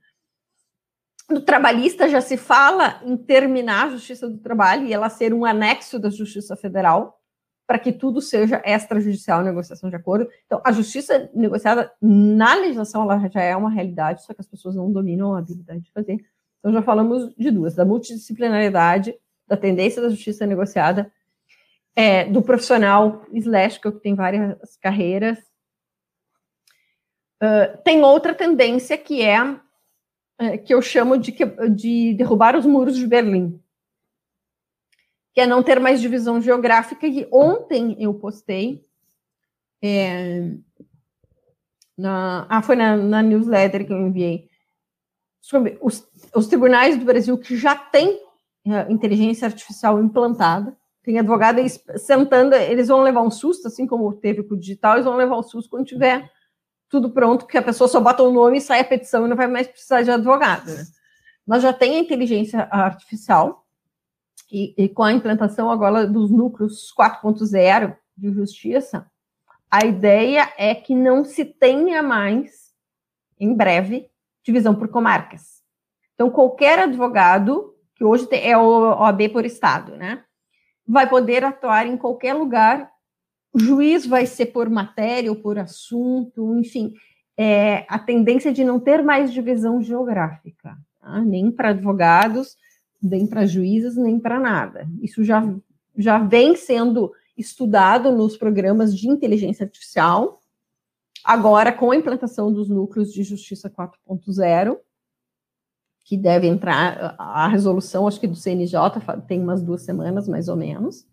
No trabalhista já se fala em terminar a justiça do trabalho e ela ser um anexo da justiça federal, para que tudo seja extrajudicial, negociação de acordo. Então, a justiça negociada na legislação ela já é uma realidade, só que as pessoas não dominam a habilidade de fazer. Então, já falamos de duas: da multidisciplinaridade, da tendência da justiça negociada, é, do profissional slash, que tem várias carreiras. Uh, tem outra tendência que é, é que eu chamo de, de derrubar os muros de Berlim que é não ter mais divisão geográfica, e ontem eu postei é, na, ah, foi na, na, newsletter que eu enviei, os, os tribunais do Brasil que já têm é, inteligência artificial implantada, tem advogado sentando, eles vão levar um susto, assim como teve com o digital, eles vão levar um susto quando tiver tudo pronto, que a pessoa só bota o nome e sai a petição e não vai mais precisar de advogado. Né? Mas já tem a inteligência artificial, e, e com a implantação agora dos núcleos 4.0 de justiça, a ideia é que não se tenha mais, em breve, divisão por comarcas. Então, qualquer advogado, que hoje é o OAB por estado, né? Vai poder atuar em qualquer lugar. O juiz vai ser por matéria ou por assunto, enfim. É, a tendência de não ter mais divisão geográfica, tá? nem para advogados, nem para juízes, nem para nada. Isso já, já vem sendo estudado nos programas de inteligência artificial, agora com a implantação dos núcleos de justiça 4.0, que deve entrar a resolução, acho que do CNJ, tem umas duas semanas, mais ou menos.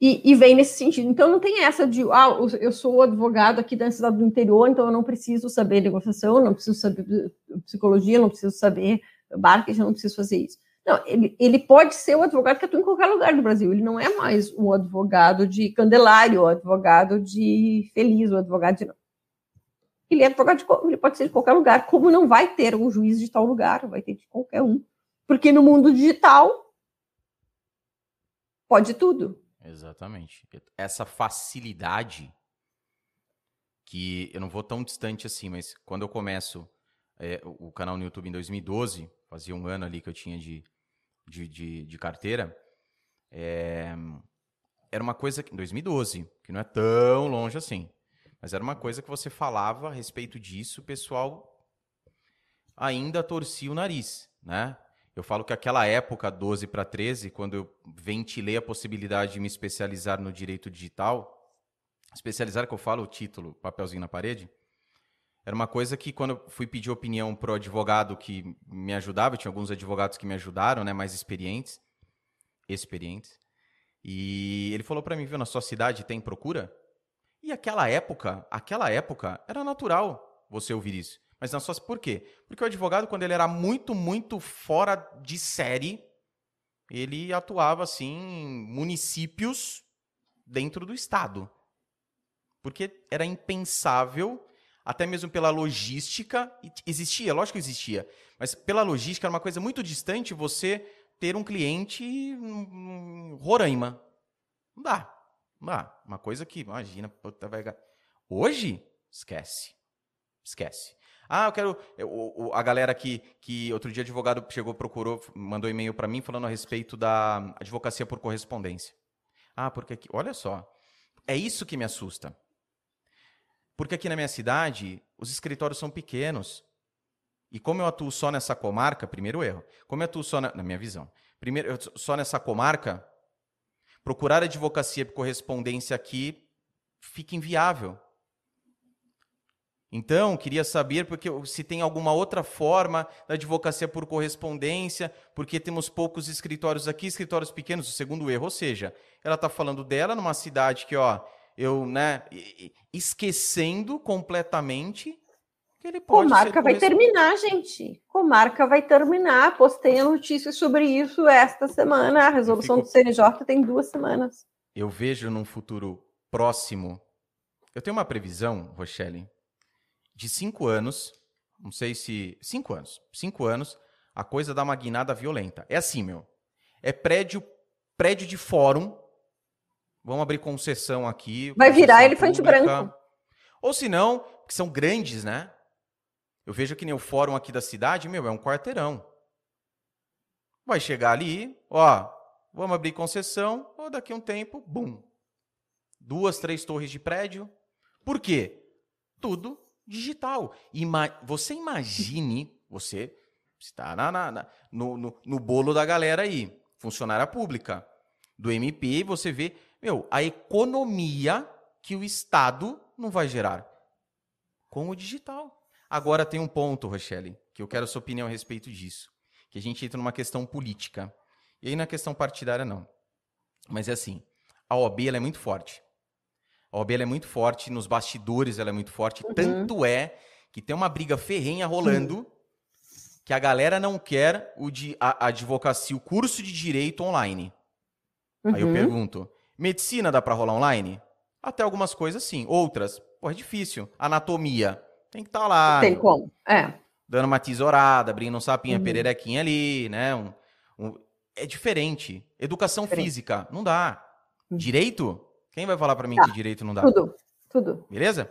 E, e, vem nesse sentido. Então, não tem essa de, ah, eu sou advogado aqui da cidade do interior, então eu não preciso saber negociação, não preciso saber psicologia, não preciso saber marketing, eu não preciso fazer isso. Não, ele, ele pode ser o advogado que atua em qualquer lugar do Brasil. Ele não é mais o advogado de Candelário, o advogado de Feliz, o advogado de. Ele é advogado de, ele pode ser de qualquer lugar, como não vai ter um juiz de tal lugar, vai ter de qualquer um. Porque no mundo digital pode tudo. Exatamente. Essa facilidade que eu não vou tão distante assim, mas quando eu começo é, o canal no YouTube em 2012, fazia um ano ali que eu tinha de, de, de, de carteira, é, era uma coisa que, em 2012, que não é tão longe assim, mas era uma coisa que você falava a respeito disso, o pessoal ainda torci o nariz, né? Eu falo que aquela época, 12 para 13, quando eu ventilei a possibilidade de me especializar no direito digital, especializar que eu falo o título, papelzinho na parede, era uma coisa que quando eu fui pedir opinião pro advogado que me ajudava, tinha alguns advogados que me ajudaram, né, mais experientes, experientes, e ele falou para mim, viu, na sua cidade tem procura? E aquela época, aquela época, era natural você ouvir isso. Mas na sua, por quê? Porque o advogado, quando ele era muito, muito fora de série, ele atuava assim em municípios dentro do estado. Porque era impensável, até mesmo pela logística, existia, lógico que existia, mas pela logística era uma coisa muito distante você ter um cliente em Roraima. Não dá. Não dá. Uma coisa que, imagina, puta, vai... hoje, esquece. Esquece. Ah, eu quero. Eu, a galera que, que outro dia advogado chegou, procurou, mandou e-mail para mim falando a respeito da advocacia por correspondência. Ah, porque aqui, olha só. É isso que me assusta. Porque aqui na minha cidade, os escritórios são pequenos. E como eu atuo só nessa comarca, primeiro erro. Como eu atuo só na, na minha visão, primeiro só nessa comarca, procurar advocacia por correspondência aqui fica inviável. Então, queria saber porque se tem alguma outra forma da advocacia por correspondência, porque temos poucos escritórios aqui, escritórios pequenos, o segundo erro. Ou seja, ela está falando dela numa cidade que, ó, eu, né, esquecendo completamente que ele pode Comarca vai terminar, gente. Comarca vai terminar. Postei a notícia sobre isso esta semana. A resolução fico... do CNJ tem duas semanas. Eu vejo num futuro próximo. Eu tenho uma previsão, Rochelle, de cinco anos, não sei se. Cinco anos. Cinco anos, a coisa dá uma guinada violenta. É assim, meu. É prédio, prédio de fórum. Vamos abrir concessão aqui. Vai virar elefante branco. Ou se não, que são grandes, né? Eu vejo que nem o fórum aqui da cidade, meu, é um quarteirão. Vai chegar ali, ó, vamos abrir concessão, ou daqui a um tempo, bum. Duas, três torres de prédio. Por quê? Tudo digital. Ima você imagine, você está na, na, na no, no, no, bolo da galera aí, funcionária pública, do MP, você vê, meu, a economia que o Estado não vai gerar com o digital. Agora tem um ponto, Rochelle, que eu quero a sua opinião a respeito disso, que a gente entra numa questão política. E aí na questão partidária não. Mas é assim, a OAB ela é muito forte. A OAB é muito forte, nos bastidores ela é muito forte. Uhum. Tanto é que tem uma briga ferrenha rolando uhum. que a galera não quer o de a, a advocacia, o curso de direito online. Uhum. Aí eu uhum. pergunto: medicina dá para rolar online? Até algumas coisas sim, outras, pô, é difícil. Anatomia, tem que estar tá lá. Tem como, é. Dando uma tesourada, abrindo um sapinha uhum. pererequinha ali, né? Um, um... É diferente. Educação diferente. física, não dá. Uhum. Direito? Quem vai falar para mim tá. que direito não dá? Tudo, tudo. Beleza?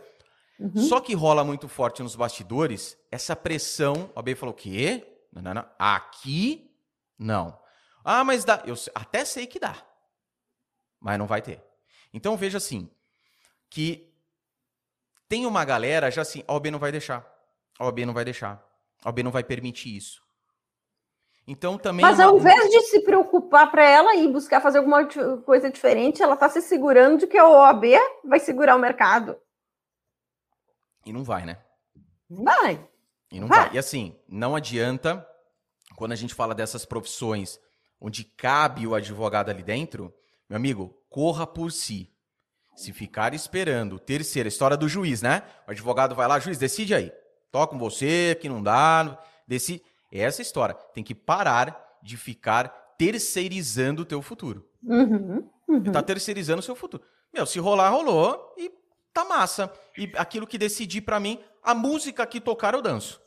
Uhum. Só que rola muito forte nos bastidores essa pressão. A B falou: o quê? Não, não, não. Aqui, não. Ah, mas dá. Eu até sei que dá. Mas não vai ter. Então veja assim: que tem uma galera já assim, a OAB não vai deixar. A OAB não vai deixar. A OAB não vai permitir isso. Então também. Mas é uma... ao invés de se preocupar para ela ir buscar fazer alguma coisa diferente, ela está se segurando de que a OAB vai segurar o mercado. E não vai, né? Vai. E não vai. vai. E assim, não adianta quando a gente fala dessas profissões onde cabe o advogado ali dentro, meu amigo, corra por si. Se ficar esperando, terceira, história do juiz, né? O advogado vai lá, juiz, decide aí. Toca com você, que não dá, decide. É essa história. Tem que parar de ficar terceirizando o teu futuro. Uhum, uhum. Tá terceirizando o seu futuro. Meu, se rolar, rolou e tá massa. E aquilo que decidi para mim, a música que tocar eu danço.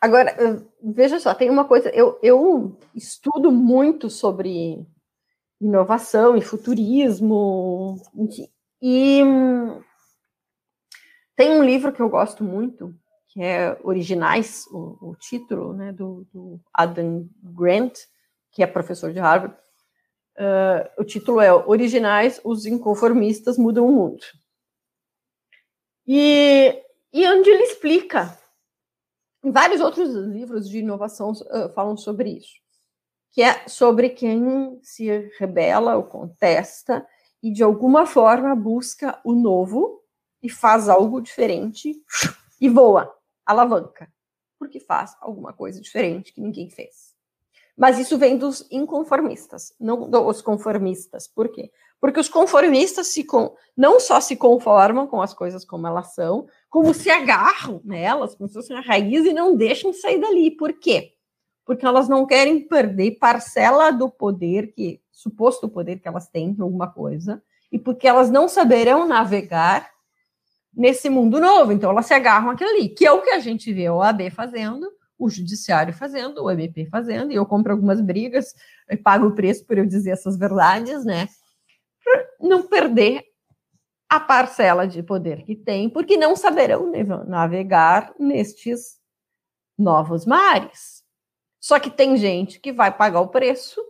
Agora, veja só, tem uma coisa, eu, eu estudo muito sobre inovação e futurismo, e tem um livro que eu gosto muito, que é Originais, o, o título, né, do, do, Adam Grant, que é professor de Harvard. Uh, o título é Originais, os inconformistas mudam o mundo. E, e onde ele explica Vários outros livros de inovação uh, falam sobre isso, que é sobre quem se rebela ou contesta e de alguma forma busca o novo e faz algo diferente e voa, alavanca, porque faz alguma coisa diferente que ninguém fez. Mas isso vem dos inconformistas, não dos conformistas. Por quê? Porque os conformistas se com, não só se conformam com as coisas como elas são, como se agarram nelas, como se fossem a raiz, e não deixam sair dali. Por quê? Porque elas não querem perder parcela do poder, que suposto poder que elas têm em alguma coisa, e porque elas não saberão navegar nesse mundo novo. Então elas se agarram aquilo ali, que é o que a gente vê a OAB fazendo, o judiciário fazendo, o MP fazendo, e eu compro algumas brigas, e pago o preço por eu dizer essas verdades, né? Para não perder a parcela de poder que tem, porque não saberão navegar nestes novos mares. Só que tem gente que vai pagar o preço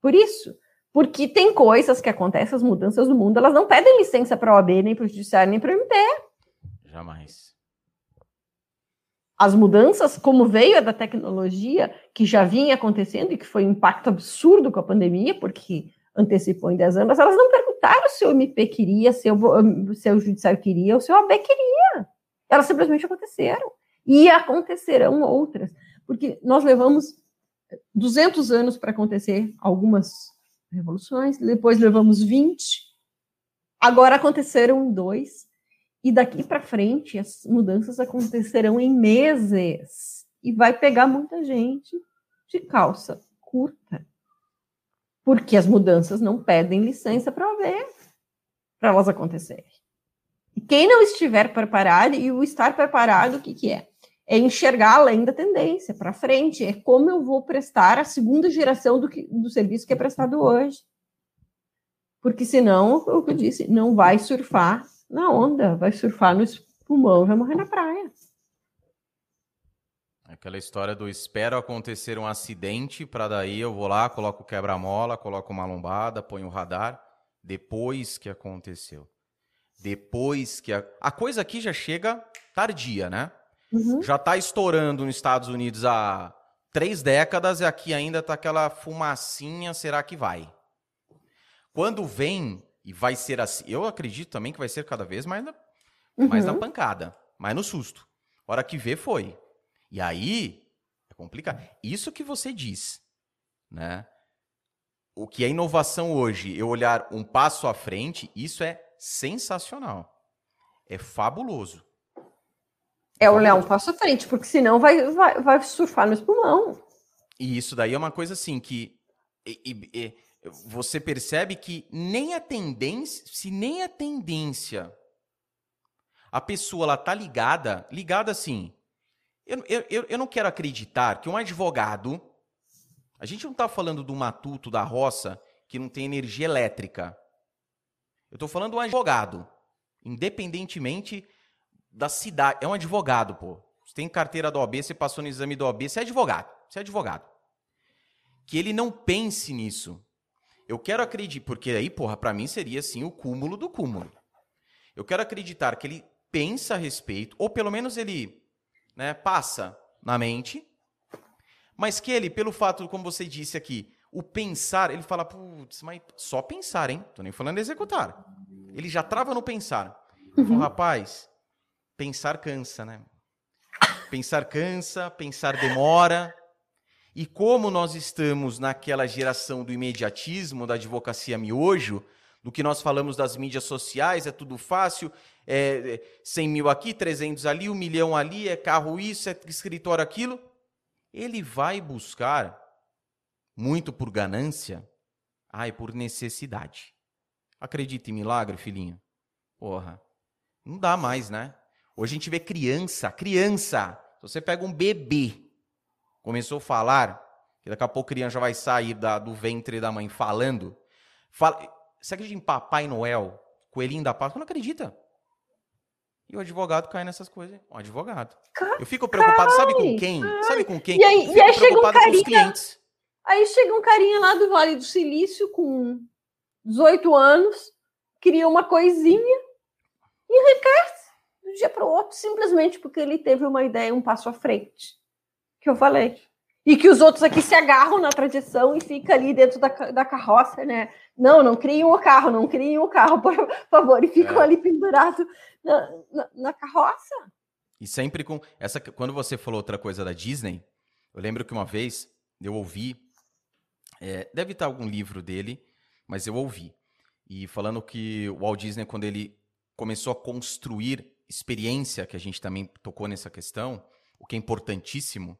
por isso. Porque tem coisas que acontecem, as mudanças do mundo, elas não pedem licença para a OAB, nem para o Judiciário, nem para o MP. Jamais as mudanças, como veio da tecnologia, que já vinha acontecendo e que foi um impacto absurdo com a pandemia, porque antecipou em 10 anos, elas não perguntaram se o MP queria, se o, se o judiciário queria, ou se o AB queria. Elas simplesmente aconteceram. E acontecerão outras, porque nós levamos 200 anos para acontecer algumas revoluções, depois levamos 20, agora aconteceram dois, e daqui para frente, as mudanças acontecerão em meses. E vai pegar muita gente de calça curta. Porque as mudanças não pedem licença para ver, para elas acontecerem. E quem não estiver preparado, e o estar preparado, o que, que é? É enxergar além da tendência, para frente. É como eu vou prestar a segunda geração do, que, do serviço que é prestado hoje. Porque senão, o que eu disse, não vai surfar na onda, vai surfar no pulmão vai morrer na praia. Aquela história do espero acontecer um acidente para daí eu vou lá, coloco quebra-mola, coloco uma lombada, ponho o radar, depois que aconteceu. Depois que a, a coisa aqui já chega tardia, né? Uhum. Já está estourando nos Estados Unidos há três décadas e aqui ainda tá aquela fumacinha, será que vai? Quando vem, e vai ser assim. Eu acredito também que vai ser cada vez mais na, uhum. mais na uhum. pancada, mais no susto. hora que vê, foi. E aí é complicado. Isso que você diz, né? O que é inovação hoje, eu olhar um passo à frente, isso é sensacional. É fabuloso. É olhar um passo à frente, porque senão vai, vai, vai surfar no espumão. E isso daí é uma coisa assim que. E, e, você percebe que nem a tendência, se nem a tendência, a pessoa ela tá ligada, ligada assim. Eu, eu, eu não quero acreditar que um advogado, a gente não está falando do matuto da roça que não tem energia elétrica. Eu estou falando de um advogado, independentemente da cidade. É um advogado, pô. Você tem carteira do OAB, você passou no exame do OAB, você é advogado. Você é advogado. Que ele não pense nisso. Eu quero acreditar, porque aí, porra, para mim seria assim o cúmulo do cúmulo. Eu quero acreditar que ele pensa a respeito, ou pelo menos ele né, passa na mente, mas que ele, pelo fato, como você disse aqui, o pensar, ele fala, putz, mas só pensar, hein? Tô nem falando executar. Ele já trava no pensar. Uhum. Falo, rapaz, pensar cansa, né? Pensar cansa, pensar demora. E como nós estamos naquela geração do imediatismo, da advocacia miojo, do que nós falamos das mídias sociais, é tudo fácil, é 100 é mil aqui, 300 ali, um milhão ali, é carro isso, é escritório aquilo. Ele vai buscar, muito por ganância, ai, por necessidade. Acredita em milagre, filhinho? Porra, não dá mais, né? Hoje a gente vê criança, criança. Se você pega um bebê começou a falar, que daqui a pouco a criança já vai sair da, do ventre da mãe falando. Fala, você acredita em Papai Noel, coelhinho da Páscoa? Não acredita. E o advogado cai nessas coisas. O advogado. Eu fico preocupado, sabe com quem? Sabe com quem? E aí, e aí chega um carinha, Aí chega um carinha lá do Vale do Silício com 18 anos, cria uma coisinha e enriquece do dia para o outro, simplesmente porque ele teve uma ideia um passo à frente. Que eu falei. E que os outros aqui se agarram na tradição e fica ali dentro da, da carroça, né? Não, não criem o carro, não criem o carro, por favor. E ficam é. ali pendurados na, na, na carroça. E sempre com. essa Quando você falou outra coisa da Disney, eu lembro que uma vez eu ouvi. É, deve estar algum livro dele, mas eu ouvi. E falando que o Walt Disney, quando ele começou a construir experiência, que a gente também tocou nessa questão, o que é importantíssimo.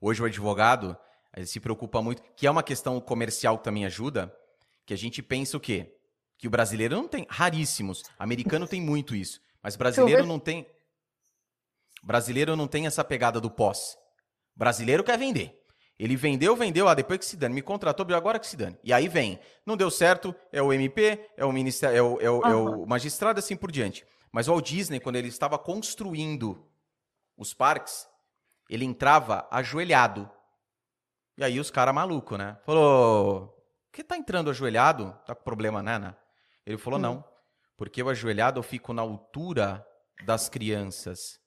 Hoje o advogado ele se preocupa muito, que é uma questão comercial que também ajuda, que a gente pensa o quê? Que o brasileiro não tem, raríssimos, americano tem muito isso, mas brasileiro não tem brasileiro não tem essa pegada do pós. Brasileiro quer vender. Ele vendeu, vendeu, ah, depois que se dane, me contratou, agora que se dane. E aí vem, não deu certo, é o MP, é o ministério, é o, é o, uhum. é o magistrado, assim por diante. Mas o Walt Disney, quando ele estava construindo os parques, ele entrava ajoelhado. E aí os caras maluco, né? Falou, que tá entrando ajoelhado? Tá com problema, né, né? Ele falou, uhum. não, porque o ajoelhado eu fico na altura das crianças.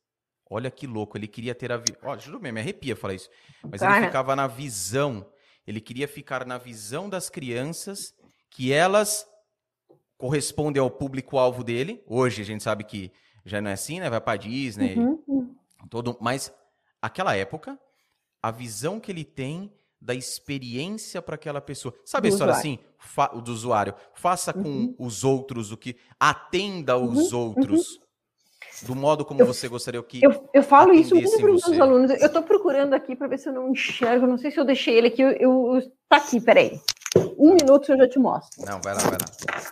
Olha que louco, ele queria ter a. Vi... Ó, juro mesmo, me arrepia falar isso. Mas ele ficava na visão. Ele queria ficar na visão das crianças, que elas correspondem ao público-alvo dele. Hoje a gente sabe que já não é assim, né? Vai pra Disney. Uhum. uhum. Todo... Mas aquela época, a visão que ele tem da experiência para aquela pessoa. Sabe do a história usuário. assim? Fa... do usuário. Faça com uhum. os outros o que. Atenda os uhum. outros uhum do modo como eu, você gostaria que. Eu, eu falo isso muito para os meus alunos. Eu estou procurando aqui para ver se eu não enxergo. Não sei se eu deixei ele aqui. Eu, eu, tá aqui, peraí. Um minuto eu já te mostro. Não, vai lá, vai lá.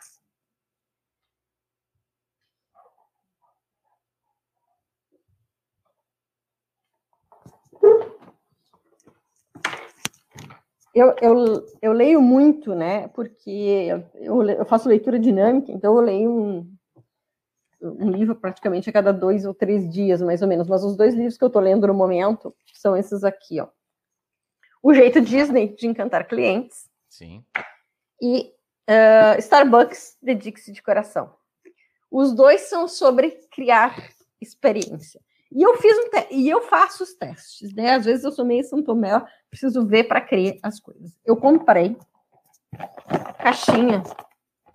Eu, eu, eu leio muito, né? Porque eu, eu faço leitura dinâmica, então eu leio um, um livro praticamente a cada dois ou três dias, mais ou menos. Mas os dois livros que eu estou lendo no momento são esses aqui, ó. O Jeito Disney de Encantar Clientes. Sim. E uh, Starbucks, Dedique-se de Coração. Os dois são sobre criar experiência. E eu fiz um e eu faço os testes, né? Às vezes eu sou meio São Tomé, preciso ver para crer as coisas. Eu comprei caixinha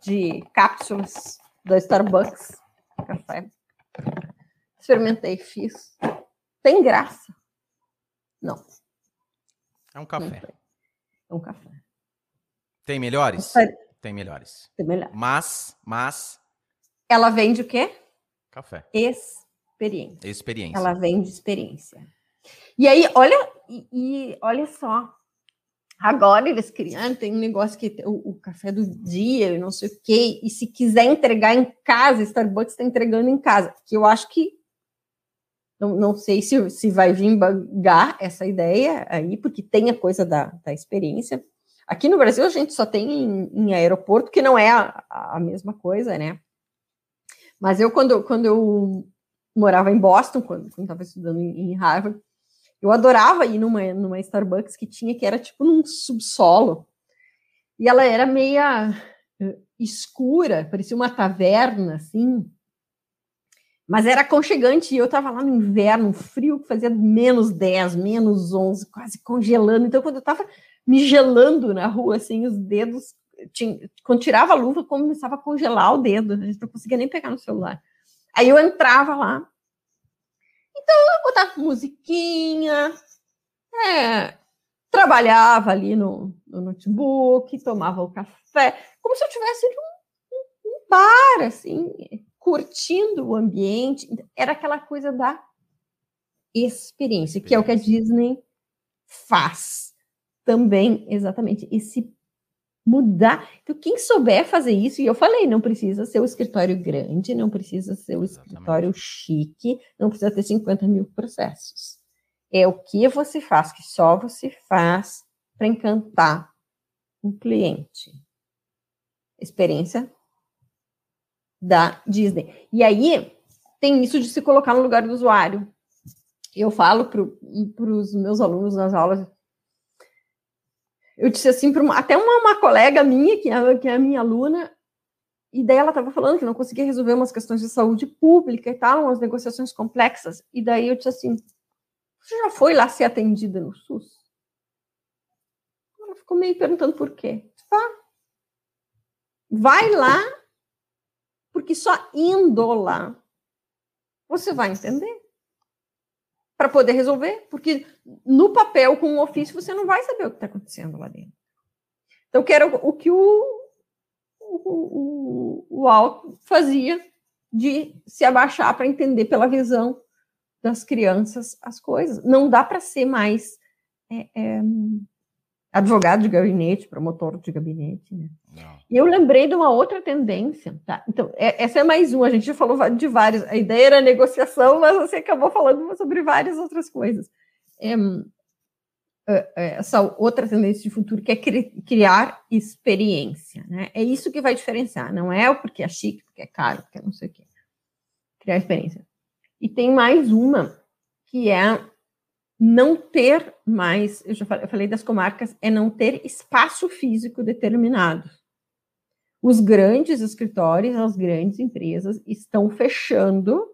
de cápsulas da Starbucks café. Experimentei, fiz. Tem graça? Não. É um café. É um café. Tem melhores? Tem melhores. Tem melhores. Mas, mas. Ela vende o quê? Café. Experiência. Experiência. Ela vende experiência. E aí, olha, e, e olha só, Agora eles criaram, tem um negócio que o, o café do dia, não sei o quê, e se quiser entregar em casa, Starbucks está entregando em casa, que eu acho que não, não sei se, se vai vir bagar essa ideia aí, porque tem a coisa da, da experiência. Aqui no Brasil a gente só tem em, em aeroporto, que não é a, a mesma coisa, né? Mas eu, quando, quando eu morava em Boston, quando estava estudando em, em Harvard, eu adorava ir numa, numa Starbucks que tinha, que era tipo num subsolo. E ela era meia eh, escura, parecia uma taverna, assim. Mas era aconchegante e eu estava lá no inverno, frio, que fazia menos 10, menos 11, quase congelando. Então, quando eu estava me gelando na rua, assim, os dedos, tinha, quando tirava a luva, começava a congelar o dedo, a gente não conseguia nem pegar no celular. Aí eu entrava lá, então, eu botava musiquinha, é, trabalhava ali no, no, notebook, tomava o café, como se eu tivesse um, um, um bar, assim, curtindo o ambiente. Era aquela coisa da experiência, que é o que a Disney faz também, exatamente, esse mudar. Então, quem souber fazer isso, e eu falei, não precisa ser o escritório grande, não precisa ser o escritório chique, não precisa ter 50 mil processos. É o que você faz, que só você faz para encantar um cliente. Experiência da Disney. E aí, tem isso de se colocar no lugar do usuário. Eu falo para os meus alunos nas aulas, eu disse assim para até uma, uma, colega minha, que é, que é a minha aluna, e daí ela estava falando que não conseguia resolver umas questões de saúde pública e tal, umas negociações complexas. E daí eu disse assim: você já foi lá ser atendida no SUS? Ela ficou meio perguntando por quê. Tá. Vai lá, porque só indo lá você vai entender. Para poder resolver, porque no papel, com o ofício, você não vai saber o que está acontecendo lá dentro. Então, que era o que o, o, o, o alto fazia de se abaixar para entender pela visão das crianças as coisas. Não dá para ser mais é, é, advogado de gabinete, promotor de gabinete. Né? E eu lembrei de uma outra tendência. Tá? Então, é, essa é mais uma. A gente já falou de várias. A ideia era negociação, mas você acabou falando sobre várias outras coisas. É, é, é, essa outra tendência de futuro que é criar experiência. Né? É isso que vai diferenciar. Não é porque é chique, porque é caro, porque é não sei o quê. Criar experiência. E tem mais uma, que é não ter mais, eu já falei, eu falei das comarcas, é não ter espaço físico determinado. Os grandes escritórios, as grandes empresas estão fechando,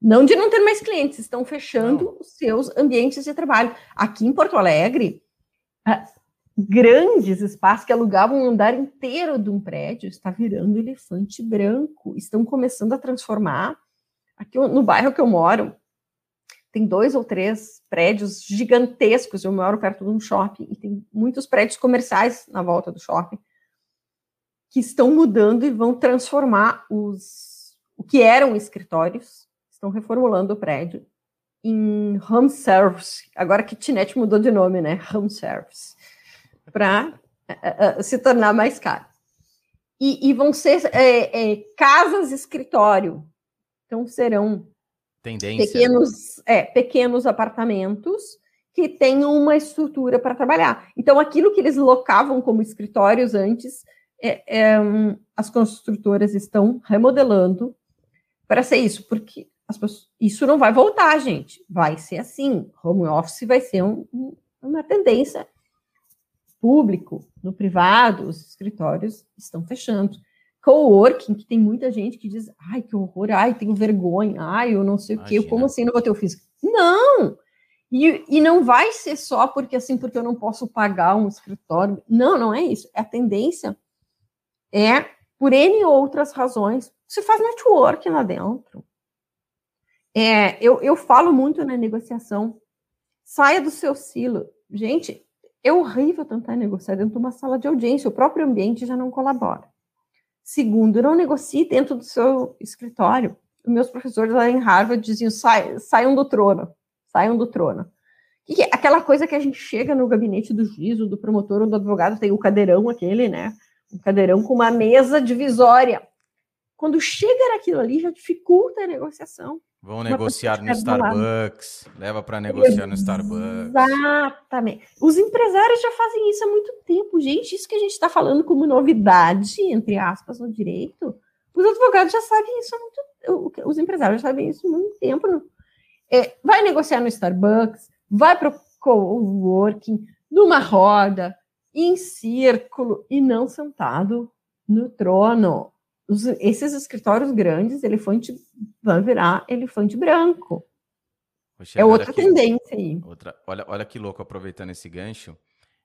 não de não ter mais clientes, estão fechando não. os seus ambientes de trabalho. Aqui em Porto Alegre, grandes espaços que alugavam um andar inteiro de um prédio está virando elefante branco. Estão começando a transformar Aqui no bairro que eu moro, tem dois ou três prédios gigantescos. Eu moro perto de um shopping e tem muitos prédios comerciais na volta do shopping que estão mudando e vão transformar os o que eram escritórios, estão reformulando o prédio em home service. Agora kitnet mudou de nome, né? Home service para uh, eh, uh, eh, se tornar mais caro. E, e vão ser é, é, casas escritório então serão Tendência. pequenos, é, pequenos apartamentos que tenham uma estrutura para trabalhar. Então, aquilo que eles locavam como escritórios antes, é, é, as construtoras estão remodelando para ser isso, porque pessoas, isso não vai voltar, gente. Vai ser assim. Home office vai ser um, uma tendência. Público, no privado, os escritórios estão fechando coworking, que tem muita gente que diz, ai, que horror, ai, tenho vergonha, ai, eu não sei Imagina. o quê, como assim não vou ter o físico? Não! E, e não vai ser só porque assim, porque eu não posso pagar um escritório. Não, não é isso. A tendência é por N outras razões. Você faz network lá dentro. É, eu, eu falo muito na negociação. Saia do seu silo. Gente, é horrível tentar negociar dentro de uma sala de audiência. O próprio ambiente já não colabora. Segundo, não negocie dentro do seu escritório. Meus professores lá em Harvard diziam: saiam do trono, saiam do trono. Que é? Aquela coisa que a gente chega no gabinete do juiz, ou do promotor ou do advogado, tem o cadeirão aquele, né? Um cadeirão com uma mesa divisória. Quando chega naquilo ali, já dificulta a negociação. Vão negociar no Starbucks, leva para negociar no Starbucks. Exatamente. Os empresários já fazem isso há muito tempo, gente. Isso que a gente está falando como novidade, entre aspas, no direito, os advogados já sabem isso há muito Os empresários já sabem isso há muito tempo. É, vai negociar no Starbucks, vai para o coworking, numa roda, em círculo, e não sentado no trono os, esses escritórios grandes, elefante vão virar elefante branco. é outra tendência aí. Outra, olha, olha que louco, aproveitando esse gancho.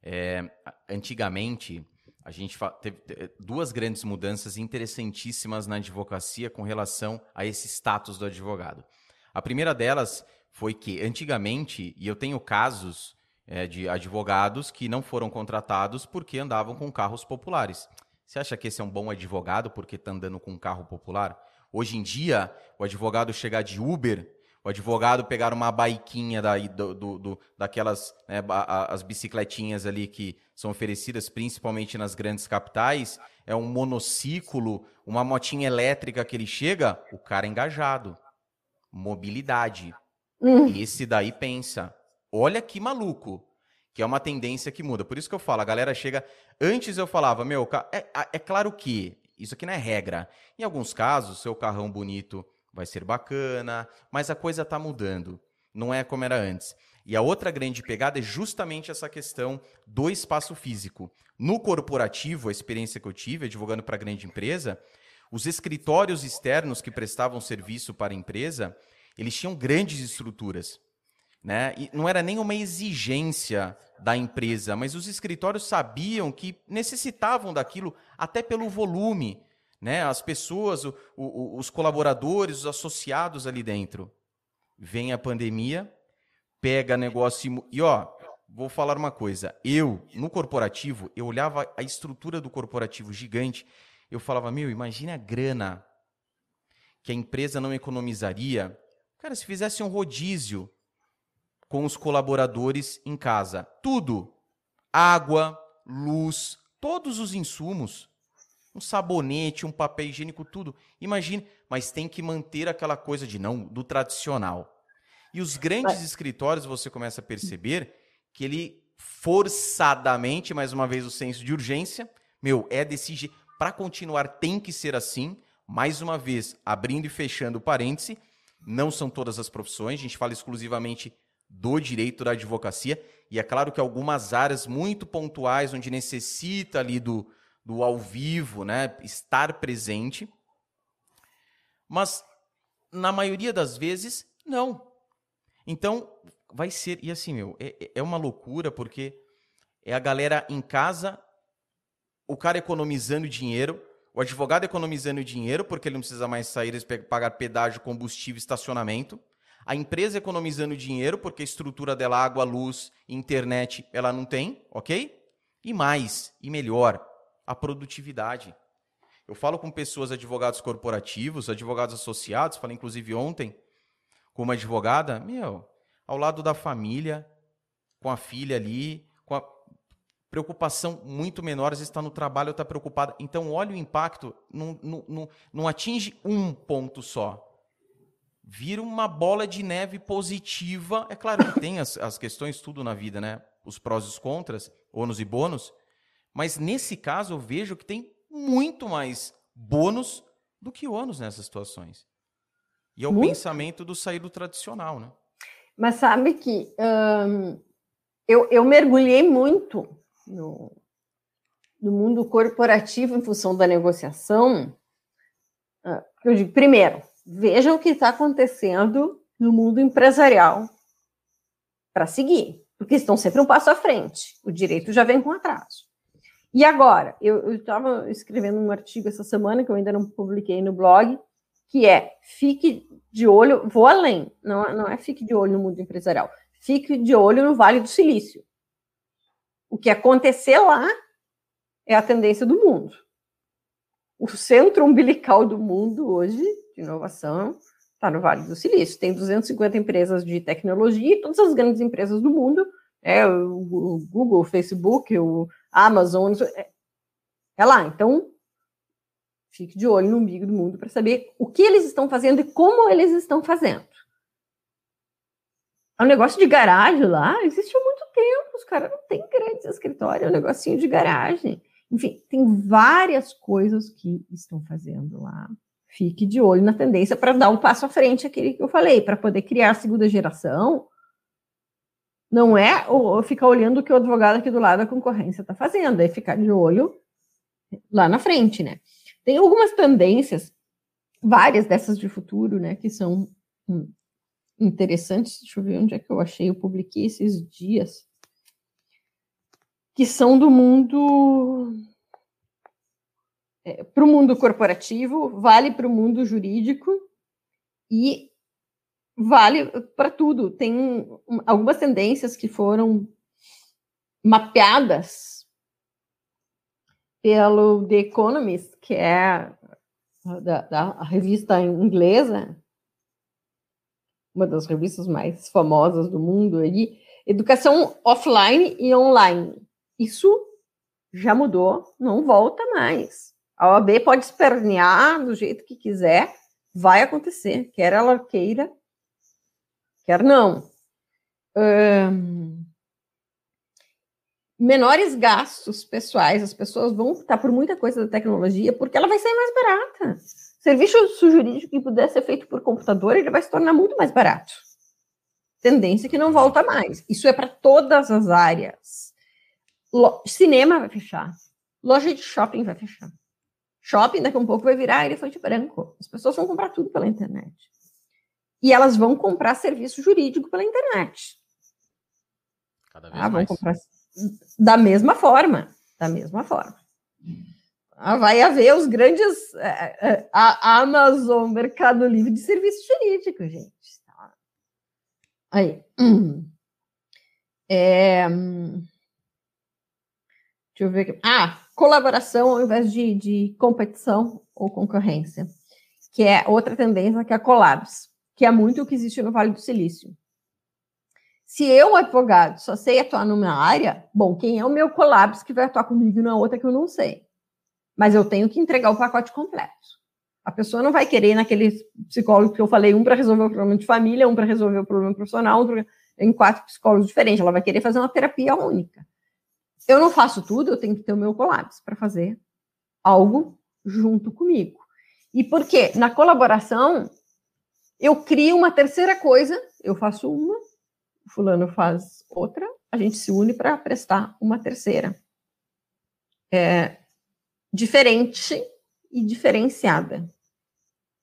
É, antigamente, a gente teve duas grandes mudanças interessantíssimas na advocacia com relação a esse status do advogado. A primeira delas foi que, antigamente, e eu tenho casos é, de advogados que não foram contratados porque andavam com carros populares. Você acha que esse é um bom advogado porque está andando com um carro popular? Hoje em dia, o advogado chegar de Uber, o advogado pegar uma baiquinha da, do, do, do, daquelas né, as bicicletinhas ali que são oferecidas principalmente nas grandes capitais, é um monociclo, uma motinha elétrica que ele chega, o cara é engajado. Mobilidade. Hum. Esse daí pensa, olha que maluco que é uma tendência que muda. Por isso que eu falo, a galera chega. Antes eu falava, meu, é, é claro que isso aqui não é regra. Em alguns casos, seu carrão bonito vai ser bacana, mas a coisa está mudando. não é como era antes. E a outra grande pegada é justamente essa questão do espaço físico. No corporativo, a experiência que eu tive, advogando para grande empresa, os escritórios externos que prestavam serviço para a empresa, eles tinham grandes estruturas. Né? E não era nem uma exigência da empresa, mas os escritórios sabiam que necessitavam daquilo até pelo volume, né? As pessoas, o, o, os colaboradores, os associados ali dentro. Vem a pandemia, pega negócio e ó, vou falar uma coisa. Eu no corporativo, eu olhava a estrutura do corporativo gigante, eu falava meu, imagine a grana que a empresa não economizaria, cara, se fizesse um rodízio com os colaboradores em casa. Tudo. Água, luz, todos os insumos. Um sabonete, um papel higiênico, tudo. Imagine, mas tem que manter aquela coisa de não, do tradicional. E os grandes escritórios, você começa a perceber que ele forçadamente, mais uma vez o senso de urgência, meu, é desse jeito. Para continuar tem que ser assim. Mais uma vez, abrindo e fechando parêntese, não são todas as profissões, a gente fala exclusivamente do direito da advocacia. E é claro que algumas áreas muito pontuais, onde necessita ali do, do ao vivo, né, estar presente. Mas, na maioria das vezes, não. Então, vai ser. E assim, meu, é, é uma loucura, porque é a galera em casa, o cara economizando dinheiro, o advogado economizando dinheiro, porque ele não precisa mais sair pagar pedágio, combustível, estacionamento a empresa economizando dinheiro, porque a estrutura dela, água, luz, internet, ela não tem, ok? E mais, e melhor, a produtividade. Eu falo com pessoas, advogados corporativos, advogados associados, falei inclusive ontem com uma advogada, meu, ao lado da família, com a filha ali, com a preocupação muito menor, às vezes está no trabalho, está preocupada. Então, olha o impacto, não, não, não, não atinge um ponto só vira uma bola de neve positiva. É claro que tem as, as questões, tudo na vida, né? Os prós e os contras, ônus e bônus. Mas nesse caso eu vejo que tem muito mais bônus do que ônus nessas situações. E é o muito. pensamento do sair do tradicional, né? Mas sabe que hum, eu, eu mergulhei muito no, no mundo corporativo em função da negociação. Ah, eu digo, primeiro, Veja o que está acontecendo no mundo empresarial para seguir, porque estão sempre um passo à frente. O direito já vem com atraso. E agora, eu estava escrevendo um artigo essa semana que eu ainda não publiquei no blog, que é fique de olho, vou além, não, não é fique de olho no mundo empresarial, fique de olho no Vale do Silício. O que acontecer lá é a tendência do mundo. O centro umbilical do mundo hoje inovação está no Vale do Silício. Tem 250 empresas de tecnologia e todas as grandes empresas do mundo, é, o Google, o Facebook, o Amazon, é, é lá. Então, fique de olho no umbigo do mundo para saber o que eles estão fazendo e como eles estão fazendo. É negócio de garagem lá existe há muito tempo. Os caras não têm grandes escritórios, é um negocinho de garagem. Enfim, tem várias coisas que estão fazendo lá fique de olho na tendência para dar um passo à frente, aquele que eu falei, para poder criar a segunda geração. Não é ficar olhando o que o advogado aqui do lado da concorrência está fazendo, é ficar de olho lá na frente, né? Tem algumas tendências, várias dessas de futuro, né, que são hum, interessantes. Deixa eu ver onde é que eu achei, eu publiquei esses dias, que são do mundo é, para o mundo corporativo, vale para o mundo jurídico e vale para tudo. Tem algumas tendências que foram mapeadas pelo The Economist, que é da, da revista inglesa, uma das revistas mais famosas do mundo aí, educação offline e online. Isso já mudou, não volta mais. A OAB pode espernear do jeito que quiser, vai acontecer, quer ela queira, quer não. menores gastos pessoais, as pessoas vão optar por muita coisa da tecnologia porque ela vai sair mais barata. Serviço jurídico que puder ser feito por computador, ele vai se tornar muito mais barato. tendência que não volta mais. Isso é para todas as áreas. Lo cinema vai fechar. Loja de shopping vai fechar. Shopping daqui a um pouco vai virar elefante branco. As pessoas vão comprar tudo pela internet. E elas vão comprar serviço jurídico pela internet. Cada vez ah, mais. Vão comprar da mesma forma. Da mesma forma. Ah, vai haver os grandes. É, é, a Amazon, Mercado Livre de serviço jurídico, gente. Tá? Aí. É, deixa eu ver aqui. Ah, colaboração ao invés de, de competição ou concorrência, que é outra tendência que é a collabs, que é muito o que existe no Vale do Silício. Se eu, advogado, só sei atuar numa área, bom, quem é o meu collabs que vai atuar comigo na outra que eu não sei? Mas eu tenho que entregar o pacote completo. A pessoa não vai querer naquele psicólogo que eu falei, um para resolver o problema de família, um para resolver o problema profissional, outro em quatro psicólogos diferentes. Ela vai querer fazer uma terapia única. Eu não faço tudo, eu tenho que ter o meu colapso para fazer algo junto comigo. E por quê? Na colaboração, eu crio uma terceira coisa, eu faço uma, o fulano faz outra, a gente se une para prestar uma terceira. É, diferente e diferenciada.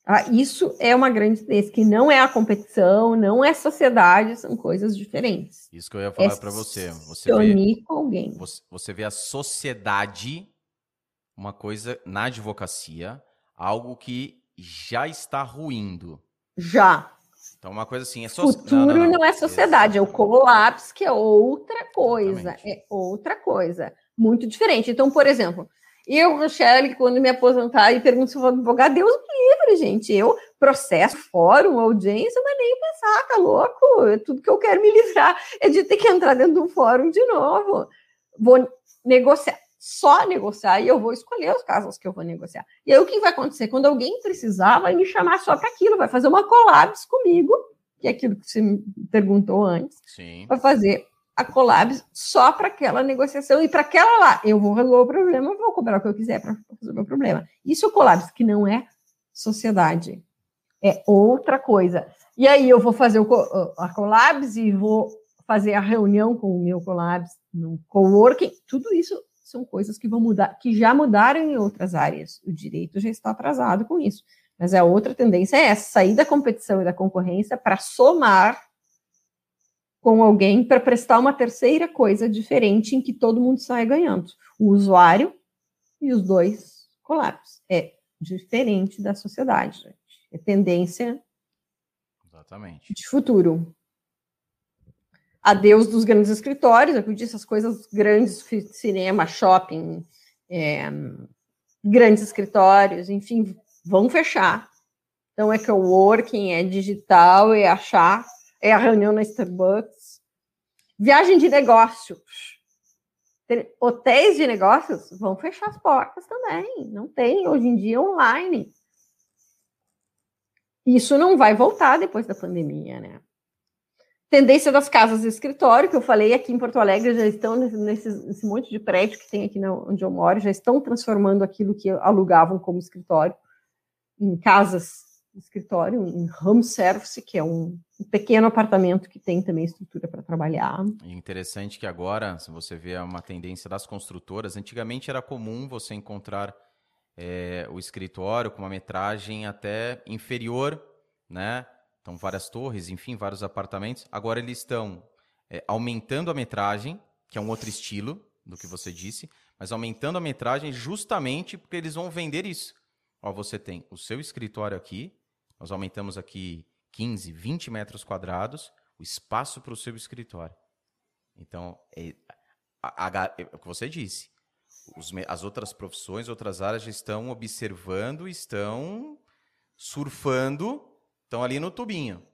Ah, isso é uma grande tendência, que não é a competição, não é sociedade, são coisas diferentes. Isso que eu ia falar é para você. Você vê, com alguém. Você, você vê a sociedade, uma coisa na advocacia, algo que já está ruindo. Já. Então, uma coisa assim, é so... Futuro não, não, não. não, é sociedade, é o colapso, que é outra coisa. Exatamente. É outra coisa. Muito diferente. Então, por exemplo, eu, Rochelle, quando me aposentar e pergunto se eu vou advogar, Deus me livre, gente. Eu processo, fórum, audiência, mas nem pensar, tá louco? É tudo que eu quero me livrar é de ter que entrar dentro de um fórum de novo. Vou negociar, só negociar, e eu vou escolher os casos que eu vou negociar. E aí o que vai acontecer? Quando alguém precisar, vai me chamar só para aquilo, vai fazer uma collabs comigo, que é aquilo que você me perguntou antes. Sim. Vai fazer a Colabs só para aquela negociação e para aquela lá. Eu vou resolver o problema, vou cobrar o que eu quiser para resolver o problema. Isso é o Colabs, que não é sociedade. É outra coisa. E aí eu vou fazer o, a Colabs e vou fazer a reunião com o meu Colabs no coworking. Tudo isso são coisas que vão mudar, que já mudaram em outras áreas. O direito já está atrasado com isso. Mas a outra tendência é essa, sair da competição e da concorrência para somar com alguém para prestar uma terceira coisa diferente em que todo mundo sai ganhando. O usuário e os dois colapsos. É diferente da sociedade, gente. É tendência Exatamente. de futuro. Adeus dos grandes escritórios, é eu disse, as coisas grandes, cinema, shopping, é, grandes escritórios, enfim, vão fechar. Então é que o working, é digital, é achar, é a reunião na Starbucks, Viagem de negócio. Hotéis de negócios vão fechar as portas também. Não tem hoje em dia online. Isso não vai voltar depois da pandemia, né? Tendência das casas de escritório, que eu falei aqui em Porto Alegre, já estão nesse, nesse monte de prédio que tem aqui onde eu moro, já estão transformando aquilo que alugavam como escritório em casas escritório, em home service, que é um, um pequeno apartamento que tem também estrutura para trabalhar. E interessante que agora, se você vê uma tendência das construtoras, antigamente era comum você encontrar é, o escritório com uma metragem até inferior, né? Então, várias torres, enfim, vários apartamentos. Agora eles estão é, aumentando a metragem, que é um outro estilo do que você disse, mas aumentando a metragem justamente porque eles vão vender isso. Ó, você tem o seu escritório aqui, nós aumentamos aqui 15, 20 metros quadrados o espaço para o seu escritório. Então, é, a, a, é o que você disse. Os, as outras profissões, outras áreas já estão observando, estão surfando, estão ali no tubinho.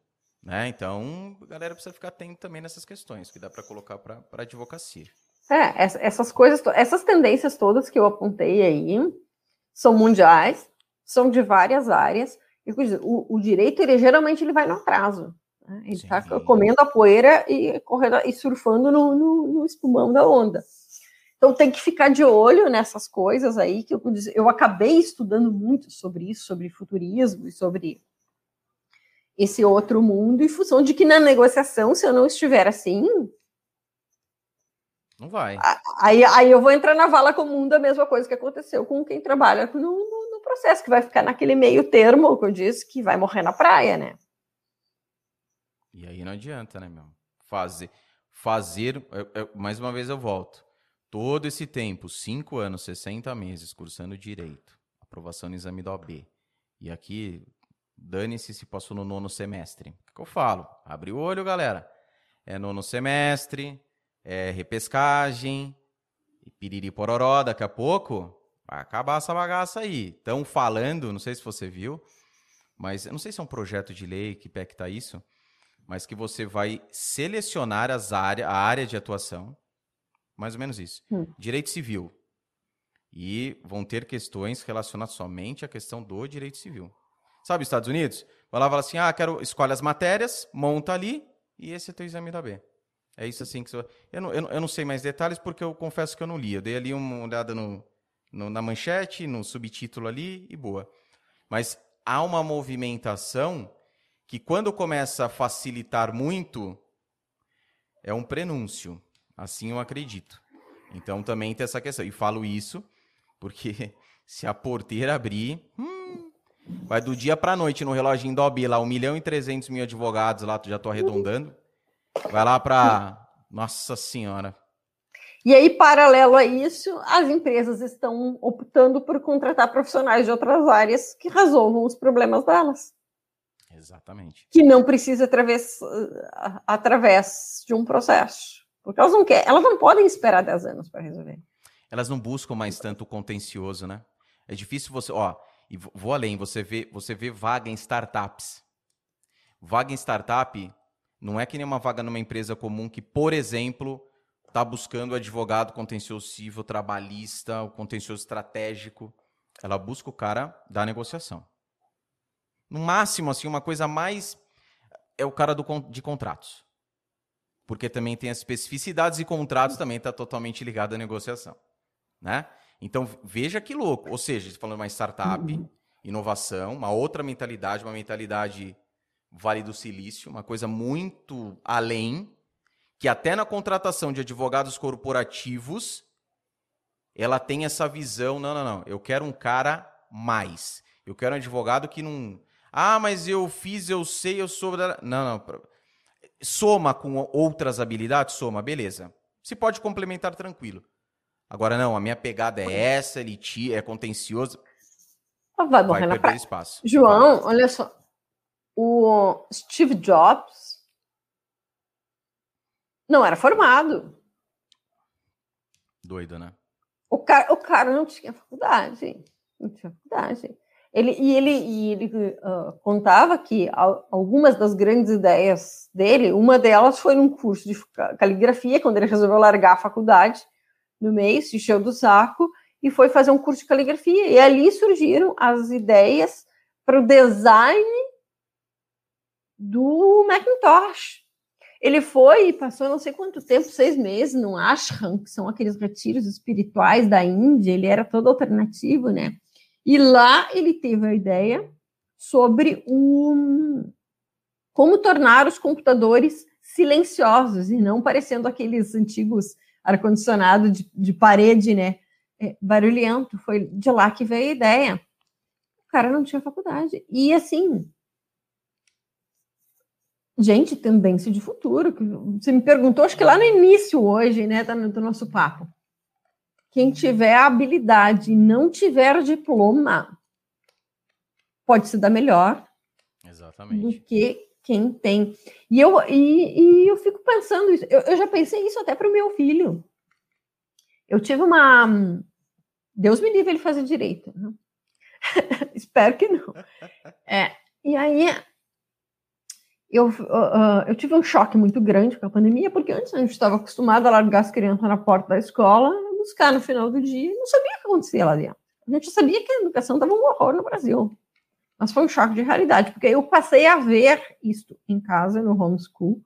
Né? Então, a galera precisa ficar atento também nessas questões, que dá para colocar para a advocacia. É, essas coisas, essas tendências todas que eu apontei aí são mundiais, são de várias áreas, o, o direito, ele geralmente ele vai no atraso. Né? Ele está comendo a poeira e, correndo, e surfando no, no, no, espumão da onda. Então tem que ficar de olho nessas coisas aí, que eu, eu acabei estudando muito sobre isso, sobre futurismo e sobre esse outro mundo em função de que na negociação, se eu não estiver assim, não vai. Aí, aí eu vou entrar na vala comum da mesma coisa que aconteceu com quem trabalha no, processo, que vai ficar naquele meio termo que eu disse que vai morrer na praia, né? E aí não adianta, né, meu? Fazer, fazer, eu, eu, mais uma vez eu volto. Todo esse tempo, cinco anos, 60 meses, cursando direito, aprovação no exame da OB. E aqui, dane-se se passou no nono semestre. O que eu falo? Abre o olho, galera. É nono semestre, é repescagem, e piriri pororó, daqui a pouco vai acabar essa bagaça aí. Estão falando, não sei se você viu, mas eu não sei se é um projeto de lei que pecta isso, mas que você vai selecionar as área, a área de atuação, mais ou menos isso. Hum. Direito civil. E vão ter questões relacionadas somente à questão do direito civil. Sabe, Estados Unidos? Vai lá e fala assim: ah, quero, escolhe as matérias, monta ali, e esse é o teu exame da B. É isso assim que você. Eu não, eu, eu não sei mais detalhes porque eu confesso que eu não li. Eu dei ali uma olhada no, no, na manchete, no subtítulo ali e boa. Mas há uma movimentação que, quando começa a facilitar muito, é um prenúncio. Assim eu acredito. Então também tem essa questão. E falo isso porque se a porteira abrir. Hum, vai do dia para noite no relógio da OB lá, 1 milhão e 300 mil advogados lá, já tô arredondando. Vai lá para. Nossa Senhora. E aí, paralelo a isso, as empresas estão optando por contratar profissionais de outras áreas que resolvam os problemas delas. Exatamente. Que não precisa através, através de um processo. Porque elas não querem, elas não podem esperar 10 anos para resolver. Elas não buscam mais tanto contencioso, né? É difícil você, ó, e vou além, você vê, você vê vaga em startups. Vaga em startup não é que nem uma vaga numa empresa comum que, por exemplo, está buscando advogado contencioso civil, trabalhista, o contencioso estratégico. Ela busca o cara da negociação. No máximo, assim, uma coisa mais é o cara do, de contratos. Porque também tem as especificidades e contratos também está totalmente ligado à negociação. Né? Então, veja que louco. Ou seja, falando uma startup, uhum. inovação, uma outra mentalidade, uma mentalidade Vale do Silício, uma coisa muito além, que até na contratação de advogados corporativos, ela tem essa visão, não, não, não, eu quero um cara mais. Eu quero um advogado que não, ah, mas eu fiz, eu sei, eu sou, não, não, soma com outras habilidades, soma, beleza. Se pode complementar tranquilo. Agora não, a minha pegada é essa, elite, é contencioso. Vai morrer vai na espaço. João, vai. olha só, o Steve Jobs não era formado. Doido, né? O cara, o cara não tinha faculdade. Não tinha faculdade. Ele, e ele, e ele uh, contava que algumas das grandes ideias dele, uma delas foi num curso de caligrafia, quando ele resolveu largar a faculdade no meio, se encheu do saco e foi fazer um curso de caligrafia. E ali surgiram as ideias para o design do Macintosh. Ele foi e passou não sei quanto tempo, seis meses, no ashram, que são aqueles retiros espirituais da Índia, ele era todo alternativo, né? E lá ele teve a ideia sobre um, como tornar os computadores silenciosos e não parecendo aqueles antigos ar-condicionado de, de, parede, né? É, barulhento. Foi de lá que veio a ideia. O cara não tinha faculdade. E assim, gente, tendência de futuro. Você me perguntou, acho que lá no início hoje, né, do nosso papo. Quem tiver habilidade e não tiver diploma pode se dar melhor Exatamente. do que quem tem. E eu, e, e eu fico pensando isso. Eu, eu já pensei isso até para o meu filho. Eu tive uma. Deus me livre ele fazer direito. Né? Espero que não. É, e aí eu, uh, eu tive um choque muito grande com a pandemia, porque antes a gente estava acostumado a largar as crianças na porta da escola, buscar no final do dia, e não sabia o que acontecia lá dentro. A gente sabia que a educação estava um horror no Brasil. Mas foi um choque de realidade, porque eu passei a ver isso em casa, no homeschool.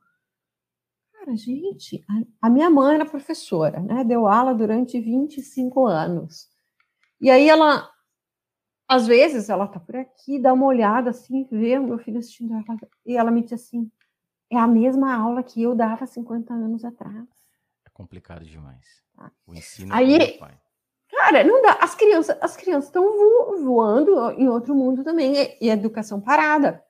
Cara, gente, a, a minha mãe era professora, né? Deu aula durante 25 anos. E aí ela às vezes ela tá por aqui, dá uma olhada assim, vê o meu filho assistindo ela, e ela me diz assim: é a mesma aula que eu dava 50 anos atrás. É complicado demais. Tá. O ensino Aí- pai. Cara, não dá. As crianças as crianças estão vo- voando em outro mundo também, e, a educação parada.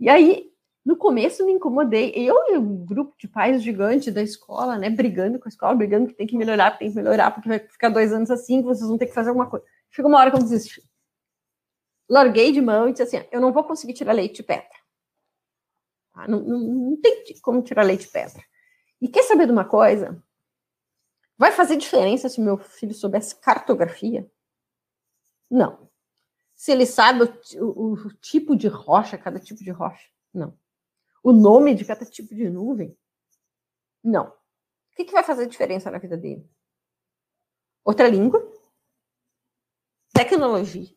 E aí, no começo, me incomodei. Eu e um grupo de pais gigante da escola, né, brigando com a escola, brigando que tem que melhorar, que tem que melhorar, porque vai ficar dois anos assim, que vocês vão ter que fazer alguma coisa. Chegou uma hora que eu desisti. Larguei de mão e disse assim: eu não vou conseguir tirar leite de pedra. Tá? Não, não, não tem como tirar leite de pedra. E quer saber de uma coisa? Vai fazer diferença se meu filho soubesse cartografia? Não. Se ele sabe o, o- o tipo de rocha, cada tipo de rocha? Não. O nome de cada tipo de nuvem? Não. O que, que vai fazer diferença na vida dele? Outra língua? Tecnologia.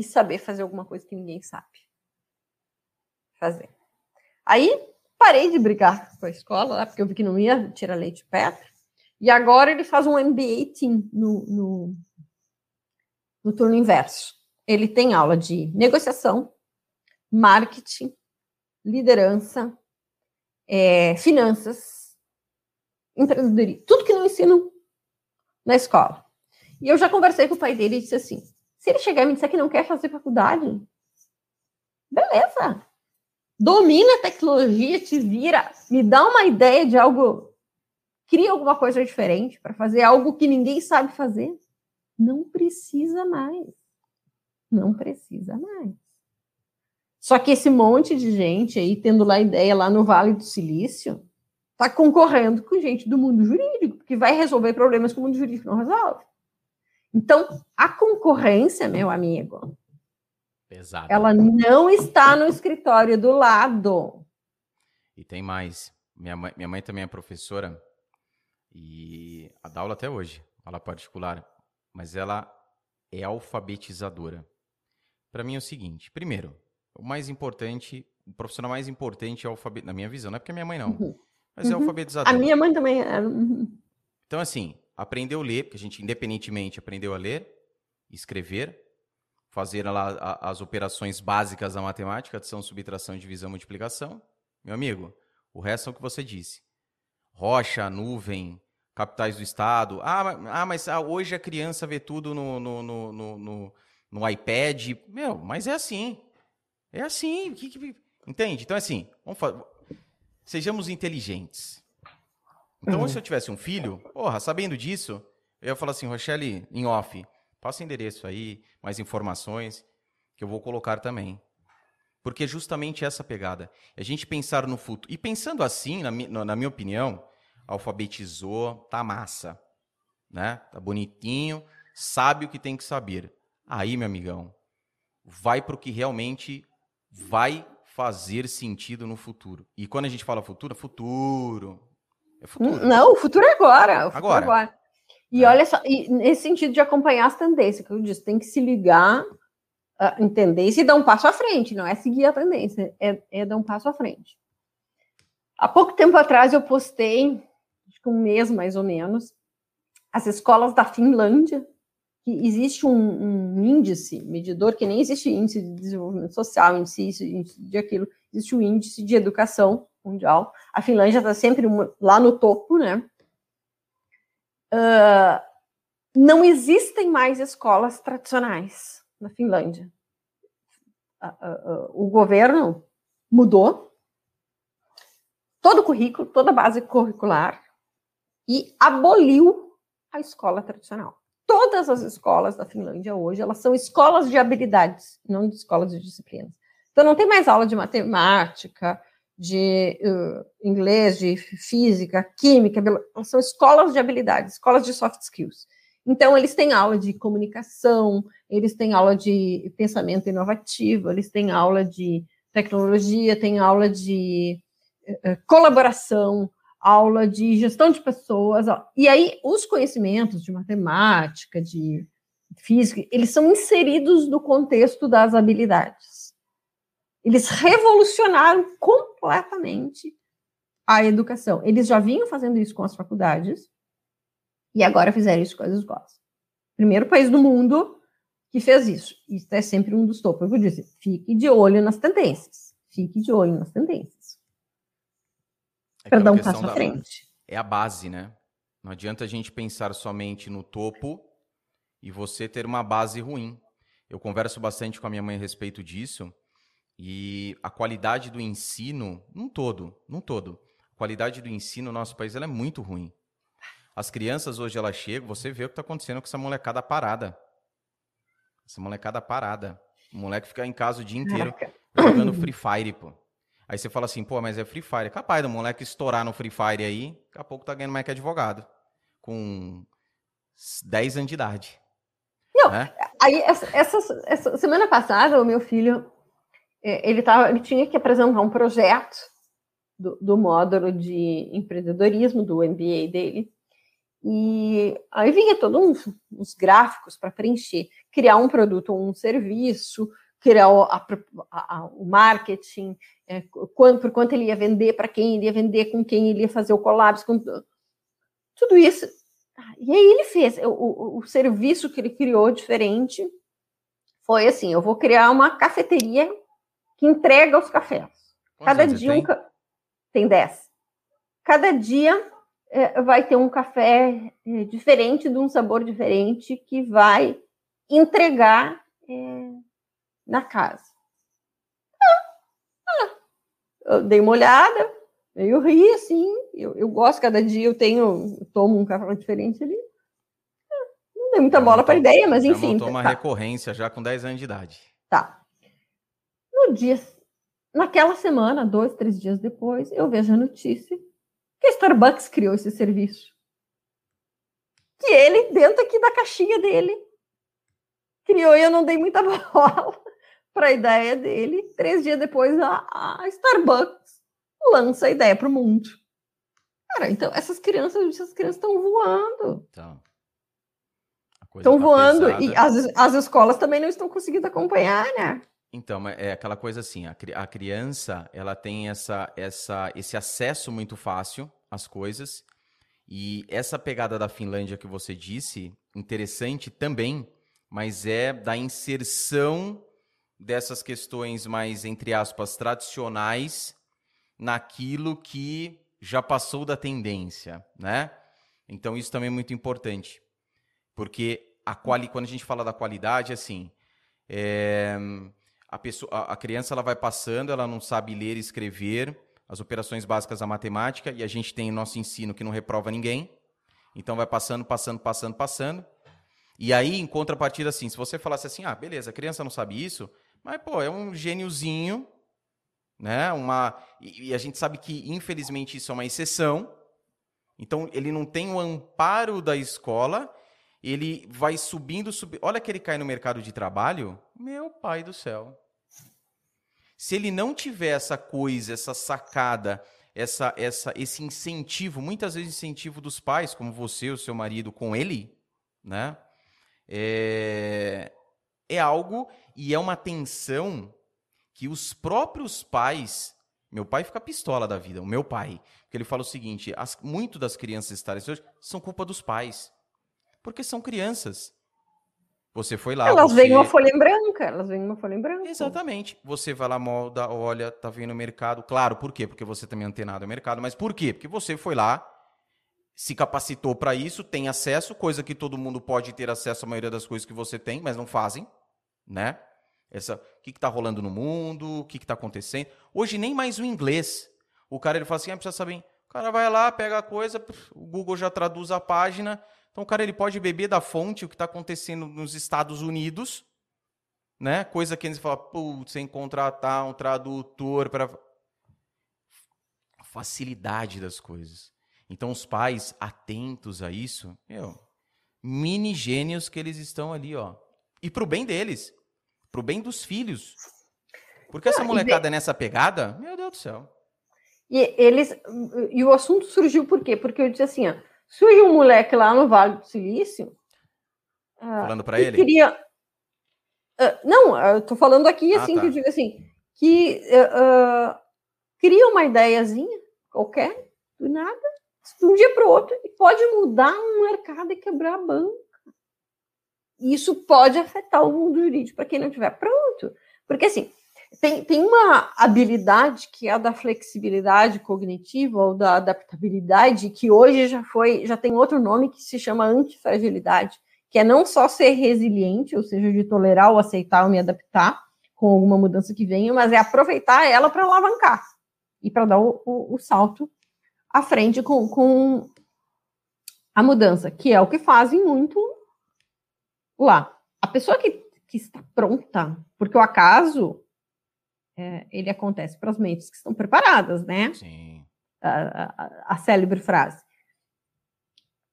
E saber fazer alguma coisa que ninguém sabe fazer. Aí parei de brigar com a escola, lá, porque eu vi que não ia tirar leite de pedra. E agora ele faz um MBA Team no, no, no turno inverso. Ele tem aula de negociação, marketing, liderança, é, finanças, empreendedorismo, tudo que não ensinam na escola. E eu já conversei com o pai dele e disse assim: se ele chegar e me disser que não quer fazer faculdade, beleza. Domina a tecnologia, te vira, me dá uma ideia de algo cria alguma coisa diferente para fazer algo que ninguém sabe fazer. Não precisa mais. Não precisa mais. Só que esse monte de gente aí, tendo lá ideia lá no Vale do Silício, está concorrendo com gente do mundo jurídico, que vai resolver problemas que o mundo jurídico não resolve. Então, a concorrência, meu amigo, Pesado. ela não está no escritório do lado. E tem mais. Minha mãe, minha mãe também é professora e a dá aula até hoje, aula particular, mas ela é alfabetizadora. Para mim é o seguinte: primeiro, o mais importante, o profissional mais importante é o alfabeto, na minha visão, não é porque é minha mãe não, Uhum. mas é Uhum. alfabetizador. A minha mãe também é. uhum. Então, assim, aprendeu a ler, porque a gente, independentemente, aprendeu a ler, escrever, fazer lá as operações básicas da matemática, adição, subtração, divisão, multiplicação. Meu amigo, o resto é o que você disse. Rocha, nuvem, capitais do estado. Ah, ah mas ah, hoje a criança vê tudo no, no, no, no, no- iPad. Meu, mas é assim. É assim. que- que- Entende? Então, assim, vamos fa- sejamos inteligentes. Então, Uhum. se eu tivesse um filho, porra, sabendo disso, eu ia falar assim, Rochelle, em off, passa o endereço aí, mais informações, que eu vou colocar também. Porque justamente essa pegada. A gente pensar no futuro. E pensando assim, na, mi- na- minha opinião, alfabetizou, tá massa. Né? Tá bonitinho, sabe o que tem que saber. Aí, meu amigão, vai pro que realmente vai fazer sentido no futuro. E quando a gente fala futuro, é futuro. É futuro. Não, o futuro é agora. O futuro Agora. é agora. E É. olha só, e nesse sentido de acompanhar as tendências, que eu disse, tem que se ligar ah, em tendência e dar um passo à frente, não é seguir a tendência, é, é dar um passo à frente. Há pouco tempo atrás eu postei, acho que um mês mais ou menos, as escolas da Finlândia, que existe um, um índice, medidor, que nem existe índice de desenvolvimento social, índice índice de aquilo, existe um índice de educação mundial. A Finlândia está sempre lá no topo, né? Ah, não existem mais escolas tradicionais na Finlândia. Ah, ah, o governo mudou todo o currículo, toda a base curricular e aboliu a escola tradicional. Todas as escolas da Finlândia hoje, elas são escolas de habilidades, não de escolas de disciplinas. Então não tem mais aula de matemática, de uh, inglês, de física, química, são escolas de habilidades, escolas de soft skills. Então, eles têm aula de comunicação, eles têm aula de pensamento inovativo, eles têm aula de tecnologia, têm aula de eh, colaboração, aula de gestão de pessoas. E aí, os conhecimentos de matemática, de física, eles são inseridos no contexto das habilidades. Eles revolucionaram completamente a educação. Eles já vinham fazendo isso com as faculdades e agora fizeram isso com as escolas. Primeiro país do mundo que fez isso. Isso é sempre um dos topos. Eu vou dizer, fique de olho nas tendências. Fique de olho nas tendências. É para dar um passo à frente. É a base, né? Não adianta a gente pensar somente no topo e você ter uma base ruim. Eu converso bastante com a minha mãe a respeito disso e a qualidade do ensino, num todo, num todo, a qualidade do ensino no nosso país ela é muito ruim. As crianças hoje elas chegam, você vê o que está acontecendo com essa molecada parada. Essa molecada parada. O moleque fica em casa o dia inteiro jogando Free Fire, pô. Aí você fala assim, pô, mas é Free Fire. Capaz do moleque estourar no Free Fire aí, daqui a pouco tá ganhando mais que advogado. Com 10 anos de idade. Não, é? aí essa, essa, essa, semana passada o meu filho ele tava, ele tinha que apresentar um projeto do, do módulo de empreendedorismo do MBA dele e aí vinha todos uns, uns gráficos para preencher, criar um produto ou um serviço, criar o, a, a, o marketing, é, quanto, por quanto ele ia vender, para quem ele ia vender, com quem ele ia fazer o collabs, com, tudo isso. E aí ele fez, o, o, o serviço que ele criou diferente foi assim, eu vou criar uma cafeteria que entrega os cafés. Cada dia tem? um... Tem 10. Cada dia é, vai ter um café é, diferente, de um sabor diferente, que vai entregar é, na casa. Ah, ah, eu dei uma olhada, eu ri assim, eu, eu gosto, cada dia eu tenho, eu tomo um café diferente ali. Ah, não dei muita bola para a ideia, mas enfim. Montou uma tá. recorrência já com 10 anos de idade. Tá. No dia, naquela semana, dois, três dias depois, eu vejo a notícia que a Starbucks criou esse serviço. Que ele, dentro aqui da caixinha dele, criou e eu não dei muita bola para a ideia dele. Três dias depois, a, a Starbucks lança a ideia para o mundo. Cara, então essas crianças, essas crianças estão voando. Então, estão tá voando pesada. e as, as escolas também não estão conseguindo acompanhar, né? Então, é aquela coisa assim, a, a criança, ela tem essa, essa, esse acesso muito fácil às coisas, e essa pegada da Finlândia que você disse, interessante também, mas é da inserção dessas questões mais, entre aspas, tradicionais naquilo que já passou da tendência, né? Então, isso também é muito importante, porque a quando a gente fala da qualidade, assim, é a, pessoa, a, criança ela vai passando, ela não sabe ler e escrever as operações básicas da matemática, e a gente tem nosso ensino que não reprova ninguém. Então vai passando, passando, passando, passando. E aí, em contrapartida, assim, se você falasse assim, ah, beleza, a criança não sabe isso, mas, pô, é um gêniozinho, né? Uma... E a gente sabe que, infelizmente, isso é uma exceção. Então, ele não tem o amparo da escola, ele vai subindo, subindo. Olha que ele cai no mercado de trabalho, meu pai do céu. Se ele não tiver essa coisa, essa sacada, essa, essa, esse incentivo, muitas vezes incentivo dos pais, como você, o seu marido, com ele, né? É, é algo e é uma tensão que os próprios pais. Meu pai fica pistola da vida, o meu pai. Porque ele fala o seguinte: as, muito das crianças estarem hoje são culpa dos pais. Porque são crianças. Você foi lá. Elas você... veem uma folha em branca, elas veem uma folha em branco. Exatamente. Você vai lá, molda, olha, tá vendo o mercado. Claro, por quê? Porque você também é antenado ao mercado. Mas por quê? Porque você foi lá, se capacitou para isso, tem acesso, coisa que todo mundo pode ter acesso à maioria das coisas que você tem, mas não fazem, né? Essa, o que está rolando no mundo, o que está acontecendo. Hoje nem mais o inglês. O cara ele fala assim, ah, precisa saber. O cara vai lá, pega a coisa, o Google já traduz a página, então o cara ele pode beber da fonte o que está acontecendo nos Estados Unidos, né? Coisa que eles falam, putz, sem contratar um tradutor para facilidade das coisas. Então os pais atentos a isso, meu, mini gênios que eles estão ali, ó. E pro bem deles, pro bem dos filhos. Porque essa molecada é nessa pegada, meu Deus do céu. E eles e o assunto surgiu por quê? Porque eu disse assim, ó, Surgiu um moleque lá no Vale do Silício. Ah, falando para ele? Queria. Uh, não, eu tô falando aqui ah, assim, tá. que eu digo assim, que uh, cria uma ideiazinha qualquer, do nada, de um dia para o outro, e pode mudar um mercado e quebrar a banca. isso pode afetar o mundo jurídico para quem não estiver pronto. Porque, assim, tem, tem uma habilidade que é a da flexibilidade cognitiva ou da adaptabilidade, que hoje já foi, já tem outro nome que se chama antifragilidade, que é não só ser resiliente, ou seja, de tolerar ou aceitar ou me adaptar com alguma mudança que venha, mas é aproveitar ela para alavancar e para dar o, o, o, salto à frente com, com a mudança, que é o que fazem muito lá. A pessoa que, que está pronta, porque o acaso é, ele acontece para as mentes que estão preparadas, né? Sim. A, a, a célebre frase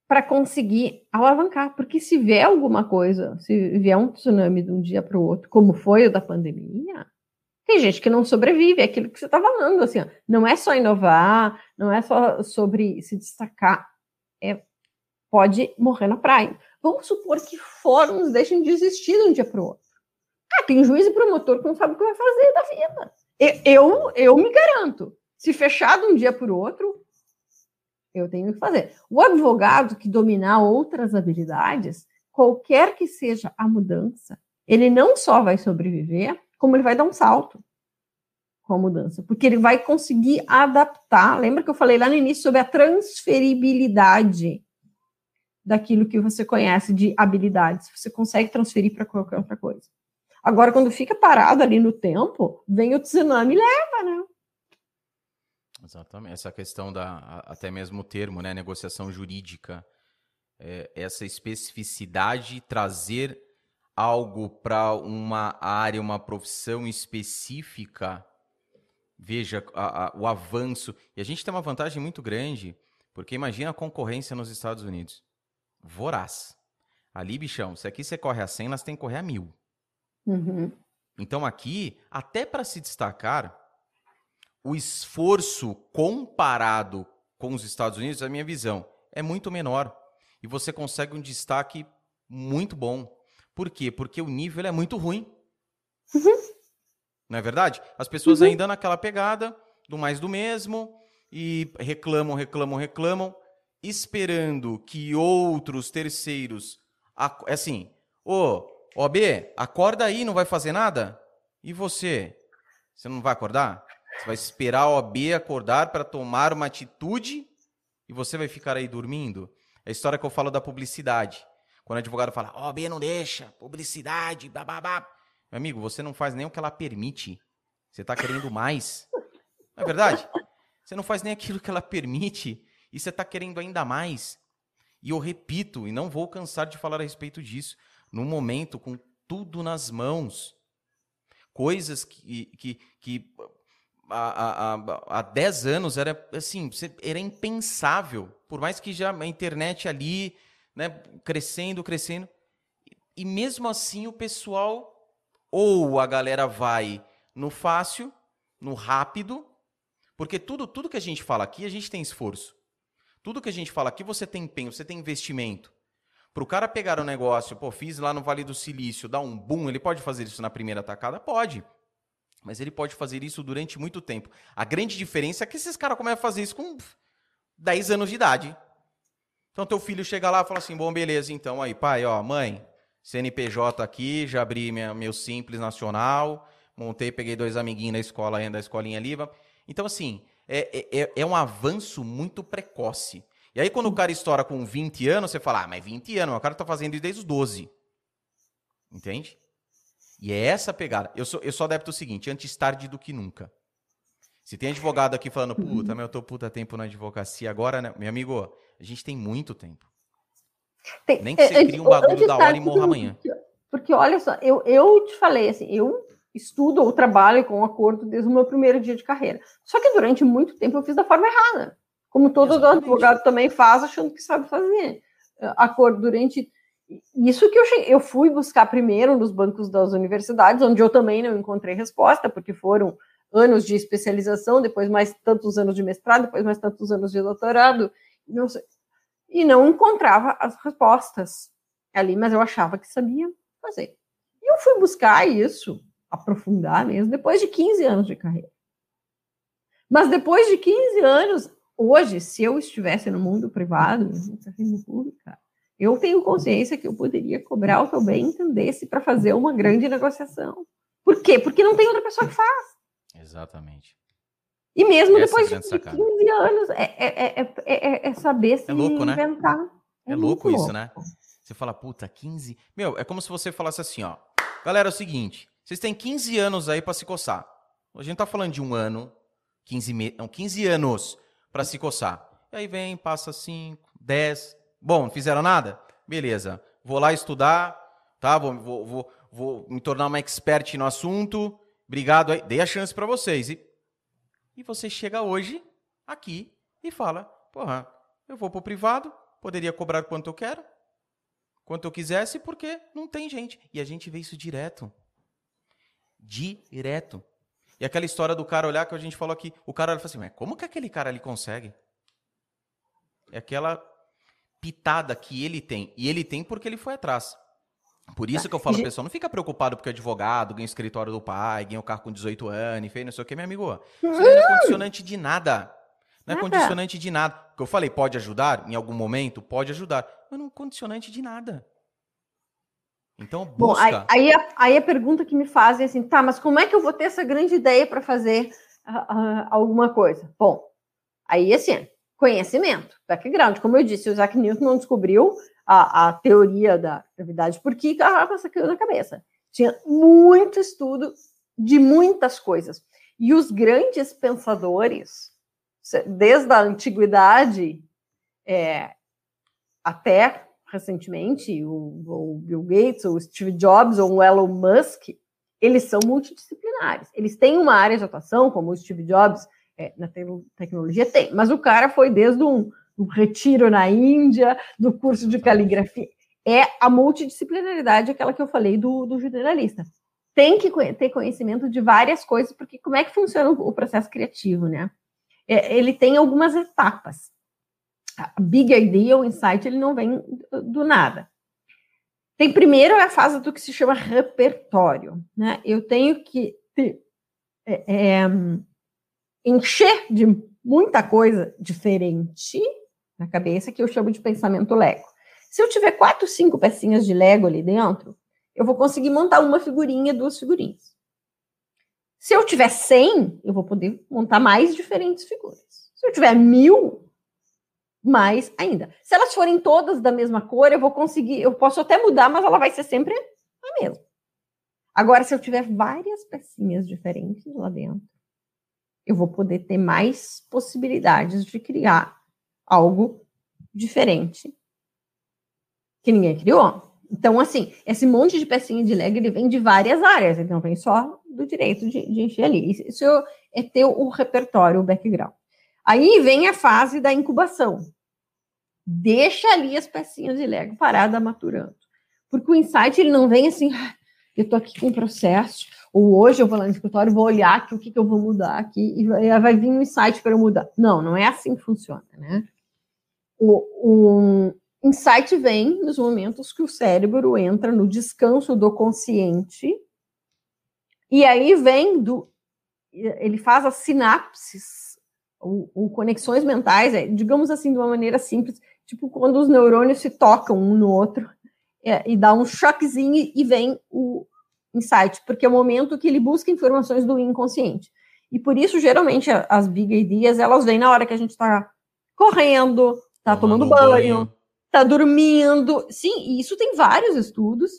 para conseguir alavancar, porque se vier alguma coisa, se vier um tsunami de um dia para o outro, como foi o da pandemia, tem gente que não sobrevive, é aquilo que você está falando, assim, ó, não é só inovar, não é só sobre se destacar, é, pode morrer na praia. Vamos supor que fóruns deixem de existir de um dia para o outro. Ah, tem juiz e promotor que não sabe o que vai fazer da vida. Eu, eu me garanto, se fechar de um dia para o outro, eu tenho que fazer. O advogado que dominar outras habilidades, qualquer que seja a mudança, ele não só vai sobreviver, como ele vai dar um salto com a mudança, porque ele vai conseguir adaptar. Lembra que eu falei lá no início sobre a transferibilidade daquilo que você conhece de habilidades? Você consegue transferir para qualquer outra coisa. Agora, quando fica parado ali no tempo, vem o tsunami e leva, né? Exatamente. Essa questão da, até mesmo o termo, né, negociação jurídica, é, essa especificidade, trazer algo para uma área, uma profissão específica, veja a, a, o avanço. E a gente tem uma vantagem muito grande, porque imagina a concorrência nos Estados Unidos. Voraz. Ali, bichão, se aqui você corre a 100, nós tem que correr a mil. Uhum. Então aqui, até para se destacar, o esforço comparado com os Estados Unidos, a minha visão, é muito menor. E você consegue um destaque muito bom. Por quê? Porque o nível é muito ruim. Uhum. Não é verdade? As pessoas uhum. ainda naquela pegada do mais do mesmo e reclamam, reclamam, reclamam, esperando que outros terceiros. Assim, ô, OB, acorda aí, não vai fazer nada? E você? Você não vai acordar? Você vai esperar a OAB acordar para tomar uma atitude e você vai ficar aí dormindo? É a história que eu falo da publicidade. Quando o advogado fala, OAB não deixa, publicidade, bababá. Meu amigo, você não faz nem o que ela permite. Você está querendo mais. Não é verdade? Você não faz nem aquilo que ela permite e você está querendo ainda mais. E eu repito, e não vou cansar de falar a respeito disso, no momento com tudo nas mãos, coisas que, que, que há, há, há 10 anos era assim, era impensável. Por mais que já a internet ali, né, crescendo, crescendo. E mesmo assim o pessoal, ou a galera vai no fácil, no rápido, porque tudo, tudo que a gente fala aqui, a gente tem esforço. Tudo que a gente fala aqui, você tem empenho, você tem investimento. Para o cara pegar o um negócio, pô, fiz lá no Vale do Silício, dar um boom, ele pode fazer isso na primeira tacada? Pode. Mas ele pode fazer isso durante muito tempo. A grande diferença é que esses caras começam a fazer isso com 10 anos de idade. Então teu filho chega lá e fala assim: bom, beleza, então aí, pai, ó, mãe, CNPJ aqui, já abri minha, meu Simples Nacional, montei, peguei dois amiguinhos da escola, da escolinha ali. Então, assim, é, é, é um avanço muito precoce. E aí, quando o cara estoura com 20 anos, você fala, ah, mas 20 anos, o cara tá fazendo isso desde os 12. Entende? E é essa pegada. Eu sou, eu sou adepto do seguinte: antes tarde do que nunca. Se tem advogado aqui falando, puta, mas eu tô puta tempo na advocacia agora, né? Meu amigo, a gente tem muito tempo. Tem, Nem que você é, crie um bagulho da hora e morra amanhã. Porque, porque, olha só, eu, eu te falei assim, eu estudo ou trabalho com acordo desde o meu primeiro dia de carreira. Só que durante muito tempo eu fiz da forma errada. Como todo advogado também faz, achando que sabe fazer. Acordo durante isso que eu, cheguei, eu fui buscar primeiro nos bancos das universidades, onde eu também não encontrei resposta, porque foram anos de especialização, depois mais tantos anos de mestrado, depois mais tantos anos de doutorado, não sei, e não encontrava as respostas ali, mas eu achava que sabia fazer. E eu fui buscar isso, aprofundar mesmo, depois de 15 anos de carreira. Mas depois de 15 anos, hoje, se eu estivesse no mundo privado, na pública, Eu tenho consciência que eu poderia cobrar o que eu bem entendesse para fazer uma grande negociação. Por quê? Porque não tem outra pessoa que faz. Exatamente. E mesmo Essa depois de 15 anos, é, é, é, é, saber se louco, inventar. Né? É, louco isso, louco. né? Você fala, puta, 15. Meu, é como se você falasse assim, ó. Galera, é o seguinte: vocês têm 15 anos aí para se coçar. A gente tá falando de um ano, 15, me... não, 15 anos para se coçar. E aí vem, passa 5, 10. Bom, não fizeram nada? Beleza. Vou lá estudar, tá? Vou, vou, vou, vou me tornar uma expert no assunto. Obrigado aí. Dei a chance para vocês. E, e você chega hoje aqui e fala: porra, eu vou pro privado, poderia cobrar quanto eu quero, quanto eu quisesse, porque não tem gente. E a gente vê isso direto. Direto. E aquela história do cara olhar que a gente falou aqui, o cara olha e fala assim, mas como que aquele cara ali consegue? É aquela pitada que ele tem. E ele tem porque ele foi atrás. Por isso que eu falo, pessoal, não fica preocupado porque é advogado, ganha o escritório do pai, ganha o carro com 18 anos, fez não sei o que, meu amigo. Isso não é condicionante de nada. Não é condicionante de nada. O que eu falei, pode ajudar? Em algum momento, pode ajudar. Mas não é condicionante de nada. Então, busca. Bom, aí, aí, a, aí, a, pergunta que me fazem é assim, tá, mas como é que eu vou ter essa grande ideia para fazer uh, uh, alguma coisa? Bom, aí assim, conhecimento, background. Como eu disse, o Isaac Newton não descobriu a, a teoria da gravidade porque a coisa caiu na cabeça. Tinha muito estudo de muitas coisas. E os grandes pensadores desde a antiguidade é, até recentemente, o, o, Bill Gates, o Steve Jobs ou o Elon Musk, eles são multidisciplinares. Eles têm uma área de atuação, como o Steve Jobs, é, na te tecnologia tem, mas o cara foi desde um, um retiro na Índia, do curso de caligrafia. É a multidisciplinaridade, aquela que eu falei do, do generalista. Tem que ter conhecimento de várias coisas, porque como é que funciona o processo criativo, né? é, ele tem algumas etapas. A big idea, o insight, ele não vem do nada. Tem primeiro a fase do que se chama repertório. Né? Eu tenho que é, é, encher de muita coisa diferente na cabeça, que eu chamo de pensamento Lego. Se eu tiver quatro, cinco pecinhas de Lego ali dentro, eu vou conseguir montar uma figurinha, duas figurinhas. Se eu tiver 100, eu vou poder montar mais diferentes figuras. Se eu tiver mil, mais ainda. Se elas forem todas da mesma cor, eu vou conseguir, eu posso até mudar, mas ela vai ser sempre a mesma. Agora, se eu tiver várias pecinhas diferentes lá dentro, eu vou poder ter mais possibilidades de criar algo diferente que ninguém criou. Então, assim, esse monte de pecinha de Lego, ele vem de várias áreas, então vem só do direito de, de encher ali. Isso é ter o repertório, o background. Aí vem a fase da incubação. Deixa ali as pecinhas de Lego parada maturando. Porque o insight, ele não vem assim, ah, eu estou aqui com um processo, ou hoje eu vou lá no escritório, vou olhar aqui, o que, que eu vou mudar aqui, e vai vir um insight para eu mudar. Não, não é assim que funciona, né? O, o insight vem nos momentos que o cérebro entra no descanso do consciente e aí vem do. Ele faz as sinapses, ou, ou conexões mentais, é, digamos assim, de uma maneira simples, tipo quando os neurônios se tocam um no outro, é, e dá um choquezinho e vem o insight, porque é o momento que ele busca informações do inconsciente. E por isso, geralmente, as big ideas, elas vêm na hora que a gente está correndo, está tomando banho, está dormindo. Sim, isso tem vários estudos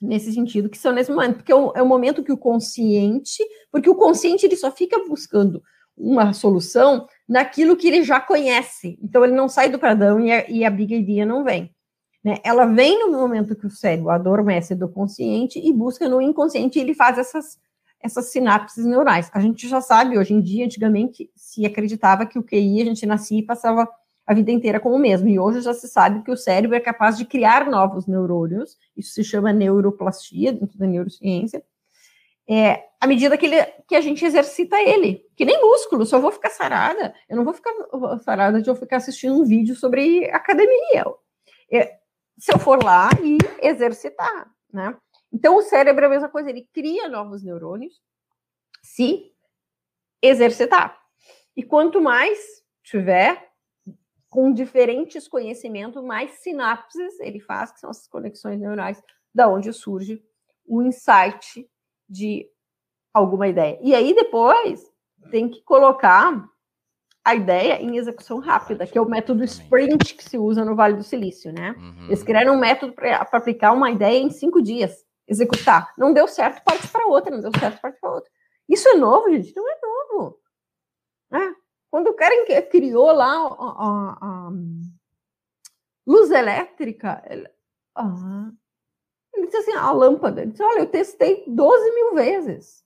nesse sentido, que são nesse momento, porque é o, é o, momento que o consciente, porque o consciente ele só fica buscando uma solução naquilo que ele já conhece. Então ele não sai do pradão e a, e a idea não vem. Né? Ela vem no momento que o cérebro adormece do consciente e busca no inconsciente e ele faz essas, essas sinapses neurais. A gente já sabe hoje em dia, antigamente se acreditava que o QI a gente nascia e passava a vida inteira com o mesmo. E hoje já se sabe que o cérebro é capaz de criar novos neurônios, isso se chama neuroplastia dentro da neurociência, é, à medida que, ele, que a gente exercita ele. Que nem músculo, eu vou ficar sarada, eu não vou ficar sarada de eu ficar assistindo um vídeo sobre academia. É, se eu for lá e exercitar, né? Então, o cérebro é a mesma coisa, ele cria novos neurônios se exercitar. E quanto mais tiver com diferentes conhecimentos, mais sinapses ele faz, que são essas conexões neurais, da onde surge o insight de alguma ideia. E aí depois tem que colocar a ideia em execução rápida, que é o método sprint que se usa no Vale do Silício, né? Uhum. Eles criaram um método para aplicar uma ideia em cinco dias, executar. Não deu certo, parte para outra, não deu certo, parte para outra. Isso é novo, gente? Não é novo. É. Quando o cara criou lá a, a, a luz elétrica, ele, ah, assim, a lâmpada, ele disse, olha, eu testei 12 mil vezes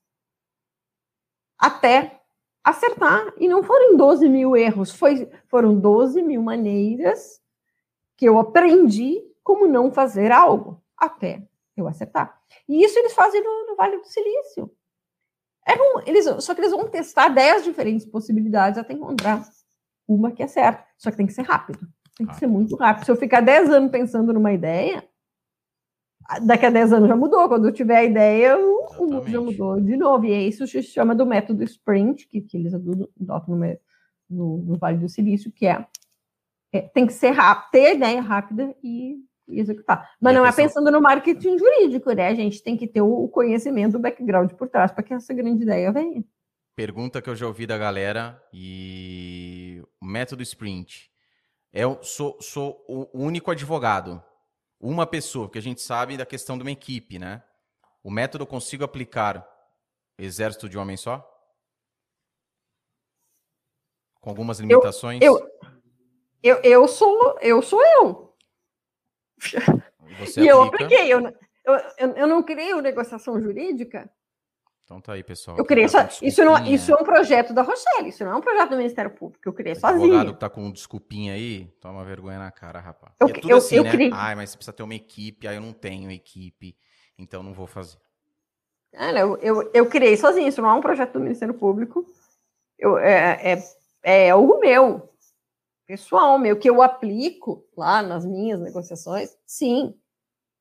até acertar. E não foram 12 mil erros, foi, foram 12 mil maneiras que eu aprendi como não fazer algo até eu acertar. E isso eles fazem no, no Vale do Silício. É um, eles, só que eles vão testar 10 diferentes possibilidades até encontrar uma que é certa. Só que tem que ser rápido. Tem que ser muito rápido. Se eu ficar 10 anos pensando numa ideia, daqui a 10 anos já mudou. Quando eu tiver a ideia, o mundo já mudou de novo. E é isso que se chama do método sprint, que, que eles adotam no, no, no, Vale do Silício, que é, é, tem que ser rápido, ter a ideia rápida e, e executar. Mas e não é pensando no marketing jurídico, né? A gente tem que ter o conhecimento, o background por trás para que essa grande ideia venha. Pergunta que eu já ouvi da galera e o método sprint. Eu sou, sou o único advogado uma pessoa, porque a gente sabe da questão de uma equipe, né? O método eu consigo aplicar exército de homem só? Com algumas limitações? Eu, eu, eu, eu sou eu. Sou eu. e, e eu apliquei. Eu, eu, eu não criei negociação jurídica então tá aí, pessoal. Eu criei tá só. Isso, não, isso é um projeto da Rochelle, isso não é um projeto do Ministério Público. Eu criei sozinho. O advogado que tá com um desculpinha aí, toma vergonha na cara, rapaz. Eu, é tudo eu, assim, eu né? Criei... Ai, mas você precisa ter uma equipe, aí eu não tenho equipe, então não vou fazer. Ah, não, eu, eu criei sozinho, isso não é um projeto do Ministério Público. Eu, é, é, é algo meu, pessoal meu, que eu aplico lá nas minhas negociações, sim.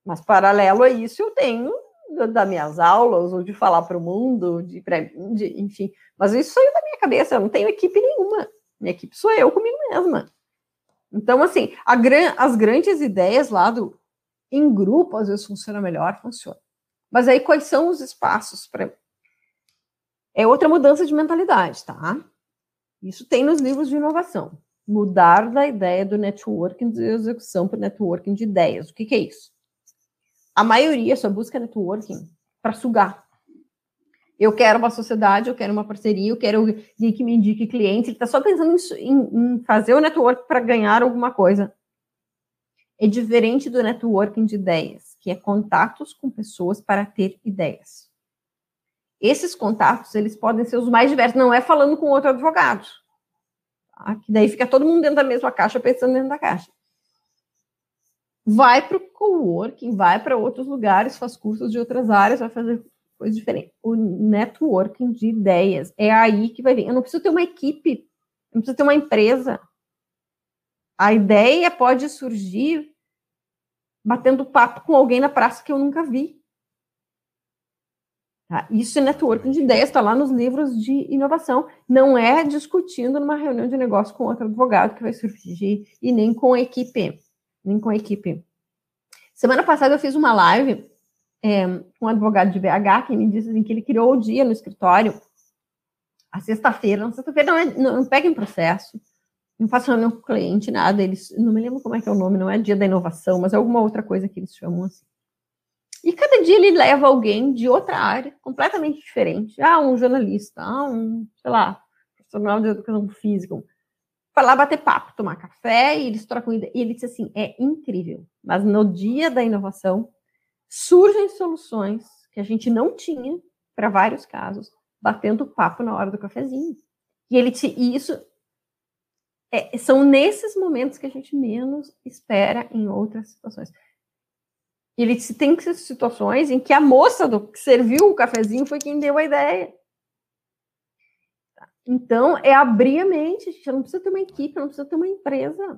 Mas paralelo a isso, eu tenho das minhas aulas, ou de falar para o mundo, de, de, enfim. Mas isso saiu da minha cabeça, eu não tenho equipe nenhuma. Minha equipe sou eu comigo mesma. Então, assim, gran, as grandes ideias lá do em grupo, às vezes funciona melhor, funciona. Mas aí, quais são os espaços para. É outra mudança de mentalidade, tá? Isso tem nos livros de inovação. Mudar da ideia do networking de execução para networking de ideias. O que, que é isso? A maioria só busca networking para sugar. Eu quero uma sociedade, eu quero uma parceria, eu quero alguém que me indique cliente. Ele está só pensando em, em fazer o network para ganhar alguma coisa. É diferente do networking de ideias, que é contatos com pessoas para ter ideias. Esses contatos, eles podem ser os mais diversos, não é falando com outro advogado. Tá? Que daí fica todo mundo dentro da mesma caixa, pensando dentro da caixa vai para o coworking, vai para outros lugares, faz cursos de outras áreas, vai fazer coisas diferentes. O networking de ideias é aí que vai vir. Eu não preciso ter uma equipe, eu não preciso ter uma empresa. A ideia pode surgir batendo papo com alguém na praça que eu nunca vi. Tá? Isso é networking de ideias, está lá nos livros de inovação. Não é discutindo numa reunião de negócio com outro advogado que vai surgir, e nem com a equipe nem com a equipe. Semana passada eu fiz uma live é, com um advogado de BH que me disse assim, que ele criou o dia no escritório, a sexta-feira. Na sexta-feira não, é, não, não pega em processo, não faço reunião com o cliente, nada. Eles, não me lembro como é que é o nome, não é dia da inovação, mas é alguma outra coisa que eles chamam assim. E cada dia ele leva alguém de outra área, completamente diferente. Ah, um jornalista, ah, um, sei lá, profissional de educação física, para lá bater papo, tomar café, e eles trocam ideia. E ele disse assim: é incrível. Mas no dia da inovação, surgem soluções que a gente não tinha para vários casos, batendo papo na hora do cafezinho. E ele disse: e isso é, são nesses momentos que a gente menos espera em outras situações. Ele disse: tem situações em que a moça do, que serviu o cafezinho foi quem deu a ideia. Então, é abrir a mente, gente. Eu não precisa ter uma equipe, eu não precisa ter uma empresa.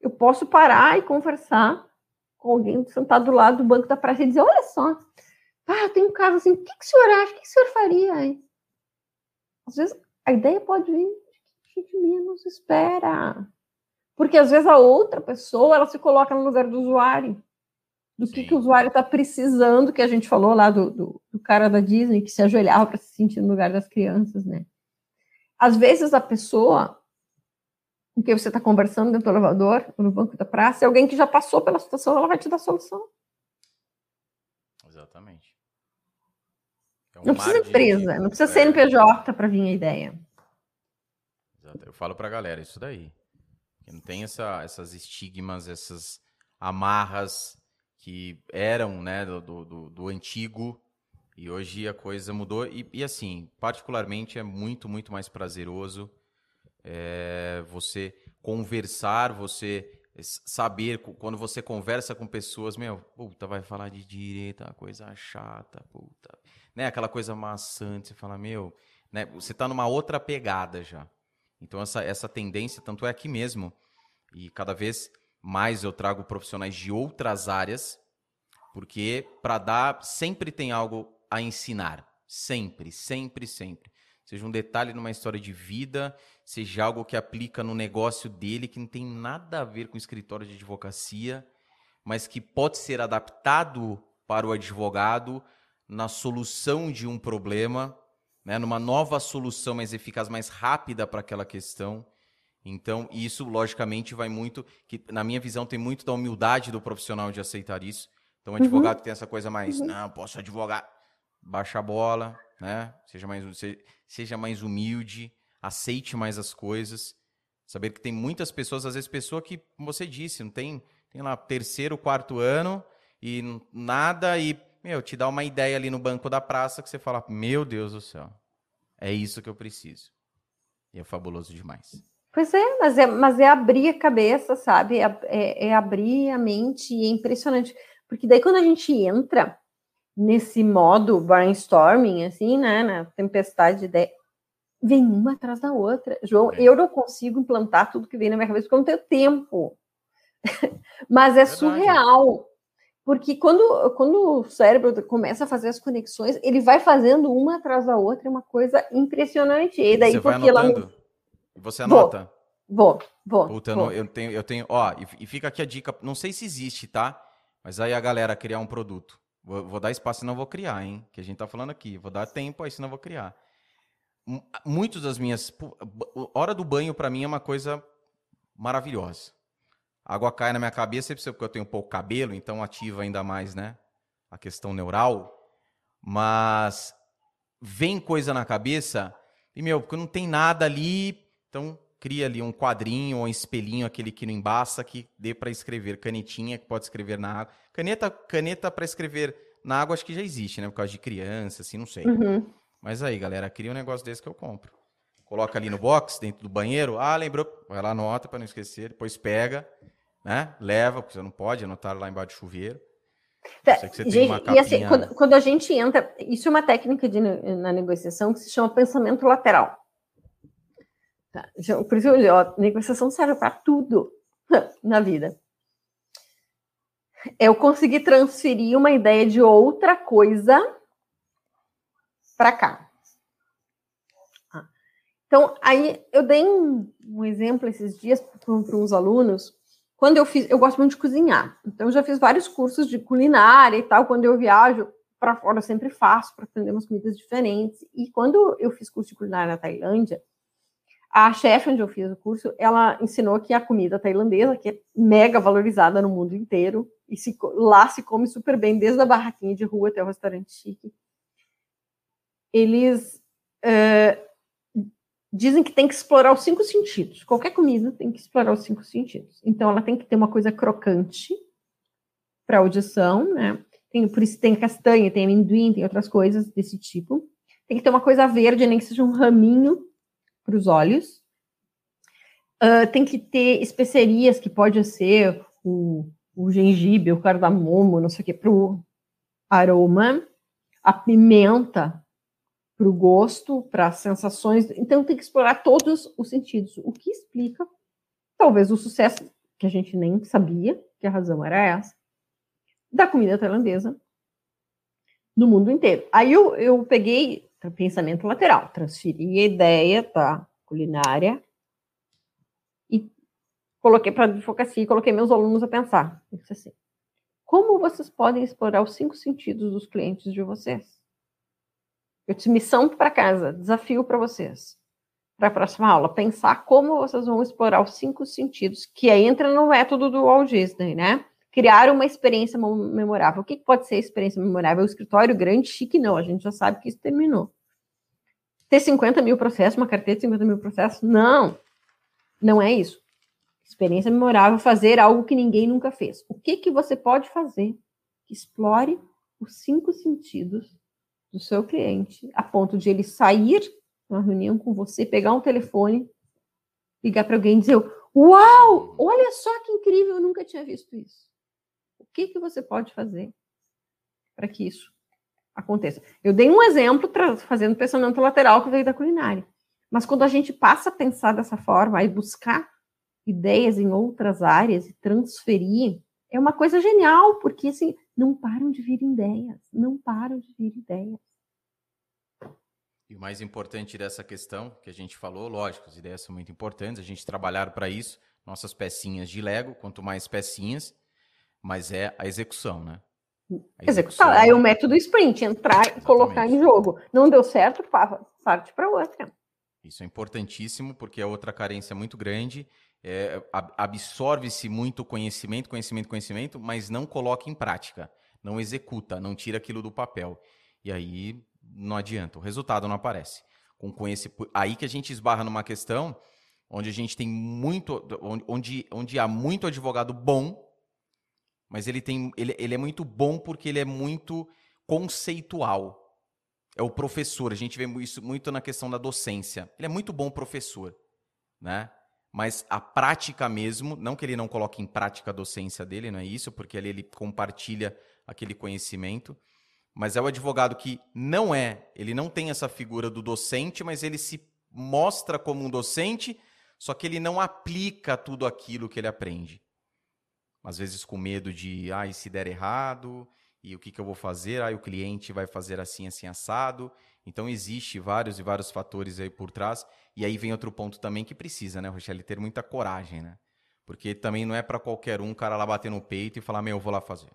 Eu posso parar e conversar com alguém sentado do lado do banco da praça e dizer: olha só, ah, eu tenho um caso assim, o que, que o senhor acha? O que, que o senhor faria? Hein? Às vezes a ideia pode vir de que a gente menos espera. Porque às vezes a outra pessoa ela se coloca no lugar do usuário. Do que, que o usuário está precisando, que a gente falou lá do, do, do cara da Disney que se ajoelhava para se sentir no lugar das crianças, né? Às vezes a pessoa com quem você está conversando dentro do elevador, no banco da praça, é alguém que já passou pela situação, ela vai te dar solução. Exatamente. É um não precisa empresa, de... não precisa é... CNPJ para vir a ideia. Exato. Eu falo para a galera isso daí. Que não tem essa, essas estigmas, essas amarras que eram né, do, do, do antigo e hoje a coisa mudou. E, e, assim, particularmente é muito, muito mais prazeroso é, você conversar, você saber, quando você conversa com pessoas, meu, puta, vai falar de direita, coisa chata, puta. Né, aquela coisa maçante, você fala, meu, né, você tá numa outra pegada já. Então, essa, essa tendência, tanto é aqui mesmo, e cada vez mais eu trago profissionais de outras áreas, porque para dar, sempre tem algo a ensinar. Sempre, sempre, sempre. Seja um detalhe numa história de vida, seja algo que aplica no negócio dele, que não tem nada a ver com o escritório de advocacia, mas que pode ser adaptado para o advogado na solução de um problema né, numa nova solução mais eficaz, mais rápida para aquela questão. Então, isso logicamente vai muito, que na minha visão tem muito da humildade do profissional de aceitar isso. Então, o advogado uhum. tem essa coisa mais, uhum. não, posso advogar, baixa a bola, né? Seja mais, seja mais humilde, aceite mais as coisas. Saber que tem muitas pessoas, às vezes pessoa que, como você disse, não tem, tem lá terceiro, quarto ano e nada e meu, te dá uma ideia ali no banco da praça que você fala: Meu Deus do céu, é isso que eu preciso. E é fabuloso demais. Pois é, mas é, mas é abrir a cabeça, sabe? É, é, é abrir a mente e é impressionante. Porque daí quando a gente entra nesse modo brainstorming, assim, né, na tempestade de ideia, vem uma atrás da outra. João, é. eu não consigo implantar tudo que vem na minha cabeça porque eu não tenho tempo. Mas é Verdade. surreal. Porque quando, quando o cérebro começa a fazer as conexões, ele vai fazendo uma atrás da outra, é uma coisa impressionante. E daí, você porque vai anotando? Ela... Você anota? Vou, vou. Puta, vou. Eu, tenho, eu tenho, ó, e, e, fica aqui a dica, não sei se existe, tá? Mas aí a galera criar um produto. Vou, vou dar espaço, senão vou criar, hein? Que a gente tá falando aqui. Vou dar tempo, aí senão vou criar. Muitas das minhas. Hora do banho, para mim, é uma coisa maravilhosa. A água cai na minha cabeça, porque eu tenho pouco cabelo, então ativa ainda mais, né? A questão neural. Mas vem coisa na cabeça e, meu, porque não tem nada ali, então cria ali um quadrinho ou um espelhinho, aquele que não embaça, que dê para escrever. Canetinha que pode escrever na água. Caneta, caneta para escrever na água acho que já existe, né? Por causa de criança, assim, não sei. Uhum. Mas aí, galera, cria um negócio desse que eu compro. Coloca ali no box, dentro do banheiro. Ah, lembrou? Vai lá, anota para não esquecer. Depois pega né? Leva, porque você não pode anotar lá embaixo de chuveiro. Tá, gente, e assim, quando, quando, a gente entra, isso é uma técnica de, na negociação que se chama pensamento lateral. Tá? Por isso, ó, negociação serve para tudo na vida. Eu consegui transferir uma ideia de outra coisa para cá. Ah. Então, aí eu dei um, um exemplo esses dias para uns alunos quando eu fiz, eu gosto muito de cozinhar. Então, eu já fiz vários cursos de culinária e tal. Quando eu viajo para fora, eu sempre faço para aprender umas comidas diferentes. E quando eu fiz curso de culinária na Tailândia, a chefe onde eu fiz o curso, ela ensinou que a comida tailandesa, que é mega valorizada no mundo inteiro, e se, lá se come super bem, desde a barraquinha de rua até o restaurante chique. Eles uh, dizem que tem que explorar os cinco sentidos. Qualquer comida tem que explorar os cinco sentidos. Então, ela tem que ter uma coisa crocante para audição, né? Tem, por isso tem castanha, tem amendoim, tem outras coisas desse tipo. Tem que ter uma coisa verde, nem que seja um raminho para os olhos. Uh, tem que ter especiarias, que pode ser o, o gengibre, o cardamomo, não sei o que, para o aroma. A pimenta, para o gosto, para as sensações. Então, tem que explorar todos os sentidos, o que explica, talvez, o sucesso que a gente nem sabia que a razão era essa, da comida tailandesa no mundo inteiro. Aí eu, eu peguei pensamento lateral, transferi a ideia da culinária e coloquei para advocacia e coloquei meus alunos a pensar. Disse assim: como vocês podem explorar os cinco sentidos dos clientes de vocês? Eu disse missão para casa, desafio para vocês. Para a próxima aula, pensar como vocês vão explorar os cinco sentidos, que aí entra no método do Walt Disney, né? Criar uma experiência memorável. O que pode ser experiência memorável? O escritório grande, chique, não. A gente já sabe que isso terminou. Ter 50 mil processos, uma carteira de 50 mil processos? Não. Não é isso. Experiência memorável, fazer algo que ninguém nunca fez. O que, que você pode fazer explore os cinco sentidos do seu cliente, a ponto de ele sair uma reunião com você, pegar um telefone, ligar para alguém e dizer: Uau, olha só que incrível, eu nunca tinha visto isso. Que, que você pode fazer para que isso aconteça? Eu dei um exemplo fazendo pensamento lateral que veio da culinária. Mas quando a gente passa a pensar dessa forma e buscar ideias em outras áreas e transferir, é uma coisa genial, porque assim, não param de vir ideias, não param de vir ideias. E o mais importante dessa questão que a gente falou, lógico, as ideias são muito importantes, a gente trabalhar para isso, nossas pecinhas de Lego, quanto mais pecinhas, mas é a execução, né? A execução. Aí o método sprint, entrar Exatamente. e colocar em jogo. Não deu certo, parte para outra. Isso é importantíssimo, porque é outra carência muito grande é, absorve-se muito conhecimento, conhecimento, conhecimento, mas não coloca em prática, não executa, não tira aquilo do papel. E aí não adianta, o resultado não aparece. Com conhecimento, aí que a gente esbarra numa questão onde a gente tem muito, onde, onde há muito advogado bom, mas ele tem, ele, ele é muito bom porque ele é muito conceitual. É o professor, a gente vê isso muito na questão da docência. Ele é muito bom professor, né? mas a prática mesmo, não que ele não coloque em prática a docência dele, não é isso, porque ali ele compartilha aquele conhecimento, mas é o advogado que não é, ele não tem essa figura do docente, mas ele se mostra como um docente, só que ele não aplica tudo aquilo que ele aprende. Às vezes com medo de, ah, e se der errado, e o que, que eu vou fazer? Ah, o cliente vai fazer assim, assim, assado. Então, existe vários e vários fatores aí por trás. E aí vem outro ponto também que precisa, né, Rochelle? Ter muita coragem, né? Porque também não é para qualquer um cara lá bater no peito e falar, meu, eu vou lá fazer.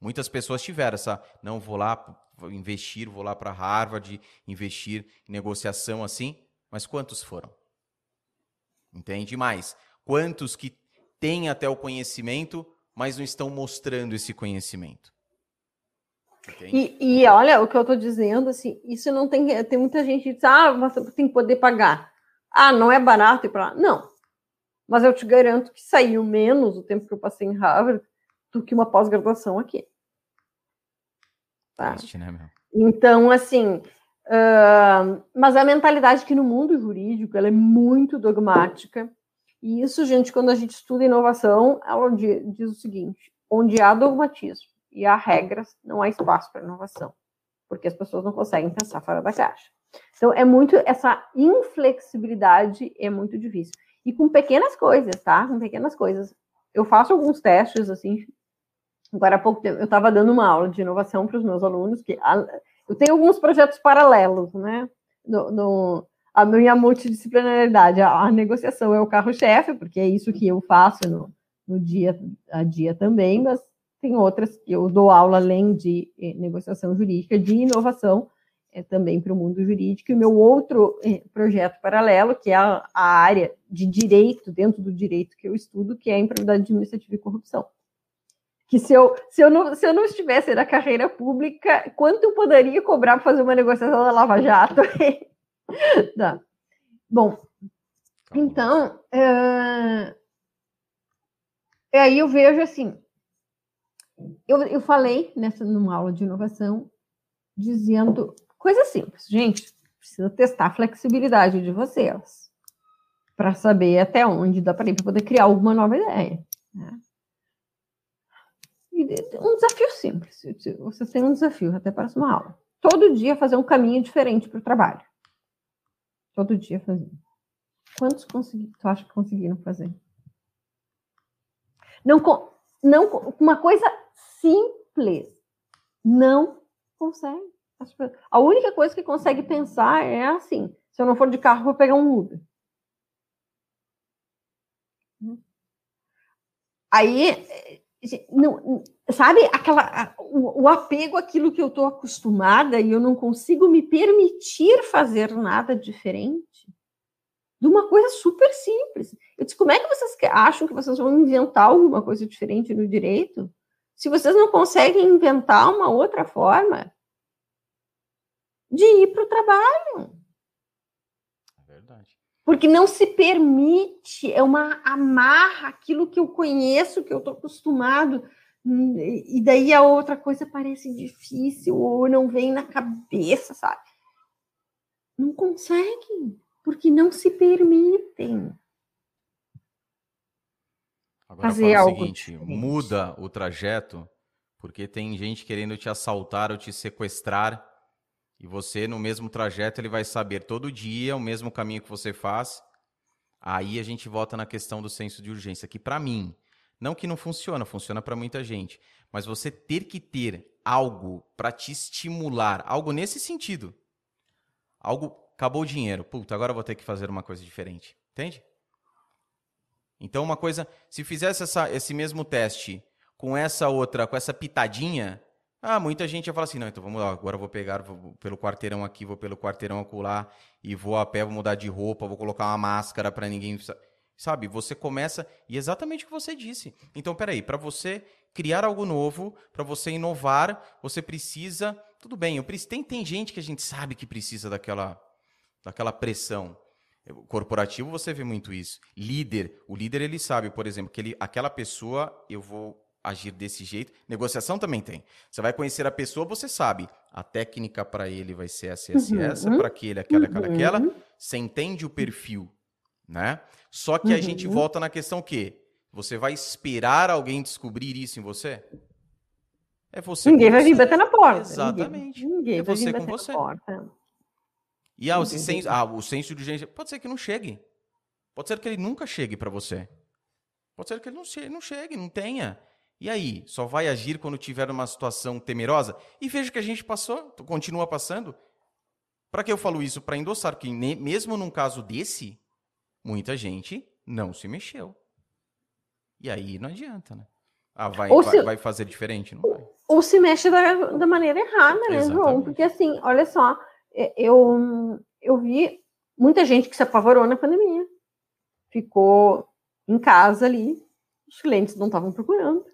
Muitas pessoas tiveram essa, não, vou lá investir, vou lá para Harvard, investir em negociação assim, mas quantos foram? Entende? Mais, quantos que têm até o conhecimento, mas não estão mostrando esse conhecimento? E, e, olha, o que eu estou dizendo, assim, isso não tem. Tem muita gente que diz, ah, você tem que poder pagar. Ah, não é barato ir para lá. Não. Mas eu te garanto que saiu menos o tempo que eu passei em Harvard do que uma pós-graduação aqui. Tá? Triste, né, meu? Então, assim. Uh, mas a mentalidade que no mundo jurídico ela é muito dogmática. E isso, gente, quando a gente estuda inovação, ela diz o seguinte: onde há dogmatismo e há regras, não há espaço para inovação, porque as pessoas não conseguem pensar fora da caixa. Então, é muito, essa inflexibilidade é muito difícil. E com pequenas coisas, tá? Com pequenas coisas. Eu faço alguns testes, assim, agora há pouco tempo, eu estava dando uma aula de inovação para os meus alunos, que eu tenho alguns projetos paralelos, né? No, no, a minha multidisciplinaridade, a, a negociação é o carro-chefe, porque é isso que eu faço no, no dia a dia também, mas tem outras que eu dou aula além de eh, negociação jurídica, de inovação é, também para o mundo jurídico. E o meu outro eh, projeto paralelo, que é a, a, área de direito, dentro do direito que eu estudo, que é a improbidade administrativa e corrupção. Que se eu, se eu, não, se eu não estivesse na carreira pública, quanto eu poderia cobrar para fazer uma negociação da Lava Jato? tá. Bom, então, é... aí eu vejo assim, eu, eu falei nessa numa aula de inovação, dizendo coisa simples, gente, precisa testar a flexibilidade de vocês para saber até onde dá para ir para poder criar alguma nova ideia. Né? um desafio simples. Vocês têm um desafio até para uma aula. Todo dia fazer um caminho diferente para o trabalho. Todo dia fazer. Quantos consegui, tu acha que conseguiram fazer? Não, não, uma coisa simples. Não consegue. A única coisa que consegue pensar é assim: se eu não for de carro, vou pegar um Uber. Aí, não, sabe, aquela, o, o apego àquilo que eu estou acostumada e eu não consigo me permitir fazer nada diferente de uma coisa super simples. Eu disse, como é que vocês acham que vocês vão inventar alguma coisa diferente no direito? Se vocês não conseguem inventar uma outra forma de ir para o trabalho. Porque não se permite, é uma amarra aquilo que eu conheço, que eu estou acostumado, e daí a outra coisa parece difícil ou não vem na cabeça, sabe? Não conseguem, porque não se permitem. Agora fazer algo o seguinte, diferente. muda o trajeto, porque tem gente querendo te assaltar ou te sequestrar e você, no mesmo trajeto, ele vai saber todo dia o mesmo caminho que você faz. Aí a gente volta na questão do senso de urgência, que para mim, não que não funciona, funciona para muita gente, mas você ter que ter algo para te estimular, algo nesse sentido. Algo, acabou o dinheiro, puta, agora eu vou ter que fazer uma coisa diferente. Entende? Então, uma coisa, se fizesse essa, esse mesmo teste com essa outra, com essa pitadinha, ah, muita gente ia falar assim, não, então vamos lá, agora vou pegar vou pelo quarteirão aqui, vou pelo quarteirão acolá, e vou a pé, vou mudar de roupa, vou colocar uma máscara para ninguém... Sabe, você começa, e exatamente o que você disse. Então, peraí, para você criar algo novo, para você inovar, você precisa... Tudo bem, eu preciso, tem, tem gente que a gente sabe que precisa daquela, daquela pressão. Corporativo, você vê muito isso. Líder, o líder ele sabe, por exemplo, que ele, aquela pessoa eu vou agir desse jeito. Negociação também tem. Você vai conhecer a pessoa, você sabe. A técnica para ele vai ser essa, essa, uhum. essa, para aquele, aquela, aquela, uhum. aquela. Você entende o perfil, né? Só que uhum. a gente volta na questão que você vai esperar alguém descobrir isso em você? É você. Ninguém vai vir bater na porta. Exatamente. Ninguém, ninguém é vai você vir com você. E ah, o, senso, ah, o senso de urgência pode ser que não chegue. Pode ser que ele nunca chegue para você. Pode ser que ele não chegue, não chegue, não tenha. E aí, só vai agir quando tiver uma situação temerosa? E veja que a gente passou, continua passando. Para que eu falo isso? Para endossar que mesmo num caso desse, muita gente não se mexeu. E aí não adianta, né? Ah, vai, vai, se, vai, fazer diferente? Não vai. Ou se mexe da, da maneira errada, né, Exatamente. João? Porque assim, olha só, é, eu, eu vi muita gente que se apavorou na pandemia. Ficou em casa ali, os clientes não estavam procurando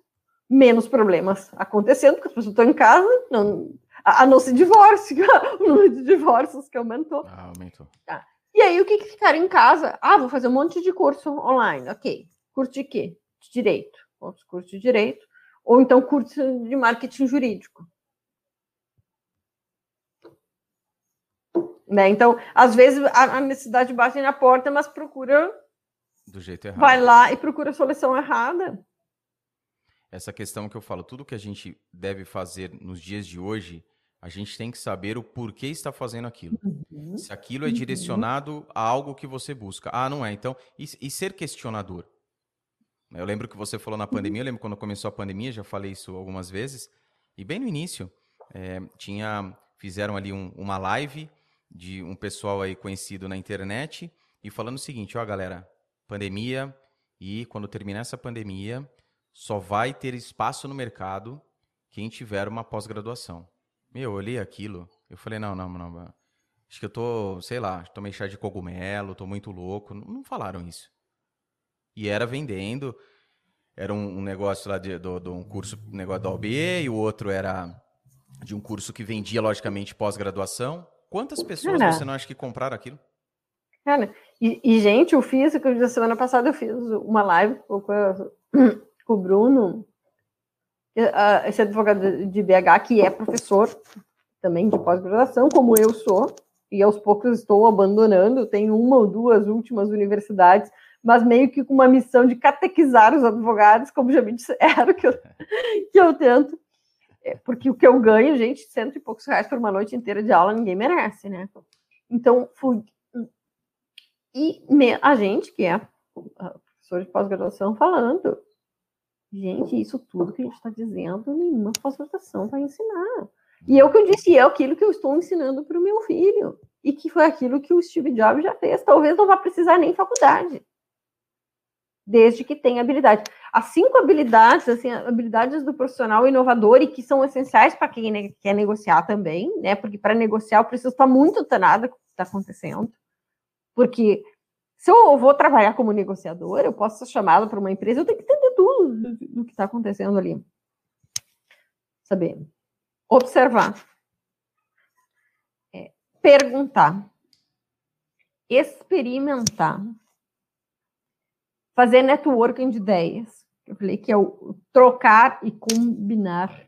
menos problemas acontecendo, porque as pessoas estão em casa, não, a, a não ser divórcio, o número de divórcios que aumentou. Ah, aumentou. Tá. E aí, o que, que ficaram em casa? Ah, vou fazer um monte de curso online. Ok. Curso de quê? De direito. Outros cursos de direito. Ou então curso de marketing jurídico. Né? Então, às vezes, a, a necessidade bate na porta, mas procura. Do jeito errado. Vai lá e procura a solução errada essa questão que eu falo, tudo que a gente deve fazer nos dias de hoje, a gente tem que saber o porquê está fazendo aquilo. Uhum. Se aquilo é uhum. direcionado a algo que você busca. Ah, não é. Então, e, e, ser questionador. Eu lembro que você falou na pandemia, eu lembro quando começou a pandemia, já falei isso algumas vezes. E bem no início, é, tinha, fizeram ali um, uma live de um pessoal aí conhecido na internet e falando o seguinte, ó galera, pandemia e quando terminar essa pandemia, só vai ter espaço no mercado quem tiver uma pós-graduação. Meu, eu olhei aquilo, eu falei, não, não, não, acho que eu tô, sei lá, tomei chá de cogumelo, tô muito louco. Não, não falaram isso. E era vendendo, era um, um negócio lá de, do, de um curso, um negócio da OB, e o outro era de um curso que vendia, logicamente, pós-graduação. Quantas pessoas Cara, você não acha que compraram aquilo? Cara, e, e gente, eu fiz, eu, semana passada eu fiz uma live com com o Bruno, esse advogado de BH, que é professor também de pós-graduação, como eu sou, e aos poucos estou abandonando, tenho uma ou duas últimas universidades, mas meio que com uma missão de catequizar os advogados, como já me disseram que eu, que eu tento, é, porque o que eu ganho, gente, cento e poucos reais por uma noite inteira de aula, ninguém merece, né? Então, fui. E a gente, que é professor de pós-graduação, falando, Gente, isso tudo que a gente está dizendo, nenhuma pós-graduação vai ensinar. E o que eu disse, é aquilo que eu estou ensinando para o meu filho. E que foi aquilo que o Steve Jobs já fez. Talvez não vá precisar nem faculdade. desde que tenha habilidade. As cinco habilidades, assim, habilidades do profissional inovador e que são essenciais para quem quer negociar também, né? Porque para negociar eu preciso estar muito antenada com o que está acontecendo. Porque se eu vou trabalhar como negociador, eu posso ser chamada para uma empresa, eu tenho que entender tudo do, que está acontecendo ali. Saber. Observar. É, perguntar. Experimentar fazer networking de ideias. Eu falei que é o trocar e combinar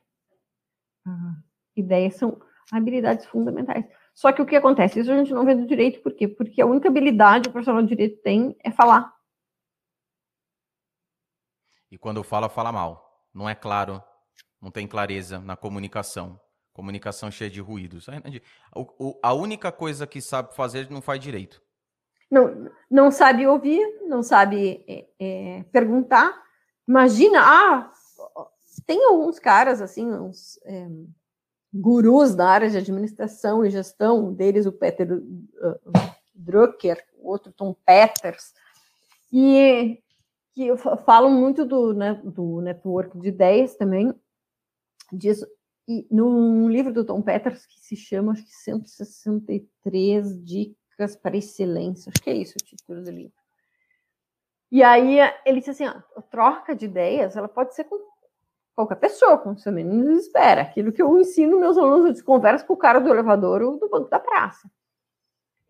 ah, ideias são habilidades fundamentais. Só que o que acontece? Isso a gente não vê do direito, por quê? Porque a única habilidade que o profissional de direito tem é falar. E quando fala, fala mal. Não é claro, não tem clareza na comunicação. Comunicação cheia de ruídos. A única coisa que sabe fazer não faz direito não, não sabe ouvir, não sabe é, é, perguntar. Imagina, ah, tem alguns caras assim, uns é, gurus da área de administração e gestão, deles o Peter uh, Drucker, o outro Tom Peters, e que falam muito do, né, do network de ideias também, disso, e num livro do Tom Peters que se chama, acho que 163 dicas para Excelência. Acho que é isso o título do livro. E aí ele disse assim: ó, troca de ideias ela pode ser com qualquer pessoa, com seu menino espera. Aquilo que eu ensino meus alunos, eu converso com o cara do elevador ou do banco da praça.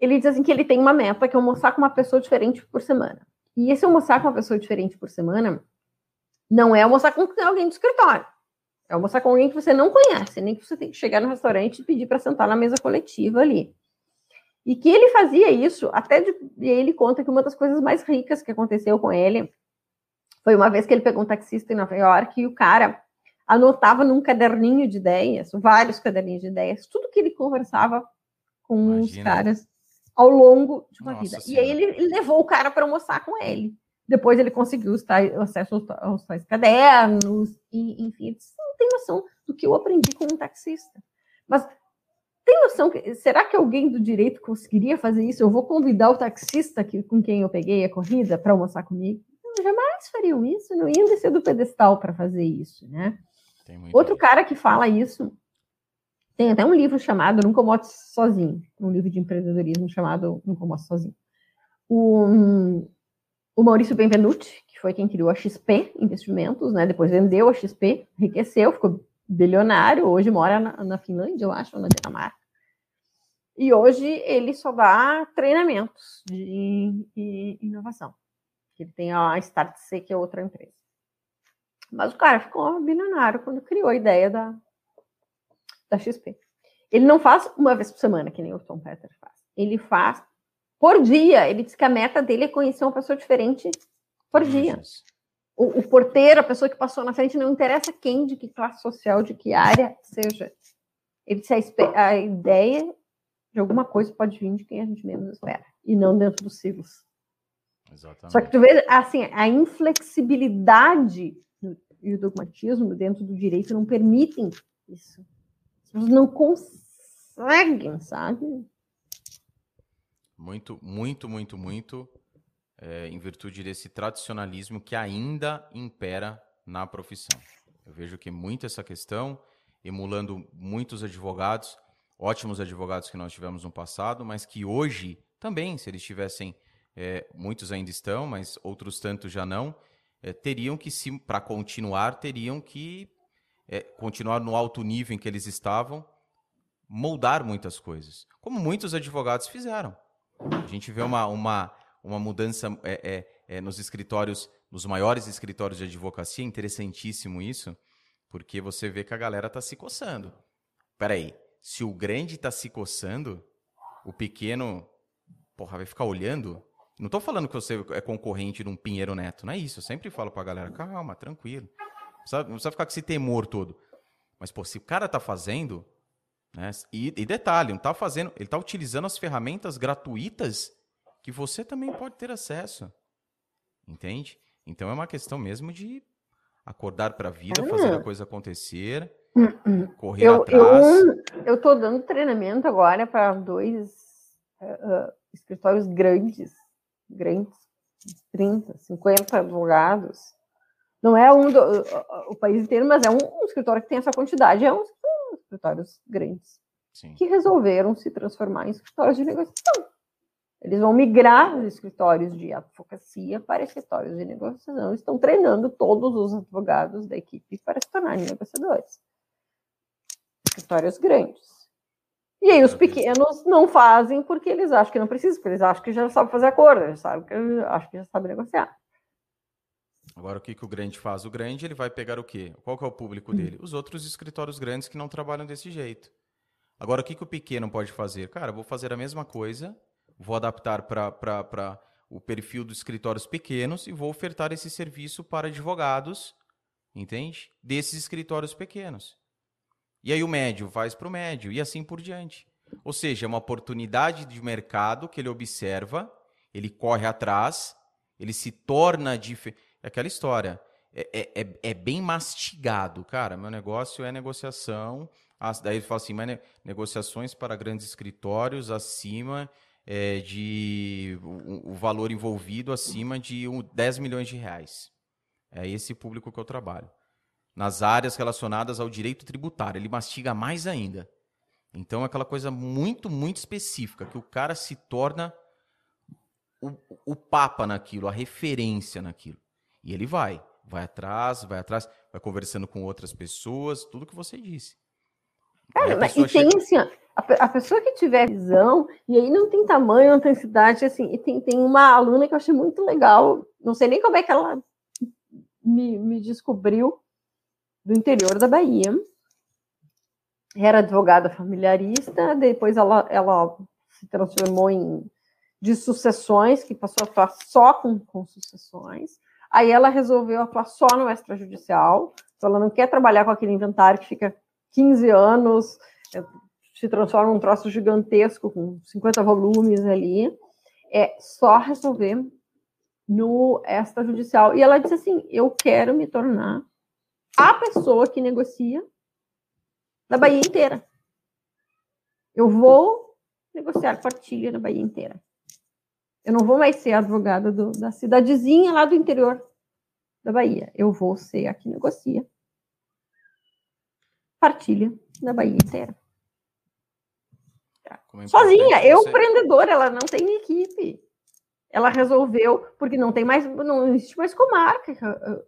Ele diz assim que ele tem uma meta que é almoçar com uma pessoa diferente por semana. E esse almoçar com uma pessoa diferente por semana não é almoçar com alguém do escritório. É almoçar com alguém que você não conhece, nem que você tem que chegar no restaurante e pedir para sentar na mesa coletiva ali. E que ele fazia isso, até de, ele conta que uma das coisas mais ricas que aconteceu com ele foi uma vez que ele pegou um taxista em Nova York e o cara anotava num caderninho de ideias, vários caderninhos de ideias, tudo que ele conversava com Imagina. os caras ao longo de uma Nossa vida. Senhora. E aí ele, ele, levou o cara para almoçar com ele. Depois ele conseguiu o acesso aos, aos tais cadernos, e, enfim, não tem noção do que eu aprendi com um taxista. Mas tem noção que será que alguém do direito conseguiria fazer isso? Eu vou convidar o taxista que, com quem eu peguei a corrida para almoçar comigo? Não, jamais fariam isso, não iam descer do pedestal para fazer isso, né? Outro cara que fala isso tem até um livro chamado Nunca Mote Sozinho, um livro de empreendedorismo chamado Nunca Mote Sozinho. O, o Maurício Benvenuti, que foi quem criou a XP Investimentos, né? Depois vendeu a XP, enriqueceu, ficou bilionário, hoje mora na, na Finlândia, eu acho, ou na Dinamarca. E hoje ele só dá treinamentos de, de inovação. Ele tem a Startse, que é outra empresa. Mas o cara ficou bilionário quando criou a ideia da, da XP. Ele não faz uma vez por semana, que nem o Tom Peters faz. Ele faz por dia. Ele diz que a meta dele é conhecer uma pessoa diferente por dia. O, o porteiro, a pessoa que passou na frente, não interessa quem, de que classe social, de que área seja. Ele disse a, a ideia de alguma coisa pode vir de quem a gente menos espera, e não dentro dos silos. Exatamente. Só que tu vê, assim, a inflexibilidade e o dogmatismo dentro do direito não permitem isso. As pessoas não conseguem, sabe? Muito, muito, muito, muito, é, em virtude desse tradicionalismo que ainda impera na profissão. Eu vejo que muito essa questão, emulando muitos advogados, ótimos advogados que nós tivemos no passado, mas que hoje também, se eles tivessem, é, muitos ainda estão, mas outros tantos já não, é, teriam que, para continuar, teriam que é, continuar no alto nível em que eles estavam, moldar muitas coisas, como muitos advogados fizeram. A gente vê uma, uma, uma mudança é, é, é, nos escritórios, nos maiores escritórios de advocacia, interessantíssimo isso, porque você vê que a galera está se coçando. Peraí, se o grande está se coçando, o pequeno, porra, vai ficar olhando? Não estou falando que você é concorrente de um Pinheiro Neto, não é isso. Eu sempre falo para a galera, calma, tranquilo. Não precisa, ficar com esse temor todo. Mas, pô, se o cara está fazendo, né? E, e detalhe, não está fazendo, ele está utilizando as ferramentas gratuitas que você também pode ter acesso. Entende? Então é uma questão mesmo de acordar para a vida, fazer a coisa acontecer Correr eu, atrás. Eu estou dando treinamento agora para dois uh, escritórios grandes, grandes, 30, 50 advogados. Não é um do, o país inteiro, mas é um, um, escritório que tem essa quantidade. É um, um escritórios grandes Sim. que resolveram se transformar em escritórios de negociação. Eles vão migrar os escritórios de advocacia para escritórios de negociação. Estão treinando todos os advogados da equipe para se tornarem negociadores. Escritórios grandes. E aí os pequenos não fazem porque eles acham que não precisam, porque eles acham que já sabem fazer acordo, eles sabem que acham que já sabem negociar. Agora, o que, que o grande faz? O grande, ele vai pegar o quê? Qual que é o público dele? Os outros escritórios grandes que não trabalham desse jeito. Agora, o que, que o pequeno pode fazer? Cara, vou fazer a mesma coisa, vou adaptar para o perfil dos escritórios pequenos e vou ofertar esse serviço para advogados, entende? Desses escritórios pequenos. E aí o médio faz para o médio e assim por diante. Ou seja, é uma oportunidade de mercado que ele observa, ele corre atrás, ele se torna diferente. É aquela história. É, é, é, é, bem mastigado, cara. Meu negócio é negociação. As, daí ele fala assim, mas negociações para grandes escritórios acima é, de o, o, valor envolvido acima de um, 10 milhões de reais. É esse público que eu trabalho nas áreas relacionadas ao direito tributário. Ele mastiga mais ainda. Então é aquela coisa muito, muito específica, que o cara se torna o, o papa naquilo, a referência naquilo. E ele vai, vai atrás, vai atrás, vai conversando com outras pessoas, tudo que você disse. Cara, mas e tem assim, a, a, pessoa que tiver visão, e aí não tem tamanho, não tem cidade, assim, e tem, tem uma aluna que eu achei muito legal, não sei nem como é que ela me, me descobriu, do interior da Bahia. Era advogada familiarista, depois ela, ela se transformou em de sucessões, que passou a atuar só com, com sucessões. Aí ela resolveu atuar só no extrajudicial, então ela não quer trabalhar com aquele inventário que fica 15 anos, é, se transforma num troço gigantesco, com 50 volumes ali. É só resolver no extrajudicial. E ela disse assim: Eu quero me tornar a pessoa que negocia na Bahia inteira. Eu vou negociar partilha na Bahia inteira. Eu não vou mais ser advogada do, da cidadezinha lá do interior da Bahia. Eu vou ser a que negocia partilha na Bahia inteira. É Sozinha, eu você... empreendedora, ela não tem equipe. Ela resolveu, porque não tem mais, não existe mais comarca,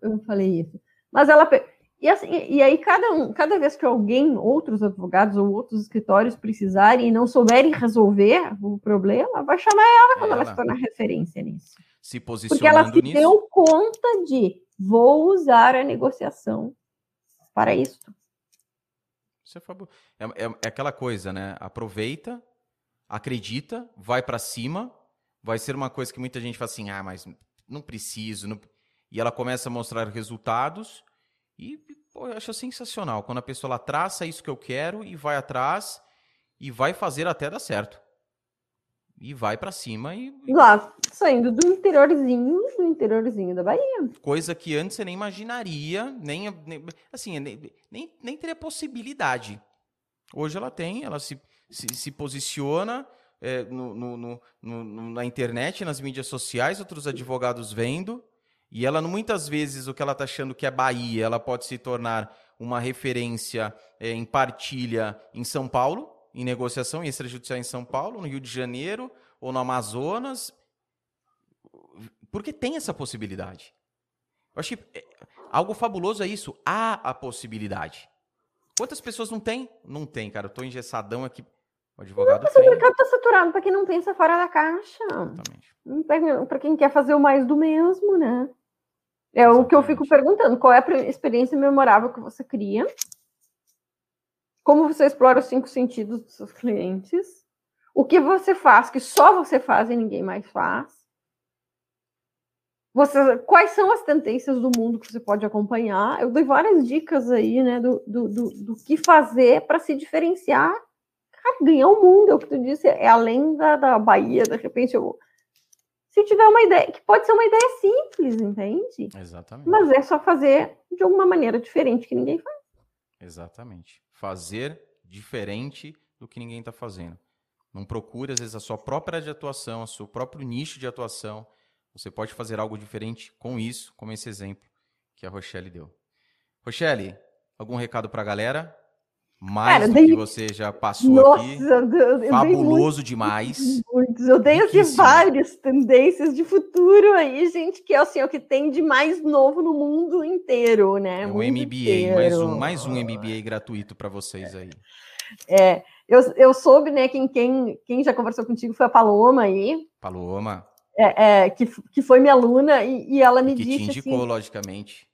eu, eu falei isso. Mas ela e, assim, e aí, cada, um, cada vez que alguém, outros advogados ou outros escritórios precisarem e não souberem resolver o problema, vai chamar ela quando ela, ela se tornar referência nisso. Se posicionando Porque ela se nisso. deu conta de vou usar a negociação para isso. Isso é, é, é, é aquela coisa, né? Aproveita, acredita, vai para cima. Vai ser uma coisa que muita gente fala assim, ah, mas não preciso. Não... E ela começa a mostrar resultados e pô, eu acho sensacional quando a pessoa traça isso que eu quero e vai atrás e vai fazer até dar certo. E vai para cima e. Lá, saindo do interiorzinho, do interiorzinho da Bahia. Coisa que antes você nem imaginaria, nem, nem assim, nem, nem, nem teria possibilidade. Hoje ela tem, ela se, se, se posiciona é, no, no, no, na internet, nas mídias sociais, outros advogados vendo, e ela, muitas vezes, o que ela está achando que é Bahia, ela pode se tornar uma referência é, em partilha em São Paulo, em negociação em extrajudicial em São Paulo, no Rio de Janeiro ou no Amazonas, porque tem essa possibilidade. Eu acho que é, algo fabuloso é isso. Há a possibilidade. Quantas pessoas não tem? Não tem, cara. Eu tô engessadão aqui. O advogado não, tem. O mercado tá saturado para quem não pensa fora da caixa. Exatamente. Para quem quer fazer o mais do mesmo, né? É Exatamente. o que eu fico perguntando: qual é a experiência memorável que você cria? Como você explora os cinco sentidos dos seus clientes? O que você faz que só você faz e ninguém mais faz? Você, quais são as tendências do mundo que você pode acompanhar? Eu dei várias dicas aí, né, do, do, do, do que fazer para se diferenciar. Cara, ganhar o mundo, é o que tu disse, é além da, da Bahia, de repente eu se tiver uma ideia, que pode ser uma ideia simples, entende? Exatamente. Mas é só fazer de alguma maneira diferente que ninguém faz. Exatamente. Fazer diferente do que ninguém está fazendo. Não procure, às vezes, a sua própria área de atuação, o seu próprio nicho de atuação. você pode fazer algo diferente com isso, como esse exemplo que a Rochelle deu. Rochelle, algum recado para a galera? Mais Cara, do dei... que você já passou Nossa, aqui. Eu, eu Fabuloso muito, demais. Muitos. Eu dei aqui várias tendências de futuro aí, gente, que é assim, é o que tem de mais novo no mundo inteiro, né? É o MBA, inteiro. mais um, mais um MBA gratuito para vocês aí. É, eu, eu soube, né, quem, quem, quem já conversou contigo foi a Paloma aí. Paloma. É, é que, que foi minha aluna e, e ela me que disse. Que te indicou, assim, logicamente.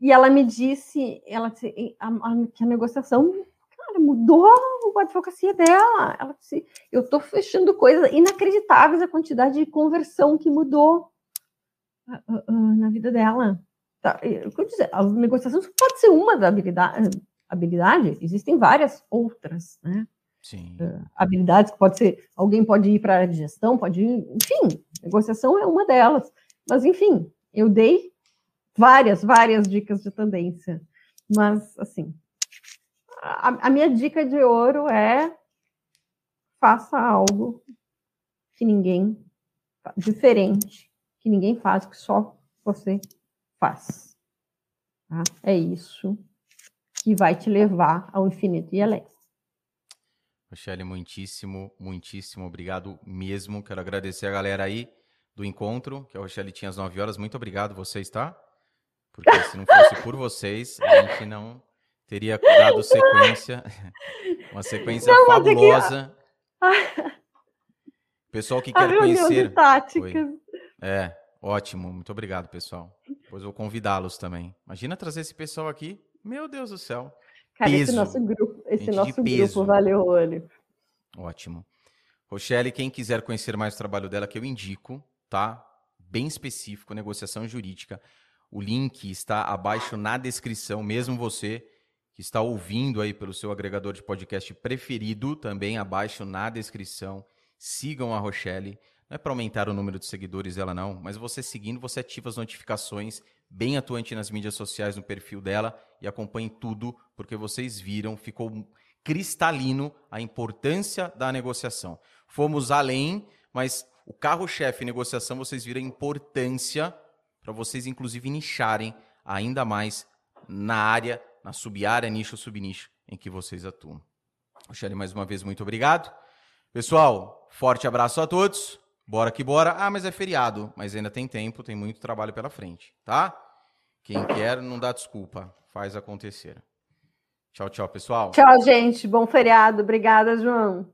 E ela me disse, ela disse, a, a, que a negociação cara, mudou a advocacia dela. Ela disse, eu estou fechando coisas inacreditáveis a quantidade de conversão que mudou uh, uh, uh, na vida dela. Tá, eu dizer, a negociação pode ser uma da habilidade, habilidade, existem várias outras, né? Sim. habilidades que pode ser, alguém pode ir para a gestão, pode ir, enfim, negociação é uma delas. Mas, enfim, eu dei várias, várias dicas de tendência. Mas, assim, a, a minha dica de ouro é faça algo que ninguém diferente, que ninguém faz, que só você faz. Tá? É isso que vai te levar ao infinito e além. Rochelle, muitíssimo, muitíssimo obrigado mesmo. Quero agradecer a galera aí do encontro, que a Rochelle tinha às 9 horas. Muito obrigado vocês, tá? Porque se não fosse por vocês, a gente não teria dado sequência, uma sequência não, fabulosa. Aqui... Pessoal que quer conhecer. É, ótimo. Muito obrigado, pessoal. Depois vou convidá-los também. Imagina trazer esse pessoal aqui. Meu Deus do céu. Cara, peso. esse nosso grupo, esse nosso grupo valeu olho. Ótimo. Rochelle, quem quiser conhecer mais o trabalho dela, que eu indico, tá? Bem específico, negociação jurídica. O link está abaixo na descrição, mesmo você que está ouvindo aí pelo seu agregador de podcast preferido, também abaixo na descrição. Sigam a Rochelle. Não é para aumentar o número de seguidores dela, não, mas você seguindo, você ativa as notificações, bem atuante nas mídias sociais, no perfil dela, e acompanhe tudo, porque vocês viram, ficou cristalino a importância da negociação. Fomos além, mas o carro-chefe negociação, vocês viram a importância para vocês, inclusive, nicharem ainda mais na área na sub-área, nicho ou subnicho em que vocês atuam. Rochelle, mais uma vez, muito obrigado. Pessoal, forte abraço a todos. Bora que bora. Ah, mas é feriado. Mas ainda tem tempo, tem muito trabalho pela frente, tá? Quem quer, não dá desculpa. Faz acontecer. Tchau, tchau, pessoal. Tchau, gente. Bom feriado. Obrigada, João.